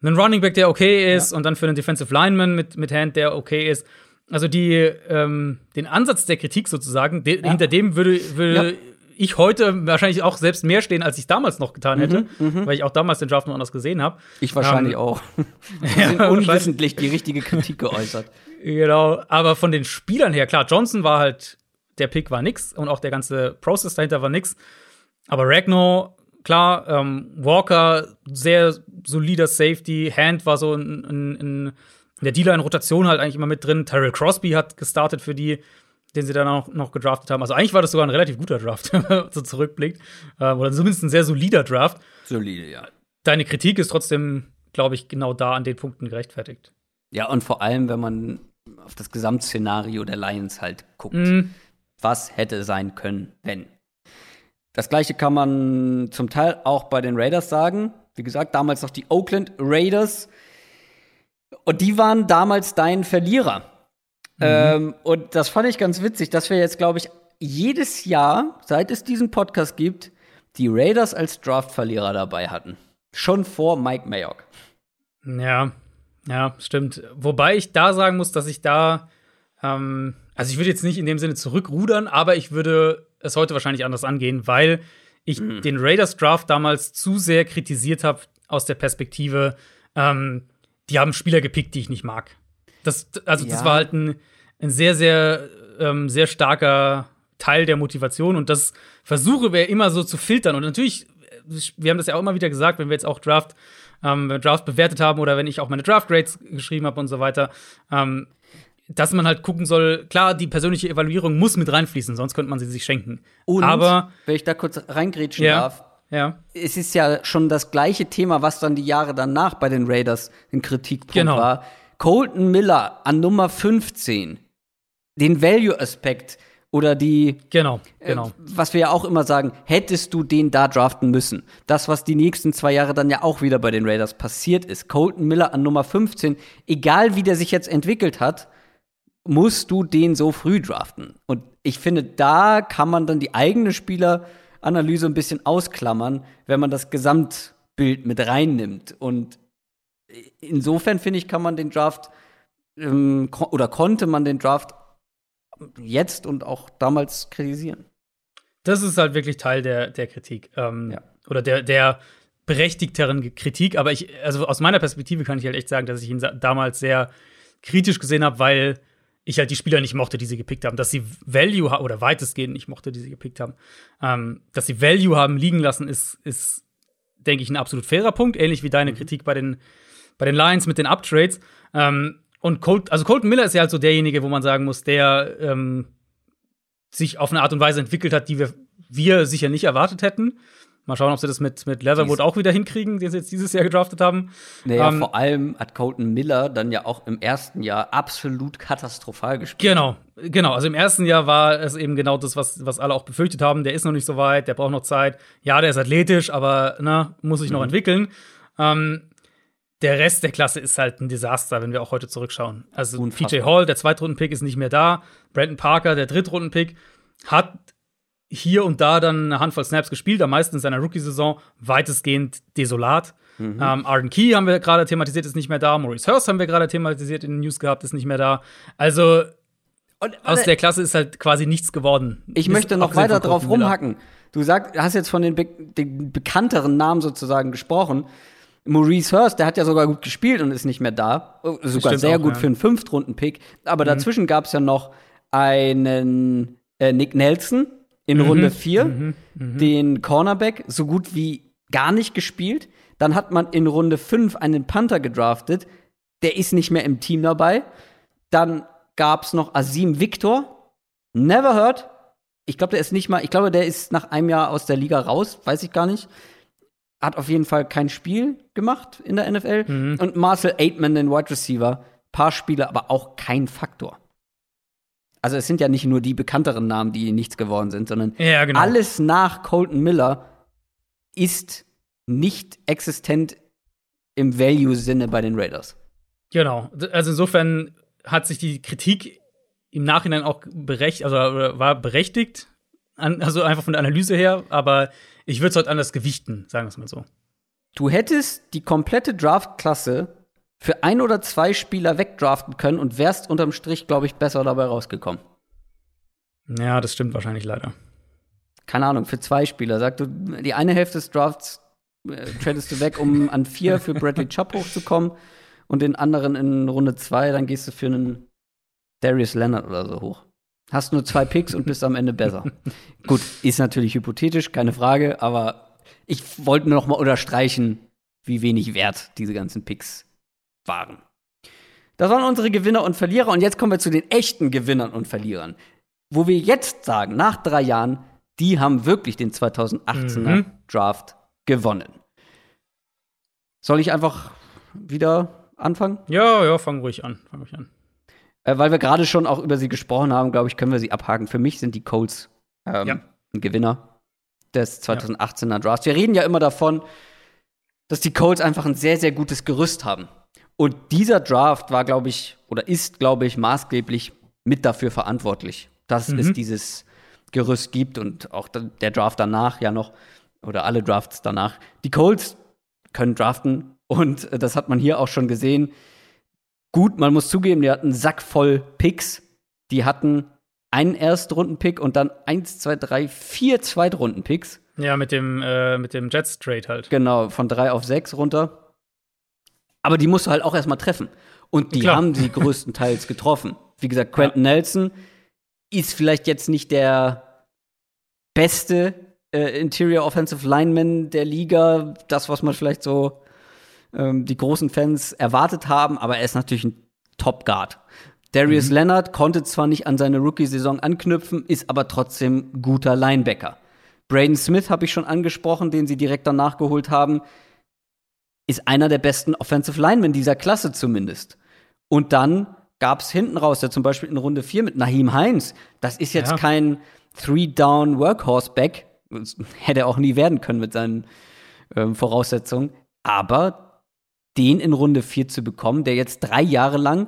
einen Running Back, der okay ist, ja. und dann für einen Defensive Lineman mit, mit Hand, der okay ist. Also die, ähm, den Ansatz der Kritik sozusagen, de hinter dem würde, würde ich heute wahrscheinlich auch selbst mehr stehen, als ich damals noch getan hätte, mhm, mhm. weil ich auch damals den Draft noch anders gesehen habe. Ich wahrscheinlich ähm, auch. Wir sind unwissentlich die richtige Kritik geäußert. Genau, aber von den Spielern her, klar, Johnson war halt, der Pick war nix und auch der ganze Prozess dahinter war nix. Aber Ragnar, klar, ähm, Walker, sehr solider Safety, Hand war so in, in, in der D-Line-Rotation halt eigentlich immer mit drin. Terrell Crosby hat gestartet für die den sie dann auch noch gedraftet haben. Also eigentlich war das sogar ein relativ guter Draft, wenn man so zurückblickt. Äh, oder zumindest ein sehr solider Draft. Solide, ja. Deine Kritik ist trotzdem, glaube ich, genau da an den Punkten gerechtfertigt. Ja, und vor allem, wenn man auf das Gesamtszenario der Lions halt guckt. Mhm. Was hätte sein können, wenn? Das gleiche kann man zum Teil auch bei den Raiders sagen. Wie gesagt, damals noch die Oakland Raiders. Und die waren damals dein Verlierer. Mhm. Ähm, und das fand ich ganz witzig, dass wir jetzt, glaube ich, jedes Jahr, seit es diesen Podcast gibt, die Raiders als Draft-Verlierer dabei hatten. Schon vor Mike Mayock. Ja, ja, stimmt. Wobei ich da sagen muss, dass ich da, ähm, also ich würde jetzt nicht in dem Sinne zurückrudern, aber ich würde es heute wahrscheinlich anders angehen, weil ich mhm. den Raiders Draft damals zu sehr kritisiert habe aus der Perspektive, ähm, die haben Spieler gepickt, die ich nicht mag. Das, also, ja. das war halt ein, ein sehr, sehr, ähm, sehr starker Teil der Motivation und das versuche wir immer so zu filtern. Und natürlich, wir haben das ja auch immer wieder gesagt, wenn wir jetzt auch Draft, ähm, Draft bewertet haben oder wenn ich auch meine Draft Grades geschrieben habe und so weiter, ähm, dass man halt gucken soll, klar, die persönliche Evaluierung muss mit reinfließen, sonst könnte man sie sich schenken. Und, Aber, wenn ich da kurz reingrätschen ja, darf, ja. es ist ja schon das gleiche Thema, was dann die Jahre danach bei den Raiders ein Kritikpunkt genau. war. Colton Miller an Nummer 15 den Value-Aspekt oder die. Genau, genau. Äh, was wir ja auch immer sagen, hättest du den da draften müssen. Das, was die nächsten zwei Jahre dann ja auch wieder bei den Raiders passiert ist. Colton Miller an Nummer 15, egal wie der sich jetzt entwickelt hat, musst du den so früh draften. Und ich finde, da kann man dann die eigene Spieleranalyse ein bisschen ausklammern, wenn man das Gesamtbild mit reinnimmt. Und insofern finde ich, kann man den Draft ähm, oder konnte man den Draft jetzt und auch damals kritisieren. Das ist halt wirklich Teil der, der Kritik. Ähm, ja. Oder der, der berechtigteren Kritik, aber ich, also aus meiner Perspektive kann ich halt echt sagen, dass ich ihn damals sehr kritisch gesehen habe, weil ich halt die Spieler nicht mochte, die sie gepickt haben. Dass sie Value haben, oder weitestgehend nicht mochte, die sie gepickt haben. Ähm, dass sie Value haben liegen lassen, ist, ist, denke ich, ein absolut fairer Punkt. Ähnlich wie deine mhm. Kritik bei den, bei den Lions mit den Uptrades. Ähm, und Colt, also Colton Miller ist ja halt so derjenige, wo man sagen muss, der ähm, sich auf eine Art und Weise entwickelt hat, die wir, wir sicher nicht erwartet hätten. Mal schauen, ob sie das mit, mit Leatherwood Dies. auch wieder hinkriegen, den sie jetzt dieses Jahr gedraftet haben. Naja, ähm, vor allem hat Colton Miller dann ja auch im ersten Jahr absolut katastrophal gespielt. Genau, genau. Also im ersten Jahr war es eben genau das, was, was alle auch befürchtet haben. Der ist noch nicht so weit, der braucht noch Zeit. Ja, der ist athletisch, aber na, muss sich mhm. noch entwickeln. Ähm, der Rest der Klasse ist halt ein Desaster, wenn wir auch heute zurückschauen. Also Unfassbar. PJ Hall, der Zweitrunden-Pick, ist nicht mehr da. Brandon Parker, der Drittrunden-Pick, hat hier und da dann eine Handvoll Snaps gespielt, am meisten in seiner Rookie-Saison, weitestgehend desolat. Mhm. Ähm, Arden Key haben wir gerade thematisiert, ist nicht mehr da. Maurice Hurst haben wir gerade thematisiert in den News gehabt, ist nicht mehr da. Also und, aus der Klasse ist halt quasi nichts geworden. Ich ist möchte noch weiter drauf rumhacken. Du sagst, hast jetzt von den, be den bekannteren Namen sozusagen gesprochen. Maurice Hurst, der hat ja sogar gut gespielt und ist nicht mehr da. Sogar sehr auch, gut ja. für einen Fünftrunden-Pick. Aber mhm. dazwischen gab es ja noch einen äh, Nick Nelson, in mhm. Runde 4 mhm. mhm. den Cornerback so gut wie gar nicht gespielt. Dann hat man in Runde 5 einen Panther gedraftet. Der ist nicht mehr im Team dabei. Dann gab es noch Asim Victor. Never heard. Ich glaube, der ist nicht mal, ich glaube, der ist nach einem Jahr aus der Liga raus, weiß ich gar nicht. Hat auf jeden Fall kein Spiel gemacht in der NFL. Mhm. Und Marcel Aitman, den Wide Receiver, paar Spiele, aber auch kein Faktor also es sind ja nicht nur die bekannteren Namen, die nichts geworden sind, sondern ja, genau. alles nach Colton Miller ist nicht existent im Value-Sinne bei den Raiders. Genau. Also insofern hat sich die Kritik im Nachhinein auch berechtigt, also war berechtigt, also einfach von der Analyse her, aber ich würde es heute anders gewichten, sagen wir es mal so. Du hättest die komplette Draft-Klasse für ein oder zwei Spieler wegdraften können und wärst unterm Strich, glaube ich, besser dabei rausgekommen. Ja, das stimmt wahrscheinlich leider. Keine Ahnung, für zwei Spieler. Sag du, die eine Hälfte des Drafts äh, tradest du weg, um an vier für Bradley Chubb hochzukommen und den anderen in Runde zwei, dann gehst du für einen Darius Leonard oder so hoch. Hast nur zwei Picks und bist am Ende besser. Gut, ist natürlich hypothetisch, keine Frage, aber ich wollte nur noch mal unterstreichen, wie wenig wert diese ganzen Picks waren. Das waren unsere Gewinner und Verlierer und jetzt kommen wir zu den echten Gewinnern und Verlierern. Wo wir jetzt sagen, nach drei Jahren, die haben wirklich den 2018er mhm. Draft gewonnen. Soll ich einfach wieder anfangen? Ja, ja, fang ruhig an. Fang ruhig an. Äh, weil wir gerade schon auch über sie gesprochen haben, glaube ich, können wir sie abhaken. Für mich sind die Colts ähm, ja. ein Gewinner des 2018er ja. Drafts. Wir reden ja immer davon, dass die Colts einfach ein sehr, sehr gutes Gerüst haben. Und dieser Draft war, glaube ich, oder ist, glaube ich, maßgeblich mit dafür verantwortlich, dass mhm. es dieses Gerüst gibt und auch der Draft danach ja noch, oder alle Drafts danach. Die Colts können draften und das hat man hier auch schon gesehen. Gut, man muss zugeben, die hatten einen Sack voll Picks. Die hatten einen Erstrunden-Pick und dann eins, zwei, drei, vier Zweitrunden-Picks. Ja, mit dem, äh, mit dem Jets-Trade halt. Genau, von drei auf sechs runter. Aber die musst du halt auch erstmal treffen. Und die Klar. haben sie größtenteils getroffen. Wie gesagt, Quentin ja. Nelson ist vielleicht jetzt nicht der beste äh, Interior Offensive Lineman der Liga, das, was man vielleicht so ähm, die großen Fans erwartet haben, aber er ist natürlich ein Top Guard. Darius mhm. Leonard konnte zwar nicht an seine Rookie-Saison anknüpfen, ist aber trotzdem guter Linebacker. Braden Smith habe ich schon angesprochen, den sie direkt danach geholt haben ist einer der besten Offensive Linemen dieser Klasse zumindest. Und dann gab es hinten raus, ja zum Beispiel in Runde 4 mit Nahim Heinz. Das ist jetzt ja. kein Three-Down-Workhorse-Back. Hätte er auch nie werden können mit seinen ähm, Voraussetzungen. Aber den in Runde 4 zu bekommen, der jetzt drei Jahre lang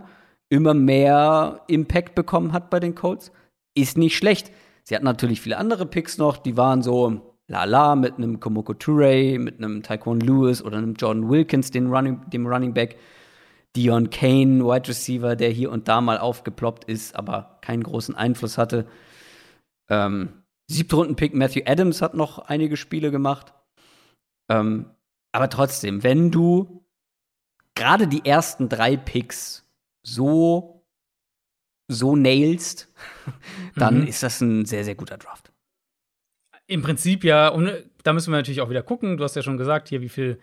immer mehr Impact bekommen hat bei den Colts, ist nicht schlecht. Sie hatten natürlich viele andere Picks noch, die waren so Lala mit einem Komoko Toure, mit einem Tyquan Lewis oder einem Jordan Wilkins, den Running, dem Running Back. Dion Kane, Wide Receiver, der hier und da mal aufgeploppt ist, aber keinen großen Einfluss hatte. Ähm, Siebtrunden-Pick Matthew Adams hat noch einige Spiele gemacht. Ähm, Aber trotzdem, wenn du gerade die ersten drei Picks so, so nailst, dann Mhm. ist das ein sehr, sehr guter Draft. Im Prinzip ja, und äh, da müssen wir natürlich auch wieder gucken. Du hast ja schon gesagt, hier, wie viel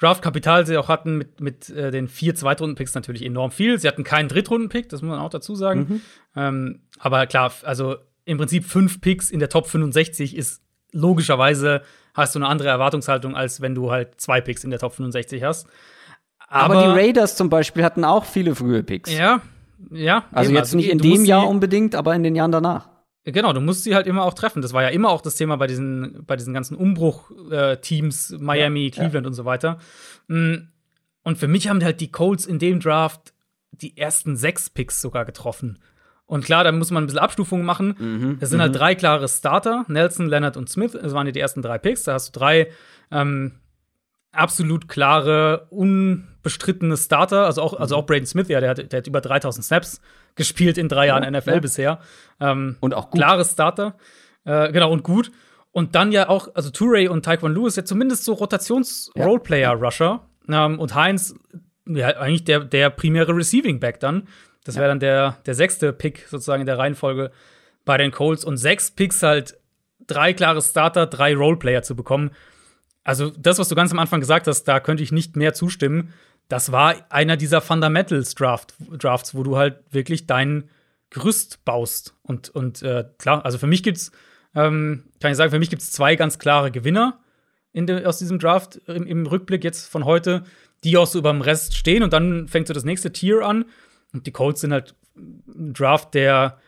Draftkapital sie auch hatten mit, mit äh, den vier Zweitrunden-Picks natürlich enorm viel. Sie hatten keinen Drittrunden-Pick, das muss man auch dazu sagen. Ähm, aber klar, also im Prinzip fünf Picks in der Top 65 ist logischerweise hast du eine andere Erwartungshaltung, als wenn du halt zwei Picks in der Top 65 hast. Aber, die Raiders zum Beispiel hatten auch viele frühe Picks. Ja, ja. Also eben, jetzt nicht in du dem Jahr unbedingt, aber in den Jahren danach. Genau, du musst sie halt immer auch treffen. Das war ja immer auch das Thema bei diesen, bei diesen ganzen Umbruch-Teams, Miami, Cleveland und so weiter. Mm, Und für mich haben halt die Colts in dem Draft die ersten sechs Picks sogar getroffen. Und klar, da muss man ein bisschen Abstufungen machen. Es sind halt drei klare Starter, Nelson, Leonard und Smith. Das waren ja die ersten drei Picks. Da hast du drei ähm, absolut klare, unbestrittene Starter. Also auch, also auch Braden Smith, ja, der hat, der hat über 3000 Snaps gespielt in drei Jahren Ja, NFL ja. bisher. Ähm, Und auch gut. klare Starter. Äh, genau, und gut. Und dann ja auch, also Touré und Taekwon Lewis ja zumindest so Rotations-Roleplayer-Rusher. Ähm, und Heinz, ja, eigentlich der, der primäre Receiving Back dann. Das wäre dann der, der sechste Pick sozusagen in der Reihenfolge bei den Colts. Und sechs Picks halt drei klare Starter, drei Roleplayer zu bekommen. Also, das, was du ganz am Anfang gesagt hast, da könnte ich nicht mehr zustimmen. Das war einer dieser Fundamentals Draft, Drafts, wo du halt wirklich dein Gerüst baust. Und, und äh, klar, also für mich gibt's, ähm, kann ich sagen, für mich gibt's zwei ganz klare Gewinner in de, aus diesem Draft im, im Rückblick jetzt von heute, die auch so über dem Rest stehen. Und dann fängt so das nächste Tier an. Und die Colts sind halt ein Draft, der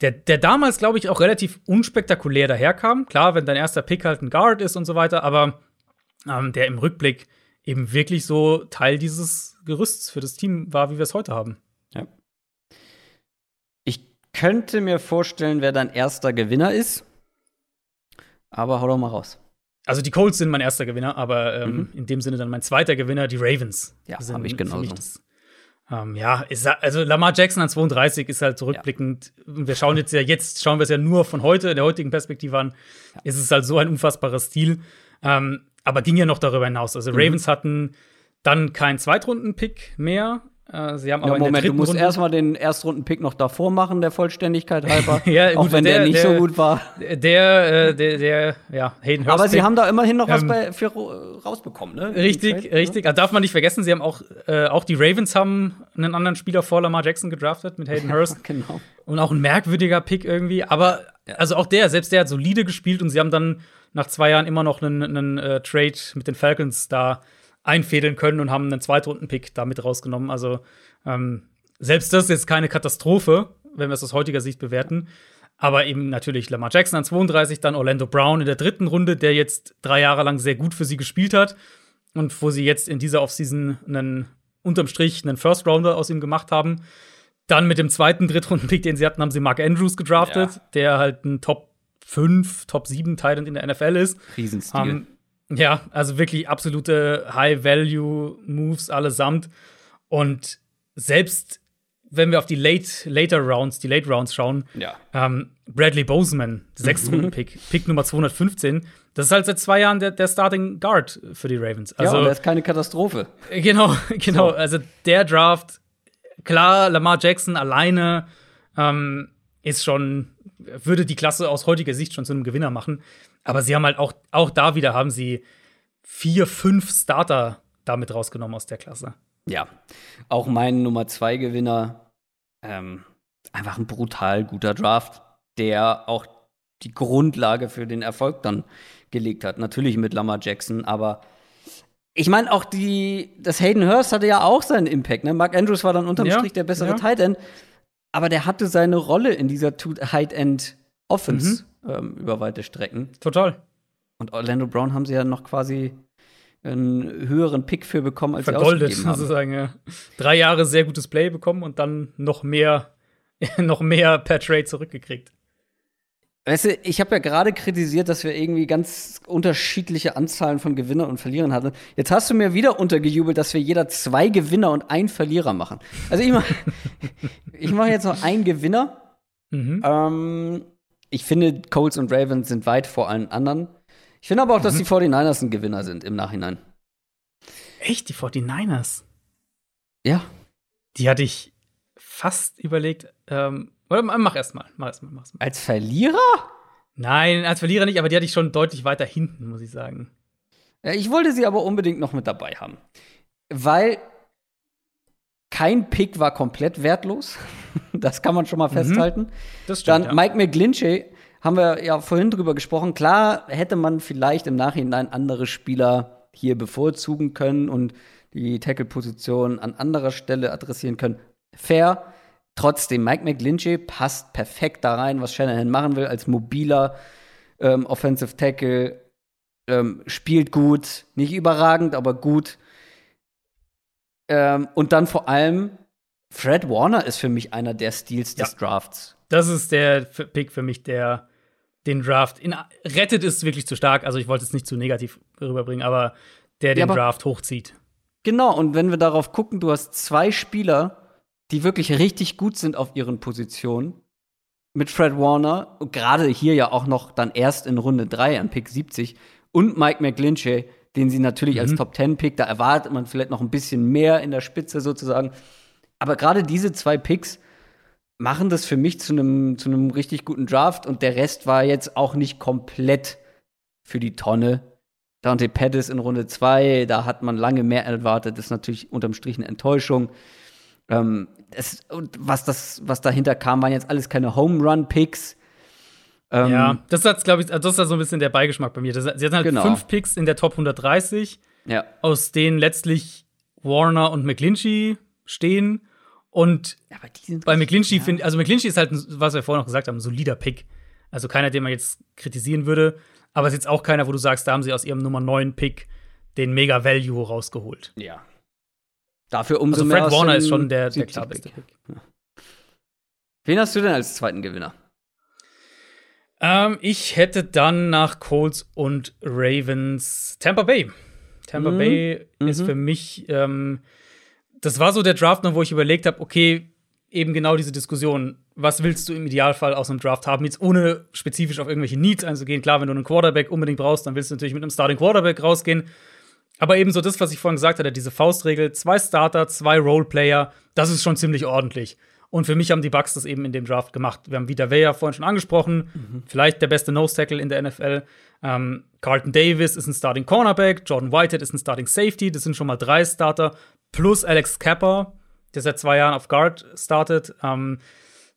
der, der damals, glaube ich, auch relativ unspektakulär daherkam. Klar, wenn dein erster Pick halt ein Guard ist und so weiter, aber ähm, der im Rückblick eben wirklich so Teil dieses Gerüsts für das Team war, wie wir es heute haben. Ja. Ich könnte mir vorstellen, wer dein erster Gewinner ist. Aber hau doch mal raus. Also die Colts sind mein erster Gewinner, aber ähm, in dem Sinne dann mein zweiter Gewinner, die Ravens. Ja, sind hab ich genauso. das- Ähm, ja, ist, also Lamar Jackson an 32 ist halt zurückblickend. Und Wir schauen jetzt ja, jetzt schauen wir es ja nur von heute, der heutigen Perspektive an. Ist es halt so ein unfassbarer Stil. Ähm, aber ging ja noch darüber hinaus. Mhm. Also Ravens hatten dann keinen Zweitrunden-Pick mehr. Äh, sie haben aber Ja, in der Moment, du musst Runde erstmal den Erstrunden-Pick noch davor machen, der Vollständigkeit halber. Ja, auch gut, wenn der, der- nicht der- so gut war. der, äh, der, der, ja, Hayden Hurst. Aber sie haben da immerhin noch was Ähm, bei, für ro- rausbekommen, ne? Richtig, Trade, ne? richtig. Also darf man nicht vergessen, sie haben auch, äh, auch die Ravens haben einen anderen Spieler vor Lamar Jackson gedraftet mit Hayden Hurst. Genau. Und auch ein merkwürdiger Pick irgendwie. Aber also auch der, selbst der hat solide gespielt und sie haben dann nach zwei Jahren immer noch einen, einen äh, Trade mit den Falcons da einfädeln können und haben einen Zweitrunden-Pick da mit rausgenommen. Also ähm, selbst das ist jetzt keine Katastrophe, wenn wir es aus heutiger Sicht bewerten. Aber eben natürlich Lamar Jackson an 32, dann Orlando Brown in der dritten Runde, der jetzt drei Jahre lang sehr gut für sie gespielt hat und wo sie jetzt in dieser Offseason einen unterm Strich einen First Rounder aus ihm gemacht haben. Dann mit dem zweiten Drittrunden-Pick, den sie hatten, haben sie Mark Andrews gedraftet, Ja. der halt ein Top 5, Top 7 Titan in der NFL ist. Riesenstil. Ähm, ja, also wirklich absolute High-Value-Moves allesamt. Und selbst wenn wir auf die Late, Later Rounds, die Late Rounds schauen, ja. ähm, Bradley Boseman, Sechstrunden-Pick, Pick Nummer 215, das ist halt seit zwei Jahren der, der Starting Guard für die Ravens. ja, und Also, das ist keine Katastrophe. Genau, genau. Also der Draft, klar, Lamar Jackson alleine ähm, ist schon, würde die Klasse aus heutiger Sicht schon zu einem Gewinner machen. Aber sie haben halt auch, auch da wieder haben sie vier, fünf Starter damit rausgenommen aus der Klasse. Ja. Auch mein Nummer zwei Gewinner. Ähm, einfach ein brutal guter Draft, der auch die Grundlage für den Erfolg dann gelegt hat. Natürlich mit Lamar Jackson, aber ich meine auch die, das Hayden Hurst hatte ja auch seinen Impact. Ne? Mark Andrews war dann unterm Ja, Strich der bessere ja. Tight End, aber der hatte seine Rolle in dieser Two- Tight End Offense Mhm. ähm, über weite Strecken. Total. Und Orlando Brown haben sie ja noch quasi einen höheren Pick für bekommen, als sie Vergoldet, ausgegeben haben. sozusagen. Ja. Drei Jahre sehr gutes Play bekommen und dann noch mehr, noch mehr per Trade zurückgekriegt. Weißt du, ich habe ja gerade kritisiert, dass wir irgendwie ganz unterschiedliche Anzahlen von Gewinnern und Verlierern hatten. Jetzt hast du mir wieder untergejubelt, dass wir jeder zwei Gewinner und einen Verlierer machen. Also ich mache ich mach jetzt noch einen Gewinner. Mhm. Ähm, ich finde, Colts und Ravens sind weit vor allen anderen. Ich finde aber auch, dass die 49ers ein Gewinner sind im Nachhinein. Echt, die 49ers? Ja. Die hatte ich fast überlegt. Ähm, oder mach erst mal, mach erst mal, mach erst mal. Als Verlierer? Nein, als Verlierer nicht, aber die hatte ich schon deutlich weiter hinten, muss ich sagen. Ja, ich wollte sie aber unbedingt noch mit dabei haben. Weil kein Pick war komplett wertlos. Das kann man schon mal mhm. festhalten. Das stimmt, Dann ja. Mike McGlinchey, haben wir ja vorhin drüber gesprochen. Klar hätte man vielleicht im Nachhinein andere Spieler hier bevorzugen können und die Tackle-Position an anderer Stelle adressieren können. Fair. Trotzdem, Mike McGlinchey passt perfekt da rein, was Shanahan machen will, als mobiler ähm, Offensive Tackle. Ähm, spielt gut, nicht überragend, aber gut. Ähm, und dann vor allem, Fred Warner ist für mich einer der Stils des ja. Drafts. Das ist der Pick für mich, der den Draft in, rettet, ist wirklich zu stark. Also ich wollte es nicht zu negativ rüberbringen, aber der den ja, Draft hochzieht. Genau, und wenn wir darauf gucken, du hast zwei Spieler, die wirklich richtig gut sind auf ihren Positionen. Mit Fred Warner, gerade hier ja auch noch dann erst in Runde 3 an Pick 70 und Mike McGlinchey, den sie natürlich mhm. als Top 10 Pick, da erwartet man vielleicht noch ein bisschen mehr in der Spitze sozusagen. Aber gerade diese zwei Picks machen das für mich zu einem zu einem richtig guten Draft und der Rest war jetzt auch nicht komplett für die Tonne. Dante Pettis in Runde 2, da hat man lange mehr erwartet, das ist natürlich unterm Strich eine Enttäuschung. Ähm, es, was, das, was dahinter kam, waren jetzt alles keine Home Run Picks. Ähm, ja, das ist, glaube ich, das ist so ein bisschen der Beigeschmack bei mir. Das, sie hatten halt genau. fünf Picks in der Top 130, ja. aus denen letztlich Warner und McClinchy stehen. Und ja, bei McClinchy ja. finde also McClinchy ist halt, was wir vorhin noch gesagt haben, ein solider Pick. Also keiner, den man jetzt kritisieren würde. Aber es ist jetzt auch keiner, wo du sagst, da haben sie aus ihrem Nummer 9 Pick den Mega Value rausgeholt. Ja, Dafür umso also Fred mehr. Warner ist schon der, der klar beste Pick. Wen hast du denn als zweiten Gewinner? Ähm, ich hätte dann nach Colts und Ravens Tampa Bay. Tampa mhm. Bay mhm. ist für mich, ähm, das war so der Draft, wo ich überlegt habe, okay, eben genau diese Diskussion, was willst du im Idealfall aus einem Draft haben, jetzt ohne spezifisch auf irgendwelche Needs einzugehen. Klar, wenn du einen Quarterback unbedingt brauchst, dann willst du natürlich mit einem Starting Quarterback rausgehen. Aber ebenso das, was ich vorhin gesagt hatte, diese Faustregel, zwei Starter, zwei Roleplayer, das ist schon ziemlich ordentlich. Und für mich haben die Bucks das eben in dem Draft gemacht. Wir haben Vita Vea vorhin schon angesprochen, mhm. vielleicht der beste Nose-Tackle in der NFL. Ähm, Carlton Davis ist ein Starting Cornerback, Jordan Whitehead ist ein Starting Safety, das sind schon mal drei Starter, plus Alex Kappa, der seit zwei Jahren auf Guard startet. Ähm,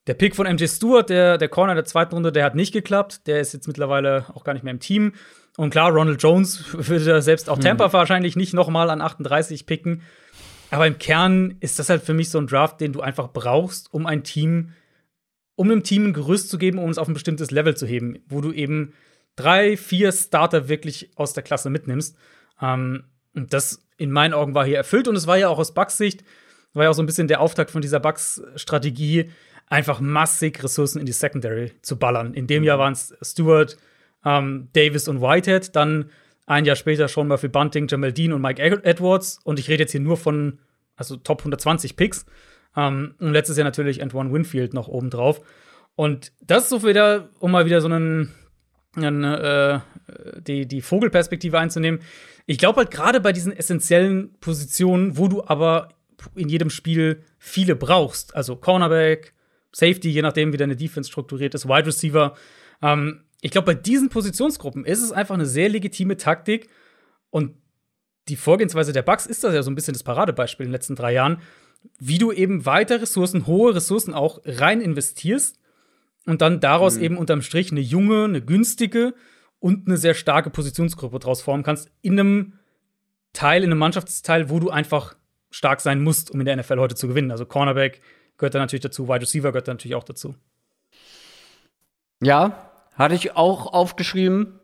der Pick von MJ Stewart, der, der Corner der zweiten Runde, der hat nicht geklappt. Der ist jetzt mittlerweile auch gar nicht mehr im Team. Und klar, Ronald Jones würde selbst auch Tampa hm. wahrscheinlich nicht noch mal an 38 picken. Aber im Kern ist das halt für mich so ein Draft, den du einfach brauchst, um ein Team, um einem Team ein Gerüst zu geben, um es auf ein bestimmtes Level zu heben, wo du eben drei, vier Starter wirklich aus der Klasse mitnimmst. Ähm, und das in meinen Augen war hier erfüllt und es war ja auch aus Bucks Sicht, war ja auch so ein bisschen der Auftakt von dieser Bucks-Strategie, einfach massig Ressourcen in die Secondary zu ballern. In dem Jahr waren es Stewart, ähm, Davis und Whitehead, dann ein Jahr später schon mal für Bunting, Jamal Dean und Mike Edwards. Und ich rede jetzt hier nur von, also Top 120 Picks. Ähm, und letztes Jahr natürlich Antoine Winfield noch oben drauf. Und das ist so wieder, um mal wieder so einen, einen äh, die, die Vogelperspektive einzunehmen. Ich glaube halt gerade bei diesen essentiellen Positionen, wo du aber in jedem Spiel viele brauchst, also Cornerback, Safety, je nachdem, wie deine Defense strukturiert ist, Wide Receiver, ähm, ich glaube, bei diesen Positionsgruppen ist es einfach eine sehr legitime Taktik und die Vorgehensweise der Bugs ist das ja so ein bisschen das Paradebeispiel in den letzten drei Jahren, wie du eben weiter Ressourcen, hohe Ressourcen auch rein investierst und dann daraus mhm. eben unterm Strich eine junge, eine günstige und eine sehr starke Positionsgruppe draus formen kannst in einem Teil, in einem Mannschaftsteil, wo du einfach stark sein musst, um in der NFL heute zu gewinnen. Also Cornerback gehört da natürlich dazu, Wide Receiver gehört da natürlich auch dazu. Ja, hatte ich auch aufgeschrieben.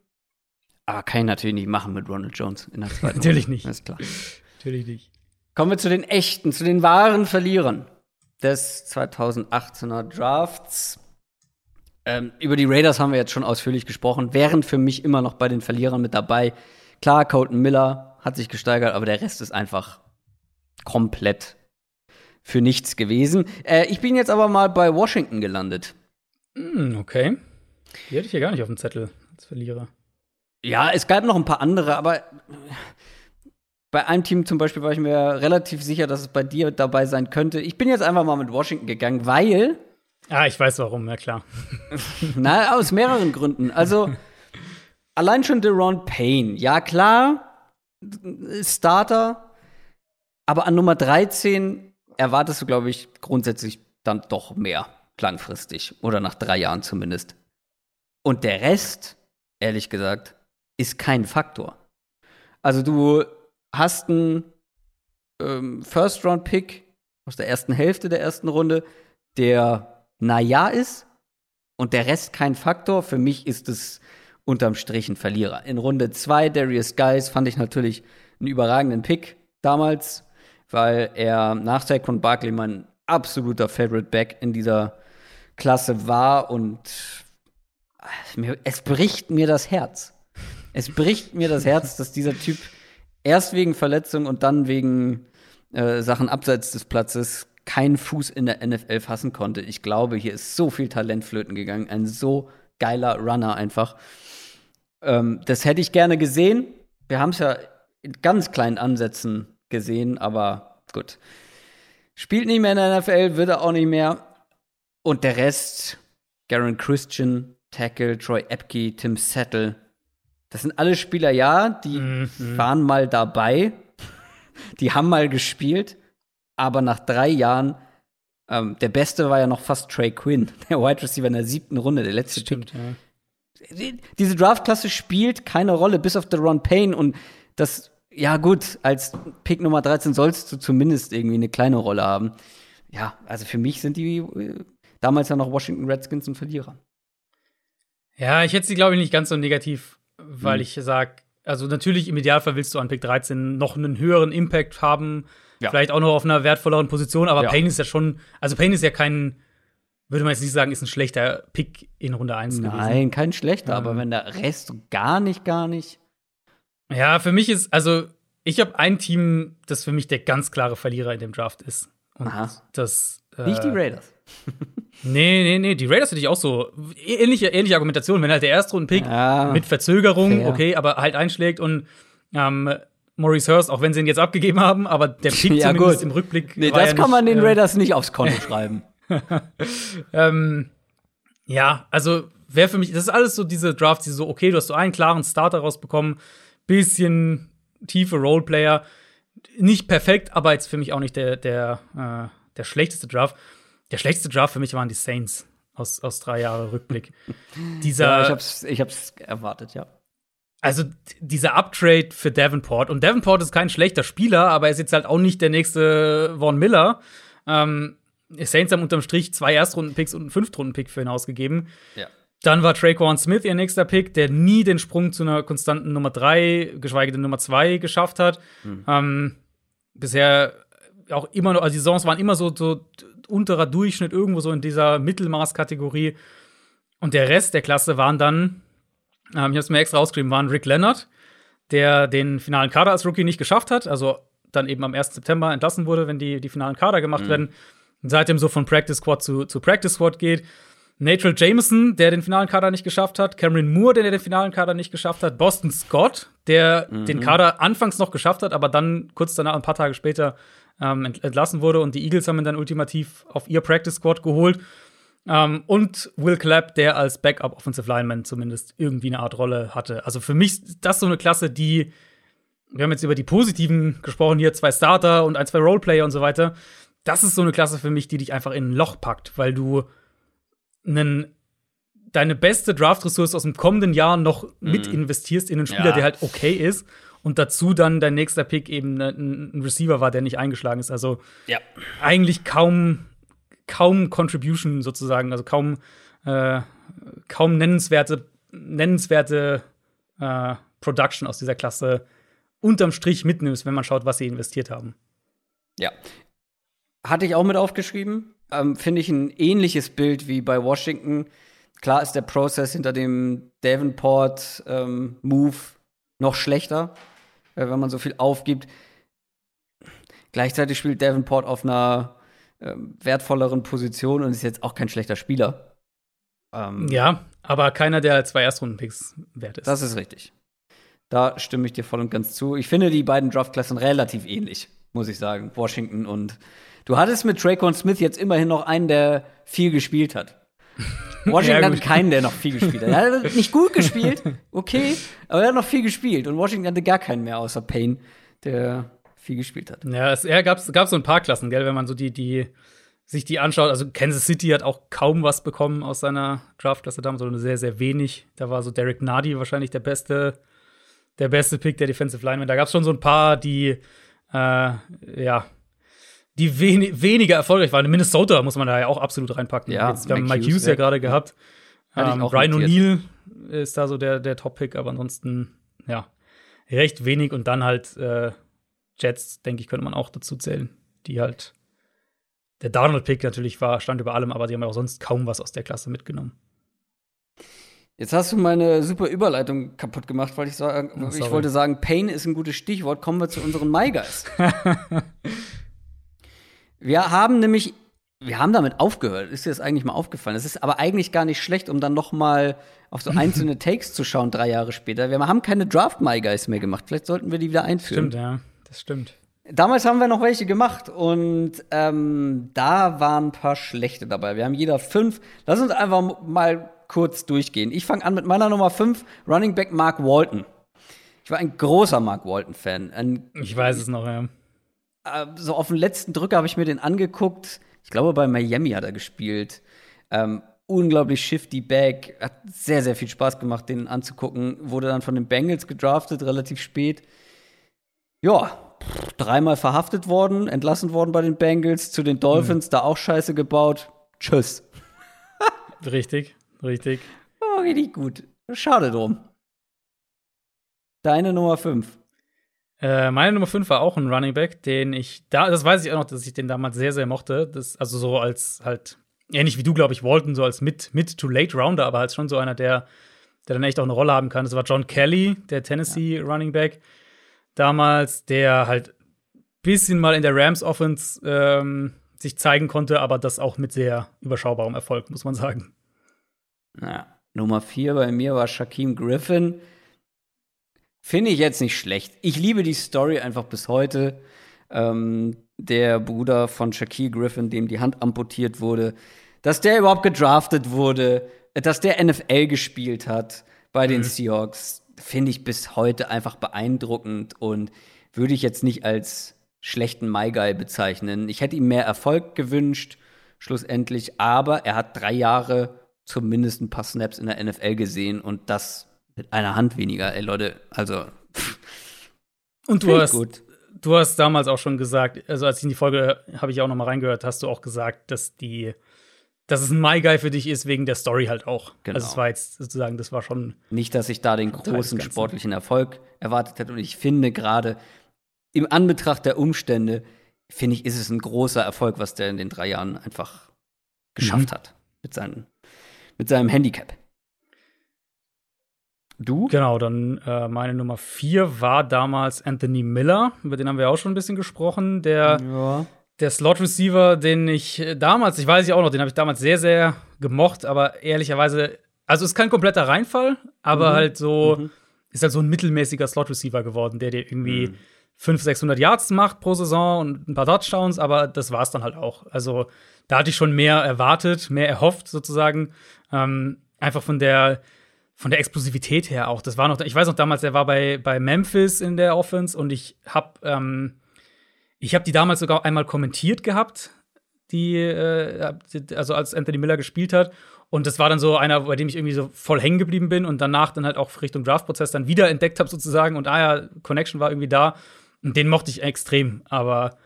Aber kann ich natürlich nicht machen mit Ronald Jones in der zweiten Natürlich nicht. Ist klar. Natürlich nicht. Kommen wir zu den echten, zu den wahren Verlierern des 2018er Drafts. Ähm, über die Raiders haben wir jetzt schon ausführlich gesprochen, wären für mich immer noch bei den Verlierern mit dabei. Klar, Colton Miller hat sich gesteigert, aber der Rest ist einfach komplett für nichts gewesen. Äh, ich bin jetzt aber mal bei Washington gelandet. Mm, okay. Die hätte ich ja gar nicht auf dem Zettel als Verlierer. Ja, es gab noch ein paar andere, aber bei einem Team zum Beispiel war ich mir relativ sicher, dass es bei dir dabei sein könnte. Ich bin jetzt einfach mal mit Washington gegangen, weil. Ah, ich weiß warum, ja klar. Na, aus mehreren Gründen. Also, allein schon Deron Payne. Ja, klar, Starter. Aber an Nummer 13 erwartest du, glaube ich, grundsätzlich dann doch mehr langfristig. Oder nach drei Jahren zumindest. Und der Rest, ehrlich gesagt, ist kein Faktor. Also du hast einen ähm, First-Round-Pick aus der ersten Hälfte der ersten Runde, der naja ist und der Rest kein Faktor. Für mich ist es unterm Strich ein Verlierer. In Runde 2, Darius Guys, fand ich natürlich einen überragenden Pick damals, weil er nach Saquon Barkley mein absoluter Favorite Back in dieser Klasse war und es bricht mir das Herz. Es bricht mir das Herz, dass dieser Typ erst wegen Verletzung und dann wegen äh, Sachen abseits des Platzes keinen Fuß in der NFL fassen konnte. Ich glaube, hier ist so viel Talent flöten gegangen. Ein so geiler Runner einfach. Ähm, das hätte ich gerne gesehen. Wir haben es ja in ganz kleinen Ansätzen gesehen, aber gut. Spielt nicht mehr in der NFL, wird er auch nicht mehr. Und der Rest, Garen Christian, Tackle, Troy Epke, Tim Settle, das sind alle Spieler, ja, die mhm. waren mal dabei, die haben mal gespielt, aber nach drei Jahren, ähm, der Beste war ja noch fast Trey Quinn, der Wide Receiver in der siebten Runde, der letzte Stimmt, Pick. Ja. Diese Draftklasse spielt keine Rolle, bis auf the Ron Payne und das, ja gut, als Pick Nummer 13 sollst du zumindest irgendwie eine kleine Rolle haben. Ja, also für mich sind die äh, damals ja noch Washington Redskins ein Verlierer. Ja, ich hätte sie, glaube ich, nicht ganz so negativ weil mhm. ich sage, also natürlich im Idealfall willst du an Pick 13 noch einen höheren Impact haben, ja. vielleicht auch noch auf einer wertvolleren Position, aber ja. Payne ist ja schon, also Payne ist ja kein, würde man jetzt nicht sagen, ist ein schlechter Pick in Runde 1 Nein, gewesen. kein schlechter, ähm. aber wenn der Rest gar nicht, gar nicht. Ja, für mich ist, also ich habe ein Team, das für mich der ganz klare Verlierer in dem Draft ist. Und Aha. das. Äh, nicht die Raiders. Nee, nee, nee, die Raiders hätte ich auch so. Ähnliche, ähnliche Argumentation, wenn halt der Erstrunden-Pick ja, mit Verzögerung, fair. okay, aber halt einschlägt und ähm, Maurice Hurst, auch wenn sie ihn jetzt abgegeben haben, aber der Pick ja, zumindest gut. im Rückblick. Nee, das ja kann man den äh, Raiders nicht aufs Konto schreiben. ähm, ja, also wäre für mich, das ist alles so diese Drafts, die so, okay, du hast so einen klaren Starter rausbekommen, bisschen tiefe Roleplayer, nicht perfekt, aber jetzt für mich auch nicht der, der, äh, der schlechteste Draft. Der schlechteste Draft für mich waren die Saints aus, aus drei Jahren Rückblick. Dieser, ja, ich hab's, ich hab's erwartet, ja. Also dieser Uptrade für Davenport. Und Davenport ist kein schlechter Spieler, aber er ist jetzt halt auch nicht der nächste Von Miller. Ähm, Saints haben unterm Strich zwei Erstrunden-Picks und einen Fünftrunden-Pick für ihn ausgegeben. Ja. Dann war Traquan Smith ihr nächster Pick, der nie den Sprung zu einer konstanten Nummer 3, geschweige denn Nummer 2 geschafft hat. Mhm. Ähm, bisher auch immer noch, also die Saisons waren immer so, so unterer Durchschnitt, irgendwo so in dieser Mittelmaßkategorie. Und der Rest der Klasse waren dann, ähm, ich habe es mir extra rausgeschrieben, waren Rick Leonard, der den finalen Kader als Rookie nicht geschafft hat, also dann eben am 1. September entlassen wurde, wenn die, die finalen Kader gemacht mhm. werden. Und seitdem so von Practice Squad zu, zu Practice Squad geht. Nathan Jameson, der den finalen Kader nicht geschafft hat, Cameron Moore, der den finalen Kader nicht geschafft hat, Boston Scott, der mhm. den Kader anfangs noch geschafft hat, aber dann kurz danach, ein paar Tage später, ähm, entlassen wurde. Und die Eagles haben ihn dann ultimativ auf ihr Practice Squad geholt. Ähm, und Will Clapp, der als Backup Offensive Lineman zumindest irgendwie eine Art Rolle hatte. Also für mich ist das so eine Klasse, die wir haben jetzt über die positiven gesprochen, hier zwei Starter und ein, zwei Roleplayer und so weiter. Das ist so eine Klasse für mich, die dich einfach in ein Loch packt, weil du einen, deine beste Draft-Ressource aus dem kommenden Jahr noch mhm. mit investierst in einen Spieler, ja. der halt okay ist und dazu dann dein nächster Pick eben ne, ein Receiver war, der nicht eingeschlagen ist. Also ja. eigentlich kaum, kaum Contribution sozusagen, also kaum, äh, kaum nennenswerte, nennenswerte äh, Production aus dieser Klasse unterm Strich mitnimmst, wenn man schaut, was sie investiert haben. Ja. Hatte ich auch mit aufgeschrieben. Ähm, Finde ich ein ähnliches Bild wie bei Washington. Klar ist der Prozess hinter dem Davenport-Move ähm, noch schlechter, wenn man so viel aufgibt. Gleichzeitig spielt Davenport auf einer äh, wertvolleren Position und ist jetzt auch kein schlechter Spieler. Ähm, ja, aber keiner, der zwei Erstrunden-Picks wert ist. Das ist richtig. Da stimme ich dir voll und ganz zu. Ich finde die beiden Draftklassen relativ ähnlich, muss ich sagen. Washington und du hattest mit Traquan Smith jetzt immerhin noch einen, der viel gespielt hat. Washington ja, hatte keinen, der noch viel gespielt hat. Er hat nicht gut gespielt, okay, aber er hat noch viel gespielt. Und Washington hatte gar keinen mehr außer Payne, der viel gespielt hat. Ja, es ja, gab, gab so ein paar Klassen, gell, wenn man so die, die sich die anschaut. Also Kansas City hat auch kaum was bekommen aus seiner Draftklasse damals, sondern sehr, sehr wenig. Da war so Derek Nardi wahrscheinlich der beste, der beste Pick der Defensive Lineman. Da gab es schon so ein paar, die, äh, ja, die wen weniger erfolgreich waren. In Minnesota muss man da ja auch absolut reinpacken. Ja, Jetzt, wir haben Mike Hughes ja gerade gehabt. Ähm, Brian O'Neill ist da so der, der Top-Pick, aber ansonsten, ja, recht wenig. Und dann halt äh, Jets, denke ich, könnte man auch dazu zählen, die halt der Darnold-Pick natürlich war, stand über allem, aber die haben ja auch sonst kaum was aus der Klasse mitgenommen. Jetzt hast du meine super Überleitung kaputt gemacht, weil ich, sagen, oh, ich wollte sagen, Pain ist ein gutes Stichwort. Kommen wir zu unseren My Guys. wir haben nämlich, wir haben damit aufgehört. Ist dir das eigentlich mal aufgefallen? Es ist aber eigentlich gar nicht schlecht, um dann noch mal auf so einzelne Takes zu schauen, drei Jahre später. Wir haben keine Draft My Guys mehr gemacht. Vielleicht sollten wir die wieder einführen. Stimmt, ja, das stimmt. Damals haben wir noch welche gemacht und ähm, da waren ein paar schlechte dabei. Wir haben jeder fünf. Lass uns einfach mal kurz durchgehen. Ich fange an mit meiner Nummer fünf, Running Back Mark Walton. Ich war ein großer Mark Walton-Fan. Ich weiß es noch, ja. Äh, so auf den letzten Drücker habe ich mir den angeguckt. Ich glaube, bei Miami hat er gespielt. Ähm, unglaublich shifty Back. Hat sehr, sehr viel Spaß gemacht, den anzugucken. Wurde dann von den Bengals gedraftet, relativ spät. Ja, dreimal verhaftet worden, entlassen worden bei den Bengals, zu den Dolphins, mhm. da auch Scheiße gebaut. Tschüss. richtig, richtig. Oh, richtig gut. Schade drum. Deine Nummer 5. Äh, meine Nummer 5 war auch ein Running Back, den ich da, das weiß ich auch noch, dass ich den damals sehr, sehr mochte. Das, also so als halt, ähnlich wie du, glaube ich, Walton, so als Mid-to-Late-Rounder, aber halt schon so einer, der, der dann echt auch eine Rolle haben kann. Das war John Kelly, der Tennessee ja. Running Back damals, der halt bisschen mal in der Rams Offense ähm, sich zeigen konnte, aber das auch mit sehr überschaubarem Erfolg, muss man sagen. Ja, Nummer vier bei mir war Shaquem Griffin. Finde ich jetzt nicht schlecht. Ich liebe die Story einfach bis heute. Ähm, der Bruder von Shaquille Griffin, dem die Hand amputiert wurde, dass der überhaupt gedraftet wurde, dass der NFL gespielt hat bei den mhm. Seahawks finde ich bis heute einfach beeindruckend und würde ich jetzt nicht als schlechten Guy bezeichnen. Ich hätte ihm mehr Erfolg gewünscht, schlussendlich, aber er hat drei Jahre zumindest ein paar Snaps in der NFL gesehen und das mit einer Hand weniger. Ey, Leute, also. Und du hast, gut. du hast damals auch schon gesagt, also als ich in die Folge habe ich auch noch mal reingehört, hast du auch gesagt, dass die dass es ein My Guy für dich ist, wegen der Story halt auch. Genau. Also es war jetzt sozusagen, das war schon. Nicht, dass ich da den großen sportlichen Erfolg erwartet hätte. Und ich finde gerade im Anbetracht der Umstände, finde ich, ist es ein großer Erfolg, was der in den drei Jahren einfach geschafft mhm. hat. Mit, seinen, mit seinem Handicap. Du? Genau, dann äh, meine Nummer vier war damals Anthony Miller. Über den haben wir auch schon ein bisschen gesprochen. Der ja der Slot-Receiver, den ich damals, ich weiß ja auch noch, den habe ich damals sehr, sehr gemocht, aber ehrlicherweise, also ist kein kompletter Reinfall, aber mhm. halt so, mhm. ist halt so ein mittelmäßiger Slot-Receiver geworden, der dir irgendwie mhm. 500, 600 Yards macht pro Saison und ein paar Touchdowns, aber das war es dann halt auch. Also da hatte ich schon mehr erwartet, mehr erhofft sozusagen. Ähm, einfach von der, von der Explosivität her auch. Das war noch, ich weiß noch damals, der war bei, bei Memphis in der Offense und ich habe ähm, ich habe die damals sogar einmal kommentiert gehabt, die, äh, also als Anthony Miller gespielt hat. Und das war dann so einer, bei dem ich irgendwie so voll hängen geblieben bin und danach dann halt auch Richtung Draftprozess dann wieder entdeckt habe, sozusagen. Und ah ja, Connection war irgendwie da. Und den mochte ich extrem. Aber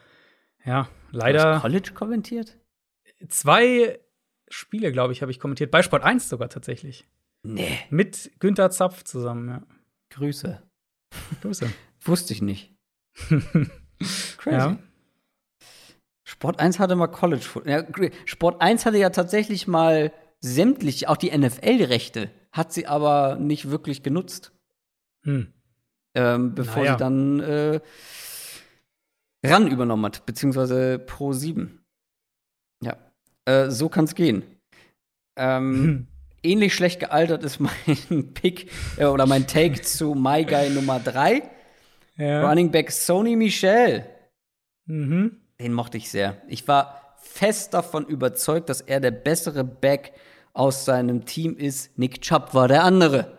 ja, leider. Du hast College kommentiert? Zwei Spiele, glaube ich, habe ich kommentiert. Bei Sport 1 sogar tatsächlich. Nee. Mit Günther Zapf zusammen, ja. Grüße. Grüße. Wusste ich nicht. Crazy. Ja. Sport 1 hatte mal College Football. Ja, Sport 1 hatte ja tatsächlich mal sämtlich, auch die NFL-Rechte, hat sie aber nicht wirklich genutzt. Hm. Ähm, bevor naja. sie dann äh, ran übernommen hat, beziehungsweise Pro 7. Ja. Äh, so kann es gehen. Ähm, hm. ähnlich schlecht gealtert ist mein Pick äh, oder mein Take zu My Guy Nummer 3. Ja. Running Back Sony Michel. Mhm. Den mochte ich sehr. Ich war fest davon überzeugt, dass er der bessere Back aus seinem Team ist. Nick Chubb war der andere.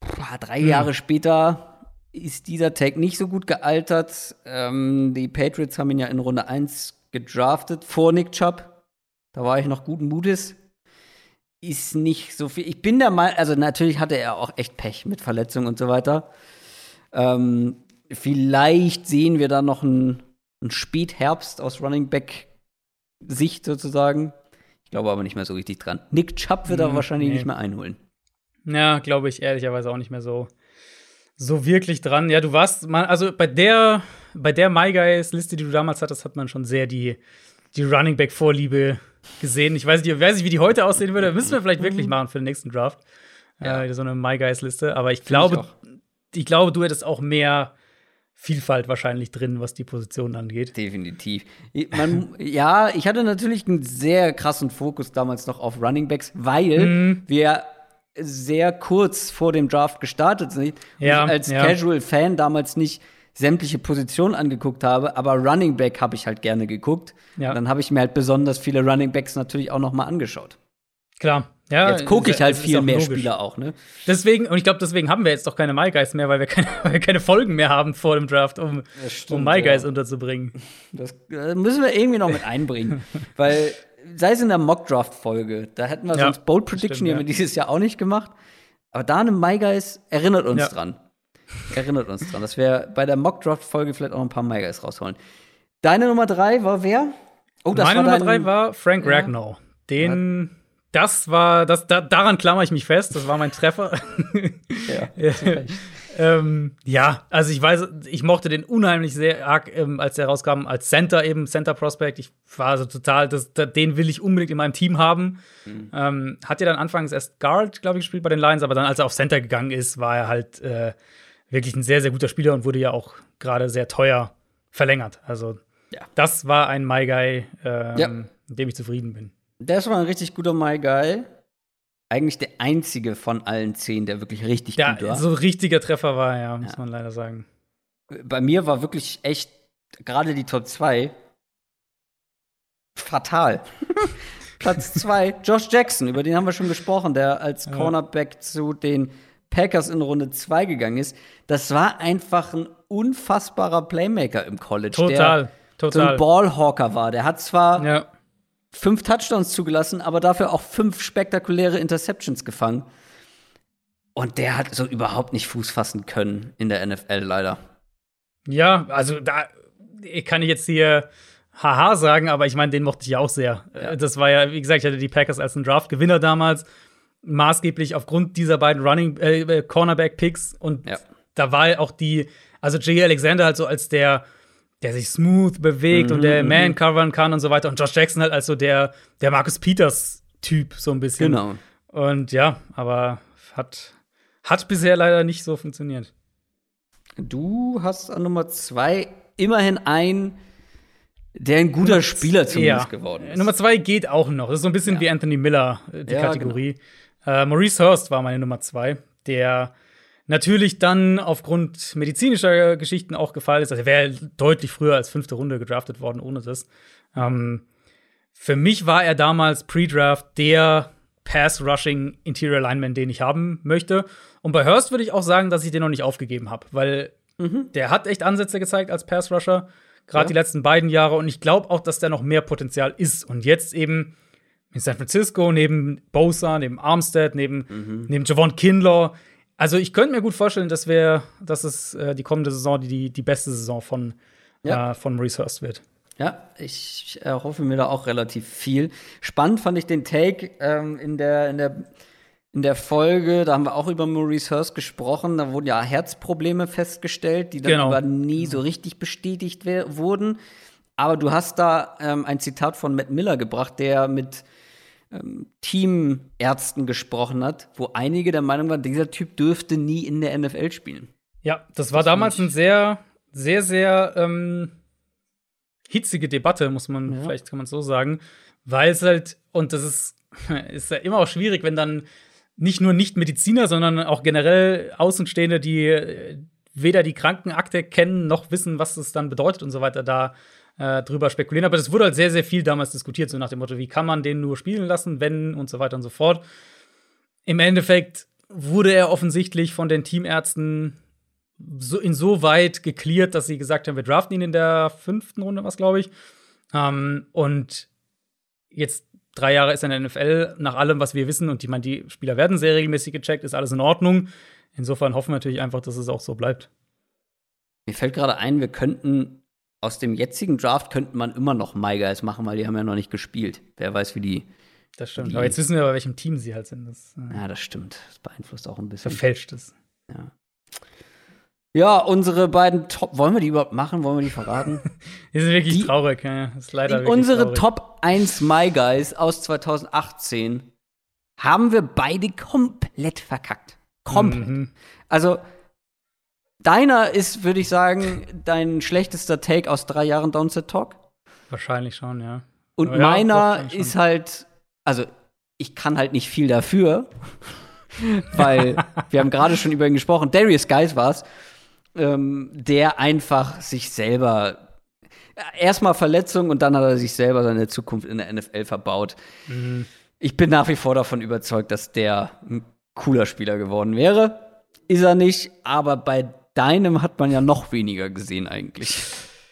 Puh, drei mhm. Jahre später ist dieser Take nicht so gut gealtert. Ähm, die Patriots haben ihn ja in Runde 1 gedraftet vor Nick Chubb. Da war ich noch guten Mutes. Ist nicht so viel. Ich bin der Meinung, also natürlich hatte er auch echt Pech mit Verletzungen und so weiter. Ähm, vielleicht sehen wir da noch einen, einen Spätherbst aus Running Back Sicht sozusagen. Ich glaube aber nicht mehr so richtig dran. Nick Chubb wird er mhm, wahrscheinlich nee. nicht mehr einholen. Ja, glaube ich ehrlicherweise auch nicht mehr so, so wirklich dran. Ja, du warst mal, also bei der, bei der My Guys Liste, die du damals hattest, hat man schon sehr die, die Running Back Vorliebe gesehen. Ich weiß nicht, weiß nicht, wie die heute aussehen würde. Müssen wir vielleicht wirklich machen für den nächsten Draft. Ja. Äh, so eine My Guys Liste. Aber ich glaube, ich, ich glaube, du hättest auch mehr Vielfalt wahrscheinlich drin, was die Position angeht. Definitiv. Man, ja, ich hatte natürlich einen sehr krassen Fokus damals noch auf Running Backs, weil mhm. wir sehr kurz vor dem Draft gestartet sind. Ja, und ich als ja. Casual-Fan damals nicht sämtliche Positionen angeguckt habe, aber Running Back habe ich halt gerne geguckt. Ja. Dann habe ich mir halt besonders viele Running Backs natürlich auch noch mal angeschaut. Klar. Ja, jetzt gucke ich halt viel mehr logisch. Spieler auch, ne? Deswegen, und ich glaube, deswegen haben wir jetzt doch keine My Guys mehr, weil wir keine, weil wir keine Folgen mehr haben vor dem Draft, um, stimmt, um My Guys ja. unterzubringen. Das äh, müssen wir irgendwie noch mit einbringen. weil, sei es in der Mock-Draft-Folge, da hätten wir ja, sonst Bold Prediction, stimmt, die haben wir dieses Jahr auch nicht gemacht. Aber da eine My Guys erinnert uns ja. dran. Erinnert uns dran, dass wir bei der Mock-Draft-Folge vielleicht auch ein paar My Guys rausholen. Deine Nummer drei war wer? Oh, das Meine Nummer drei war Frank Ragnow. Den das war, das, da, daran klammer ich mich fest, das war mein Treffer. ja, ähm, ja, also ich weiß, ich mochte den unheimlich sehr arg, ähm, als der rauskam, als Center eben, Center Prospect. Ich war also total, das, den will ich unbedingt in meinem Team haben. Mhm. Ähm, hat ja dann anfangs erst Guard, glaube ich, gespielt bei den Lions, aber dann, als er auf Center gegangen ist, war er halt äh, wirklich ein sehr, sehr guter Spieler und wurde ja auch gerade sehr teuer verlängert. Also, ja. das war ein My Guy, ähm, ja. mit dem ich zufrieden bin. Das war ein richtig guter My Guy. Eigentlich der einzige von allen zehn, der wirklich richtig ja, gut war. So ein richtiger Treffer war, ja, muss ja. man leider sagen. Bei mir war wirklich echt gerade die Top 2 fatal. Platz 2, Josh Jackson, über den haben wir schon gesprochen, der als Cornerback zu den Packers in Runde 2 gegangen ist. Das war einfach ein unfassbarer Playmaker im College. Total, der total. So ein Ballhawker war. Der hat zwar ja fünf Touchdowns zugelassen, aber dafür auch fünf spektakuläre Interceptions gefangen. Und der hat so überhaupt nicht Fuß fassen können in der NFL, leider. Ja, also da kann ich jetzt hier haha sagen, aber ich meine, den mochte ich ja auch sehr. Ja. Das war ja, wie gesagt, ich hatte die Packers als einen Draft-Gewinner damals, maßgeblich aufgrund dieser beiden Running äh, äh Cornerback-Picks. Und ja. da war auch die, also J. Alexander halt so als der der sich smooth bewegt mhm, und der mhm. Man covern kann und so weiter. Und Josh Jackson halt als so der, der Marcus Peters-Typ, so ein bisschen. Genau. Und ja, aber hat, hat bisher leider nicht so funktioniert. Du hast an Nummer zwei immerhin einen, der ein guter Spieler zumindest ja. geworden ist. Nummer zwei geht auch noch. Das ist so ein bisschen ja. wie Anthony Miller, äh, die ja, Kategorie. Genau. Äh, Maurice Hurst war meine Nummer zwei, der natürlich dann aufgrund medizinischer Geschichten auch gefallen ist. Also er wäre deutlich früher als fünfte Runde gedraftet worden ohne das. Ähm, für mich war er damals Pre-Draft der Pass-Rushing Interior Lineman, den ich haben möchte. Und bei Hurst würde ich auch sagen, dass ich den noch nicht aufgegeben habe, weil mhm. der hat echt Ansätze gezeigt als Pass-Rusher, gerade ja. die letzten beiden Jahre. Und ich glaube auch, dass der noch mehr Potenzial ist. Und jetzt eben in San Francisco, neben Bosa, neben Armstead, neben, mhm. neben Javon Kinlaw, also ich könnte mir gut vorstellen, dass wir, dass es äh, die kommende Saison die, die beste Saison von, ja. äh, von Maurice Hurst wird. Ja, ich äh, hoffe mir da auch relativ viel. Spannend fand ich den Take ähm, in, der, in, der, in der Folge, da haben wir auch über Maurice Hurst gesprochen. Da wurden ja Herzprobleme festgestellt, die dann genau. aber nie so richtig bestätigt wurden. Aber du hast da ähm, ein Zitat von Matt Miller gebracht, der mit ähm, Teamärzten gesprochen hat, wo einige der Meinung waren, dieser Typ dürfte nie in der NFL spielen. Ja, das war das damals ein sehr, sehr, sehr ähm, hitzige Debatte, muss man, ja. vielleicht kann man so sagen, weil es halt, und das ist, ist ja immer auch schwierig, wenn dann nicht nur Nicht-Mediziner, sondern auch generell Außenstehende, die äh, weder die Krankenakte kennen, noch wissen, was es dann bedeutet und so weiter, da äh, drüber spekulieren. Aber das wurde halt sehr, sehr viel damals diskutiert, so nach dem Motto, wie kann man den nur spielen lassen, wenn und so weiter und so fort. Im Endeffekt wurde er offensichtlich von den Teamärzten so insoweit geklärt, dass sie gesagt haben, wir draften ihn in der fünften Runde, was glaube ich. Ähm, und jetzt drei Jahre ist er in der NFL, nach allem, was wir wissen, und ich meine, die Spieler werden sehr regelmäßig gecheckt, ist alles in Ordnung. Insofern hoffen wir natürlich einfach, dass es auch so bleibt. Mir fällt gerade ein, wir könnten aus dem jetzigen Draft könnte man immer noch My Guys machen, weil die haben ja noch nicht gespielt. Wer weiß, wie die. Das stimmt. Die, Aber jetzt wissen wir, bei welchem Team sie halt sind. Das, äh, ja, das stimmt. Das beeinflusst auch ein bisschen. Verfälscht es. Ja. Ja, unsere beiden Top. Wollen wir die überhaupt machen? Wollen wir die verraten? die sind wirklich die, traurig. Ja. Das ist leider wirklich unsere traurig. Top 1 My Guys aus 2018 haben wir beide komplett verkackt. Komplett. Mhm. Also, deiner ist, würde ich sagen, dein schlechtester Take aus drei Jahren Downset Talk. Wahrscheinlich schon, ja. Und ja, meiner ist halt, also, ich kann halt nicht viel dafür, weil wir haben gerade schon über ihn gesprochen. Darius Guys war es ähm, der einfach sich selber erstmal Verletzung und dann hat er sich selber seine Zukunft in der NFL verbaut. Mhm. Ich bin nach wie vor davon überzeugt, dass der ein cooler Spieler geworden wäre. Ist er nicht, aber bei deinem hat man ja noch weniger gesehen eigentlich.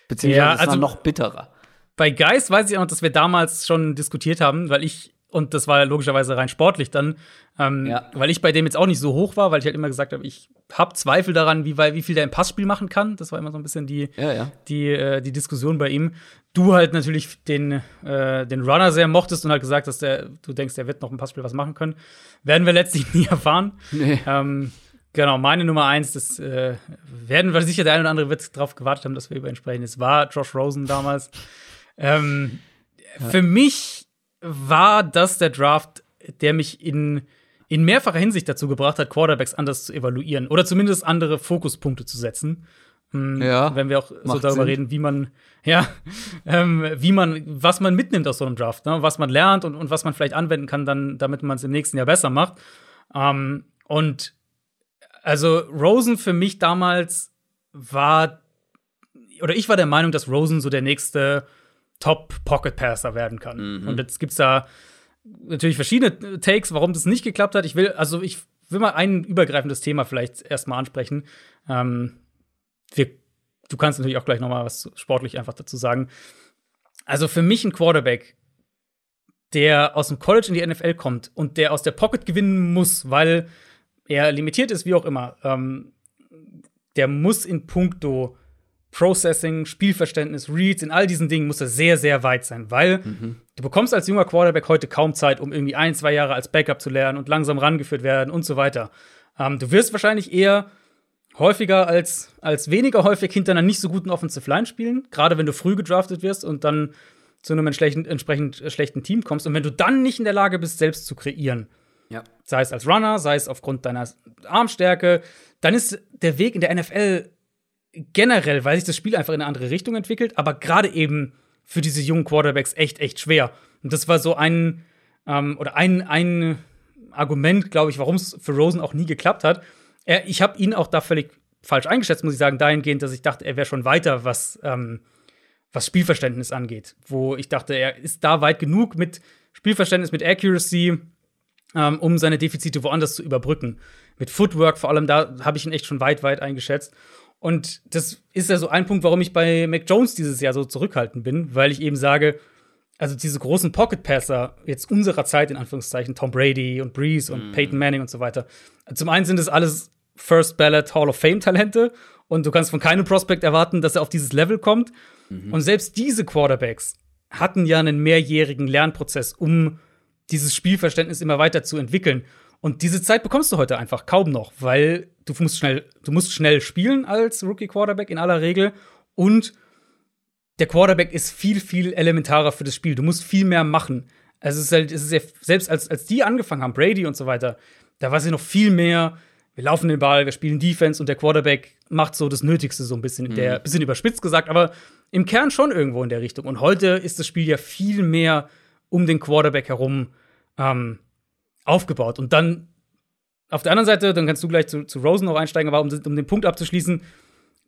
Beziehungsweise ja, also, er noch bitterer. Bei Geist weiß ich auch, dass wir damals schon diskutiert haben, weil ich und das war logischerweise rein sportlich dann, ähm, ja. weil ich bei dem jetzt auch nicht so hoch war, weil ich halt immer gesagt habe, ich habe Zweifel daran, wie, wie viel der im Passspiel machen kann. Das war immer so ein bisschen die, ja, ja. die, äh, die Diskussion bei ihm. Du halt natürlich den, äh, den Runner sehr mochtest und halt gesagt, dass der, du denkst, der wird noch im Passspiel was machen können. Werden wir letztlich nie erfahren. Nee. Ähm, genau, meine Nummer eins, das äh, werden wir sicher, der eine oder andere wird darauf gewartet haben, dass wir über ihn sprechen. Es war Josh Rosen damals. ähm, Für mich war das der Draft, der mich in, in mehrfacher Hinsicht dazu gebracht hat, Quarterbacks anders zu evaluieren oder zumindest andere Fokuspunkte zu setzen. Hm, ja, wenn wir auch so darüber Sinn. reden, wie man, ja, ähm, wie man, was man mitnimmt aus so einem Draft, ne? was man lernt und, und was man vielleicht anwenden kann, dann, damit man es im nächsten Jahr besser macht. Ähm, und also Rosen für mich damals war, oder ich war der Meinung, dass Rosen so der nächste Top-Pocket-Passer werden kann. Mhm. Und jetzt gibt es da natürlich verschiedene Takes, warum das nicht geklappt hat. Ich will, also ich will mal ein übergreifendes Thema vielleicht erstmal ansprechen. Ähm, wir, du kannst natürlich auch gleich noch mal was sportlich einfach dazu sagen. Also für mich ein Quarterback, der aus dem College in die NFL kommt und der aus der Pocket gewinnen muss, weil er limitiert ist, wie auch immer, ähm, der muss in puncto Processing, Spielverständnis, Reads, in all diesen Dingen muss er sehr, sehr weit sein, weil mhm. du bekommst als junger Quarterback heute kaum Zeit, um irgendwie ein, zwei Jahre als Backup zu lernen und langsam rangeführt werden und so weiter. Ähm, du wirst wahrscheinlich eher häufiger als, als weniger häufig hinter einer nicht so guten Offensive Line spielen, gerade wenn du früh gedraftet wirst und dann zu einem entsprechend, entsprechend schlechten Team kommst. Und wenn du dann nicht in der Lage bist, selbst zu kreieren, ja. sei es als Runner, sei es aufgrund deiner Armstärke, dann ist der Weg in der NFL generell, weil sich das Spiel einfach in eine andere Richtung entwickelt, aber gerade eben für diese jungen Quarterbacks echt, echt schwer. Und das war so ein, ähm, oder ein, ein Argument, glaube ich, warum es für Rosen auch nie geklappt hat. Er, ich habe ihn auch da völlig falsch eingeschätzt, muss ich sagen, dahingehend, dass ich dachte, er wäre schon weiter, was, ähm, was Spielverständnis angeht. Wo ich dachte, er ist da weit genug mit Spielverständnis, mit Accuracy, ähm, um seine Defizite woanders zu überbrücken. Mit Footwork vor allem, da habe ich ihn echt schon weit, weit eingeschätzt. Und das ist ja so ein Punkt, warum ich bei Mac Jones dieses Jahr so zurückhaltend bin, weil ich eben sage, also diese großen Pocket-Passer jetzt unserer Zeit, in Anführungszeichen, Tom Brady und Breeze und mm. Peyton Manning und so weiter. Zum einen sind es alles First Ballot Hall of Fame-Talente und du kannst von keinem Prospect erwarten, dass er auf dieses Level kommt. Mhm. Und selbst diese Quarterbacks hatten ja einen mehrjährigen Lernprozess, um dieses Spielverständnis immer weiter zu entwickeln. Und diese Zeit bekommst du heute einfach kaum noch, weil du musst schnell, du musst schnell spielen als Rookie Quarterback in aller Regel und der Quarterback ist viel, viel elementarer für das Spiel. Du musst viel mehr machen. Also es ist halt, es ist ja, selbst als, als die angefangen haben, Brady und so weiter, da war sie noch viel mehr, wir laufen den Ball, wir spielen Defense und der Quarterback macht so das Nötigste so ein bisschen, mhm. der, bisschen überspitzt gesagt, aber im Kern schon irgendwo in der Richtung. Und heute ist das Spiel ja viel mehr um den Quarterback herum ähm, aufgebaut. Und dann auf der anderen Seite, dann kannst du gleich zu, zu Rosen noch einsteigen, aber um, um den Punkt abzuschließen,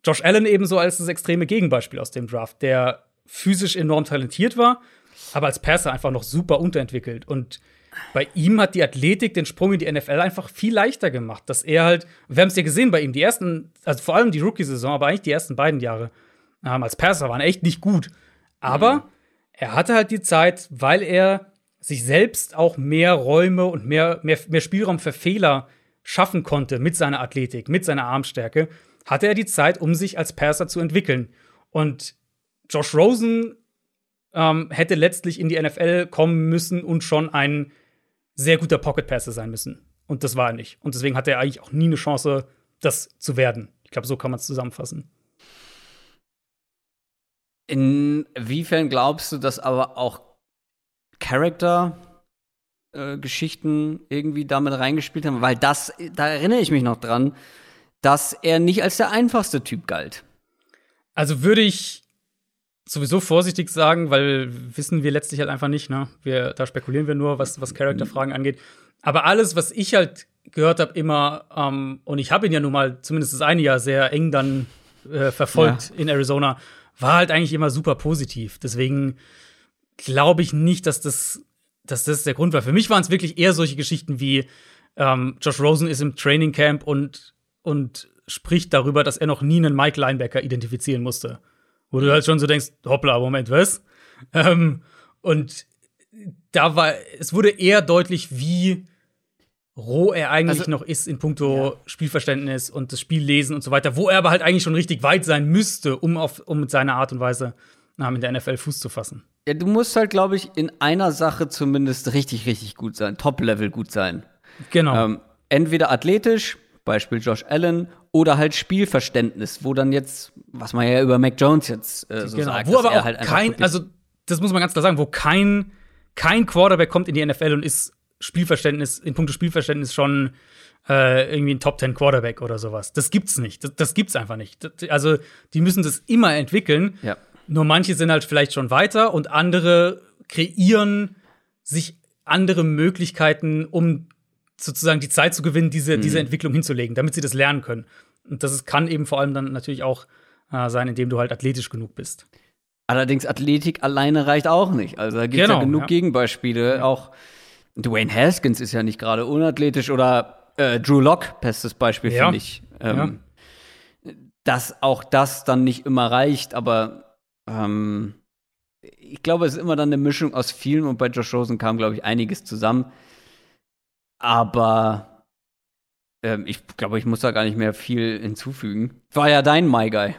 Josh Allen ebenso als das extreme Gegenbeispiel aus dem Draft, der physisch enorm talentiert war, aber als Passer einfach noch super unterentwickelt. Und bei ihm hat die Athletik den Sprung in die NFL einfach viel leichter gemacht. Dass er halt, wir haben es ja gesehen bei ihm, die ersten, also vor allem die Rookie-Saison, aber eigentlich die ersten beiden Jahre ähm, als Passer waren echt nicht gut. Aber mhm. Er hatte halt die Zeit, weil er sich selbst auch mehr Räume und mehr, mehr, mehr Spielraum für Fehler schaffen konnte mit seiner Athletik, mit seiner Armstärke, hatte er die Zeit, um sich als Passer zu entwickeln. Und Josh Rosen ähm, hätte letztlich in die NFL kommen müssen und schon ein sehr guter Pocket Passer sein müssen. Und das war er nicht. Und deswegen hatte er eigentlich auch nie eine Chance, das zu werden. Ich glaube, so kann man es zusammenfassen. Inwiefern glaubst du, dass aber auch Charakter-Geschichten äh, irgendwie damit reingespielt haben? Weil das, da erinnere ich mich noch dran, dass er nicht als der einfachste Typ galt. Also würde ich sowieso vorsichtig sagen, weil wissen wir letztlich halt einfach nicht, ne? Wir, da spekulieren wir nur, was, was Charakterfragen angeht. Aber alles, was ich halt gehört habe, immer, ähm, und ich habe ihn ja nun mal zumindest das eine Jahr sehr eng dann äh, verfolgt ja. in Arizona, war halt eigentlich immer super positiv. Deswegen glaube ich nicht, dass das, dass das der Grund war. Für mich waren es wirklich eher solche Geschichten wie ähm, Josh Rosen ist im Training Camp und, und spricht darüber, dass er noch nie einen Mike Linebacker identifizieren musste. Wo du halt schon so denkst, hoppla, Moment, was? Ähm, und da war, es wurde eher deutlich, wie roh er eigentlich also, noch ist in puncto ja. Spielverständnis und das Spiel lesen und so weiter, wo er aber halt eigentlich schon richtig weit sein müsste, um, auf, um mit seiner Art und Weise in der NFL Fuß zu fassen. Ja, du musst halt, glaube ich, in einer Sache zumindest richtig, richtig gut sein, Top-Level gut sein. Genau. Ähm, entweder athletisch, Beispiel Josh Allen, oder halt Spielverständnis, wo dann jetzt, was man ja über Mac Jones jetzt äh, so genau. sagt, wo aber auch halt kein, also das muss man ganz klar sagen, wo kein, kein Quarterback kommt in die NFL und ist Spielverständnis, in puncto Spielverständnis schon äh, irgendwie ein Top 10 Quarterback oder sowas. Das gibt's nicht. Das, das gibt's einfach nicht. Das, also, die müssen das immer entwickeln. Ja. Nur manche sind halt vielleicht schon weiter und andere kreieren sich andere Möglichkeiten, um sozusagen die Zeit zu gewinnen, diese, mhm. diese Entwicklung hinzulegen, damit sie das lernen können. Und das ist, kann eben vor allem dann natürlich auch äh, sein, indem du halt athletisch genug bist. Allerdings Athletik alleine reicht auch nicht. Also da gibt es genau, ja genug ja. Gegenbeispiele. Ja. Auch Dwayne Haskins ist ja nicht gerade unathletisch oder äh, Drew Locke, bestes Beispiel, ja. finde ich. Ähm, dass auch das dann nicht immer reicht, aber ähm, ich glaube, es ist immer dann eine Mischung aus vielen und bei Josh Rosen kam, glaube ich, einiges zusammen. Aber ähm, ich glaube, ich muss da gar nicht mehr viel hinzufügen. War ja dein My Guy.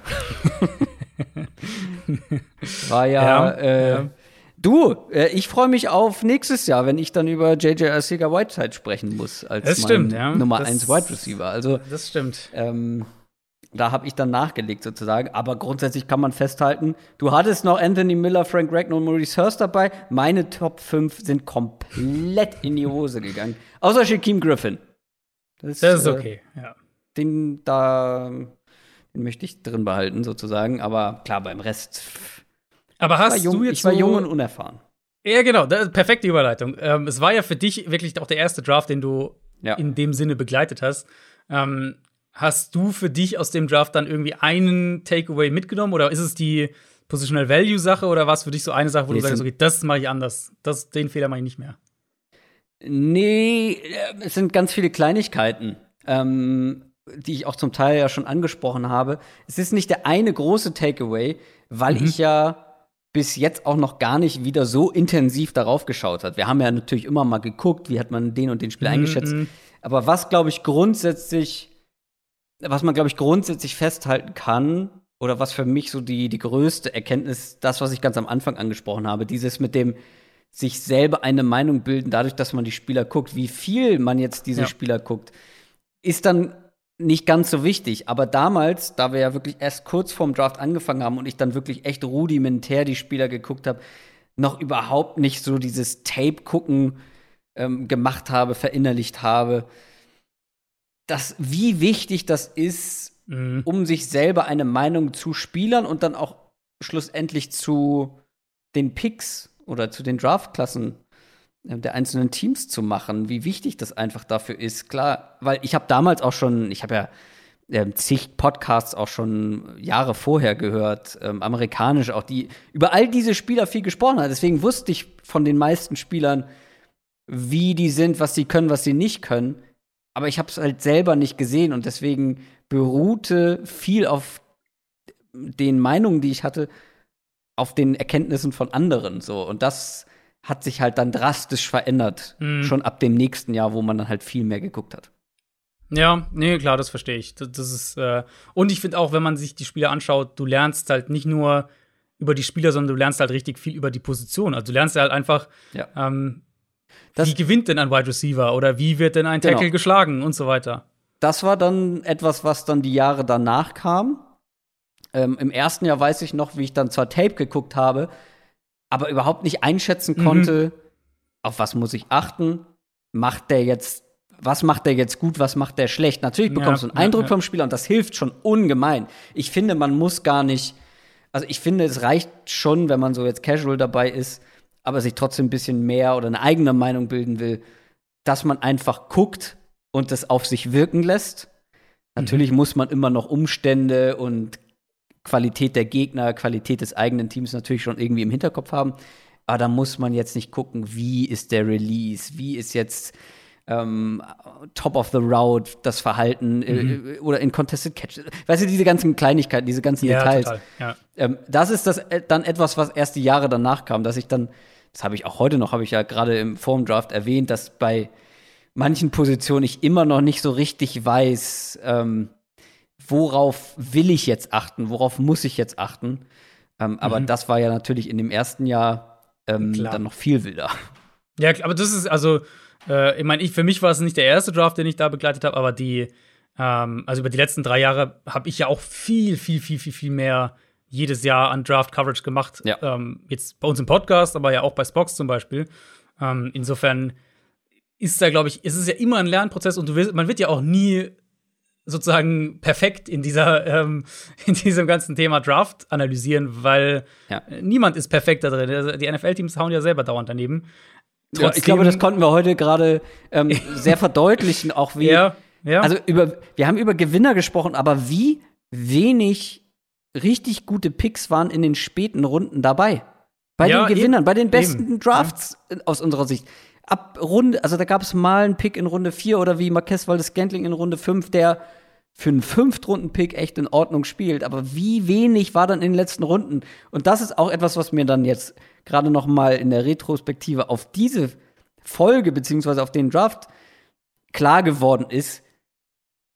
War ja, ja, äh, ja. Du, äh, ich freue mich auf nächstes Jahr, wenn ich dann über JJ Arcega Whiteside sprechen muss als das stimmt, ja. Nummer 1 Wide Receiver. Also das stimmt. Ähm, da habe ich dann nachgelegt sozusagen. Aber grundsätzlich kann man festhalten, du hattest noch Anthony Miller, Frank Ragnar und Maurice Hurst dabei. Meine Top 5 sind komplett in die Hose gegangen. Außer Shaquem Griffin. Das, das ist äh, okay, äh, ja. Den da den möchte ich drin behalten, sozusagen. Aber klar, beim Rest. Aber hast jung, du jetzt. Ich war so jung und unerfahren. Ja, genau, das, perfekte Überleitung. Ähm, es war ja für dich wirklich auch der erste Draft, den du ja. in dem Sinne begleitet hast. Ähm, hast du für dich aus dem Draft dann irgendwie einen Takeaway mitgenommen oder ist es die Positional Value Sache oder war es für dich so eine Sache, wo nee, du sagst, okay, das mache ich anders, das, den Fehler mache ich nicht mehr? Nee, es sind ganz viele Kleinigkeiten, ähm, die ich auch zum Teil ja schon angesprochen habe. Es ist nicht der eine große Takeaway, weil mhm. ich ja bis jetzt auch noch gar nicht wieder so intensiv darauf geschaut hat. Wir haben ja natürlich immer mal geguckt, wie hat man den und den Spieler mhm. eingeschätzt. Mhm. Aber was, glaube ich, grundsätzlich, was man, glaube ich, grundsätzlich festhalten kann, oder was für mich so die, die größte Erkenntnis, das, was ich ganz am Anfang angesprochen habe, dieses mit dem, sich selber eine Meinung bilden, dadurch, dass man die Spieler guckt. Wie viel man jetzt diese ja. Spieler guckt, ist dann nicht ganz so wichtig. Aber damals, da wir ja wirklich erst kurz vorm Draft angefangen haben und ich dann wirklich echt rudimentär die Spieler geguckt habe, noch überhaupt nicht so dieses Tape-Gucken ähm, gemacht habe, verinnerlicht habe, dass wie wichtig das ist, mhm. um sich selber eine Meinung zu Spielern und dann auch schlussendlich zu den Picks oder zu den Draftklassen der einzelnen Teams zu machen, wie wichtig das einfach dafür ist. Klar, weil ich habe damals auch schon, ich habe ja ähm, zig Podcasts auch schon Jahre vorher gehört, ähm, amerikanisch auch, die über all diese Spieler viel gesprochen hat. Deswegen wusste ich von den meisten Spielern, wie die sind, was sie können, was sie nicht können. Aber ich habe es halt selber nicht gesehen und deswegen beruhte viel auf den Meinungen, die ich hatte, auf den Erkenntnissen von anderen so. Und das hat sich halt dann drastisch verändert. Mhm. Schon ab dem nächsten Jahr, wo man dann halt viel mehr geguckt hat. Ja, nee, klar, das verstehe ich. Das, das ist, äh und ich finde auch, wenn man sich die Spieler anschaut, du lernst halt nicht nur über die Spieler, sondern du lernst halt richtig viel über die Position. Also du lernst halt einfach, ja. ähm, wie gewinnt denn ein Wide Receiver oder wie wird denn ein Tackle genau. geschlagen und so weiter. Das war dann etwas, was dann die Jahre danach kam. Ähm, Im ersten Jahr weiß ich noch, wie ich dann zwar Tape geguckt habe, aber überhaupt nicht einschätzen mhm. konnte, mhm. auf was muss ich achten. Macht der jetzt, was macht der jetzt gut, was macht der schlecht? Natürlich bekommst ja, du einen Eindruck ja. vom Spieler und das hilft schon ungemein. Ich finde, man muss gar nicht, also ich finde, es reicht schon, wenn man so jetzt casual dabei ist, aber sich trotzdem ein bisschen mehr oder eine eigene Meinung bilden will, dass man einfach guckt und das auf sich wirken lässt. Natürlich mhm. muss man immer noch Umstände und Qualität der Gegner, Qualität des eigenen Teams natürlich schon irgendwie im Hinterkopf haben. Aber da muss man jetzt nicht gucken, wie ist der Release, wie ist jetzt ähm, Top of the Route das Verhalten äh, mhm. äh, oder in Contested Catch. Weißt du, diese ganzen Kleinigkeiten, diese ganzen ja, Details. Total, ja. ähm, das ist das äh, dann etwas, was erst die Jahre danach kam, dass ich dann, das habe ich auch heute noch, habe ich ja gerade im Formdraft erwähnt, dass bei manchen Positionen ich immer noch nicht so richtig weiß, ähm, worauf will ich jetzt achten, worauf muss ich jetzt achten. Ähm, aber mhm. das war ja natürlich in dem ersten Jahr ähm, dann noch viel wilder. Ja, aber das ist also, äh, ich meine, ich, für mich war es nicht der erste Draft, den ich da begleitet habe, aber die, ähm, also über die letzten drei Jahre habe ich ja auch viel, viel, viel, viel, viel mehr jedes Jahr an Draft-Coverage gemacht. Ja. Ähm, jetzt bei uns im Podcast, aber ja auch bei Spox zum Beispiel. Ähm, insofern ist da, glaube ich, ist es ja immer ein Lernprozess und du willst, man wird ja auch nie sozusagen perfekt in dieser ähm, in diesem ganzen Thema Draft analysieren, weil ja. niemand ist perfekt da drin. Also die NFL-Teams hauen ja selber dauernd daneben. Trotzdem, ich glaube, das konnten wir heute gerade ähm, sehr verdeutlichen, auch wie. Ja, ja. Also über, wir haben über Gewinner gesprochen, aber wie wenig richtig gute Picks waren in den späten Runden dabei. Bei ja, den Gewinnern, eben, bei den besten eben. Drafts ja. aus unserer Sicht. Ab Runde, also da gab es mal einen Pick in Runde 4 oder wie Marquez Waldes Gantling in Runde 5, der für einen Fünftrunden-Pick echt in Ordnung spielt. Aber wie wenig war dann in den letzten Runden? Und das ist auch etwas, was mir dann jetzt gerade noch mal in der Retrospektive auf diese Folge beziehungsweise auf den Draft klar geworden ist,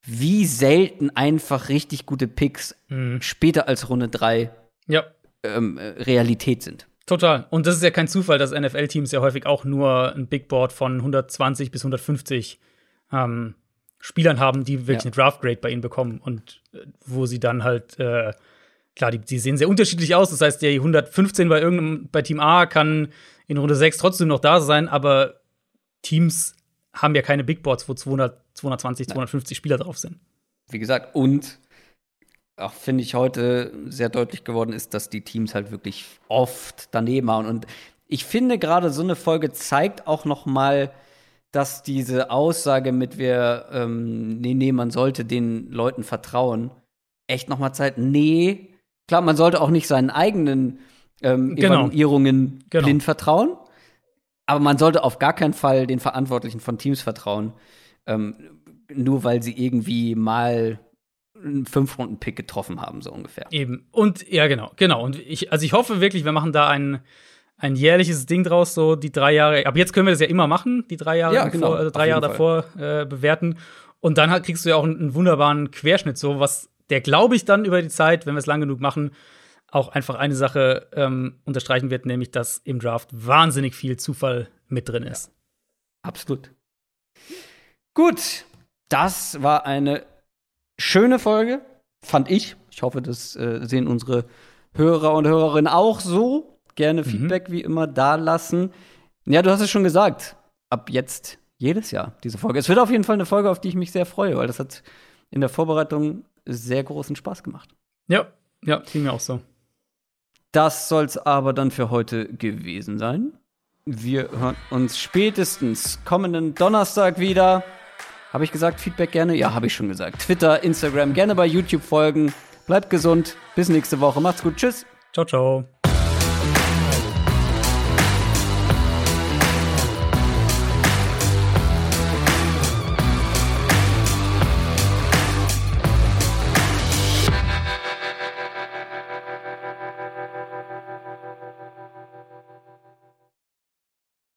wie selten einfach richtig gute Picks mhm. später als Runde 3 ja. ähm, äh, Realität sind. Total. Und das ist ja kein Zufall, dass NFL-Teams ja häufig auch nur ein Big Board von 120 bis 150 ähm, Spielern haben, die wirklich ja. eine Draft-Grade bei ihnen bekommen und äh, wo sie dann halt, äh, klar, die, die, sehen sehr unterschiedlich aus. Das heißt, der 115 bei irgendeinem, bei Team A kann in Runde 6 trotzdem noch da sein, aber Teams haben ja keine Big Boards, wo 200, 220, Nein. 250 Spieler drauf sind. Wie gesagt, und auch finde ich heute sehr deutlich geworden ist, dass die Teams halt wirklich oft daneben hauen. Und ich finde gerade so eine Folge zeigt auch noch mal, dass diese Aussage mit wir, ähm, nee, nee, man sollte den Leuten vertrauen, echt nochmal Zeit, nee, klar, man sollte auch nicht seinen eigenen ähm, genau. Evaluierungen genau. blind vertrauen, aber man sollte auf gar keinen Fall den Verantwortlichen von Teams vertrauen, ähm, nur weil sie irgendwie mal einen Fünf-Runden-Pick getroffen haben, so ungefähr. Eben. Und ja, genau, genau. Und ich, also ich hoffe wirklich, wir machen da einen ein jährliches Ding draus, so die drei Jahre. Aber jetzt können wir das ja immer machen, die drei Jahre, ja, genau, davor, also drei Jahre davor äh, bewerten. Und dann halt kriegst du ja auch einen, einen wunderbaren Querschnitt, so was der, glaube ich, dann über die Zeit, wenn wir es lang genug machen, auch einfach eine Sache ähm, unterstreichen wird, nämlich dass im Draft wahnsinnig viel Zufall mit drin ist. Ja, absolut. Gut, das war eine schöne Folge, fand ich. Ich hoffe, das äh, sehen unsere Hörer und Hörerinnen auch so. Gerne mhm. Feedback wie immer da lassen. Ja, du hast es schon gesagt. Ab jetzt jedes Jahr diese Folge. Es wird auf jeden Fall eine Folge, auf die ich mich sehr freue, weil das hat in der Vorbereitung sehr großen Spaß gemacht. Ja, ja, ging mir auch so. Das soll es aber dann für heute gewesen sein. Wir hören uns spätestens kommenden Donnerstag wieder. Habe ich gesagt, Feedback gerne? Ja, habe ich schon gesagt. Twitter, Instagram, gerne bei YouTube folgen. Bleibt gesund. Bis nächste Woche. Macht's gut. Tschüss. Ciao, ciao.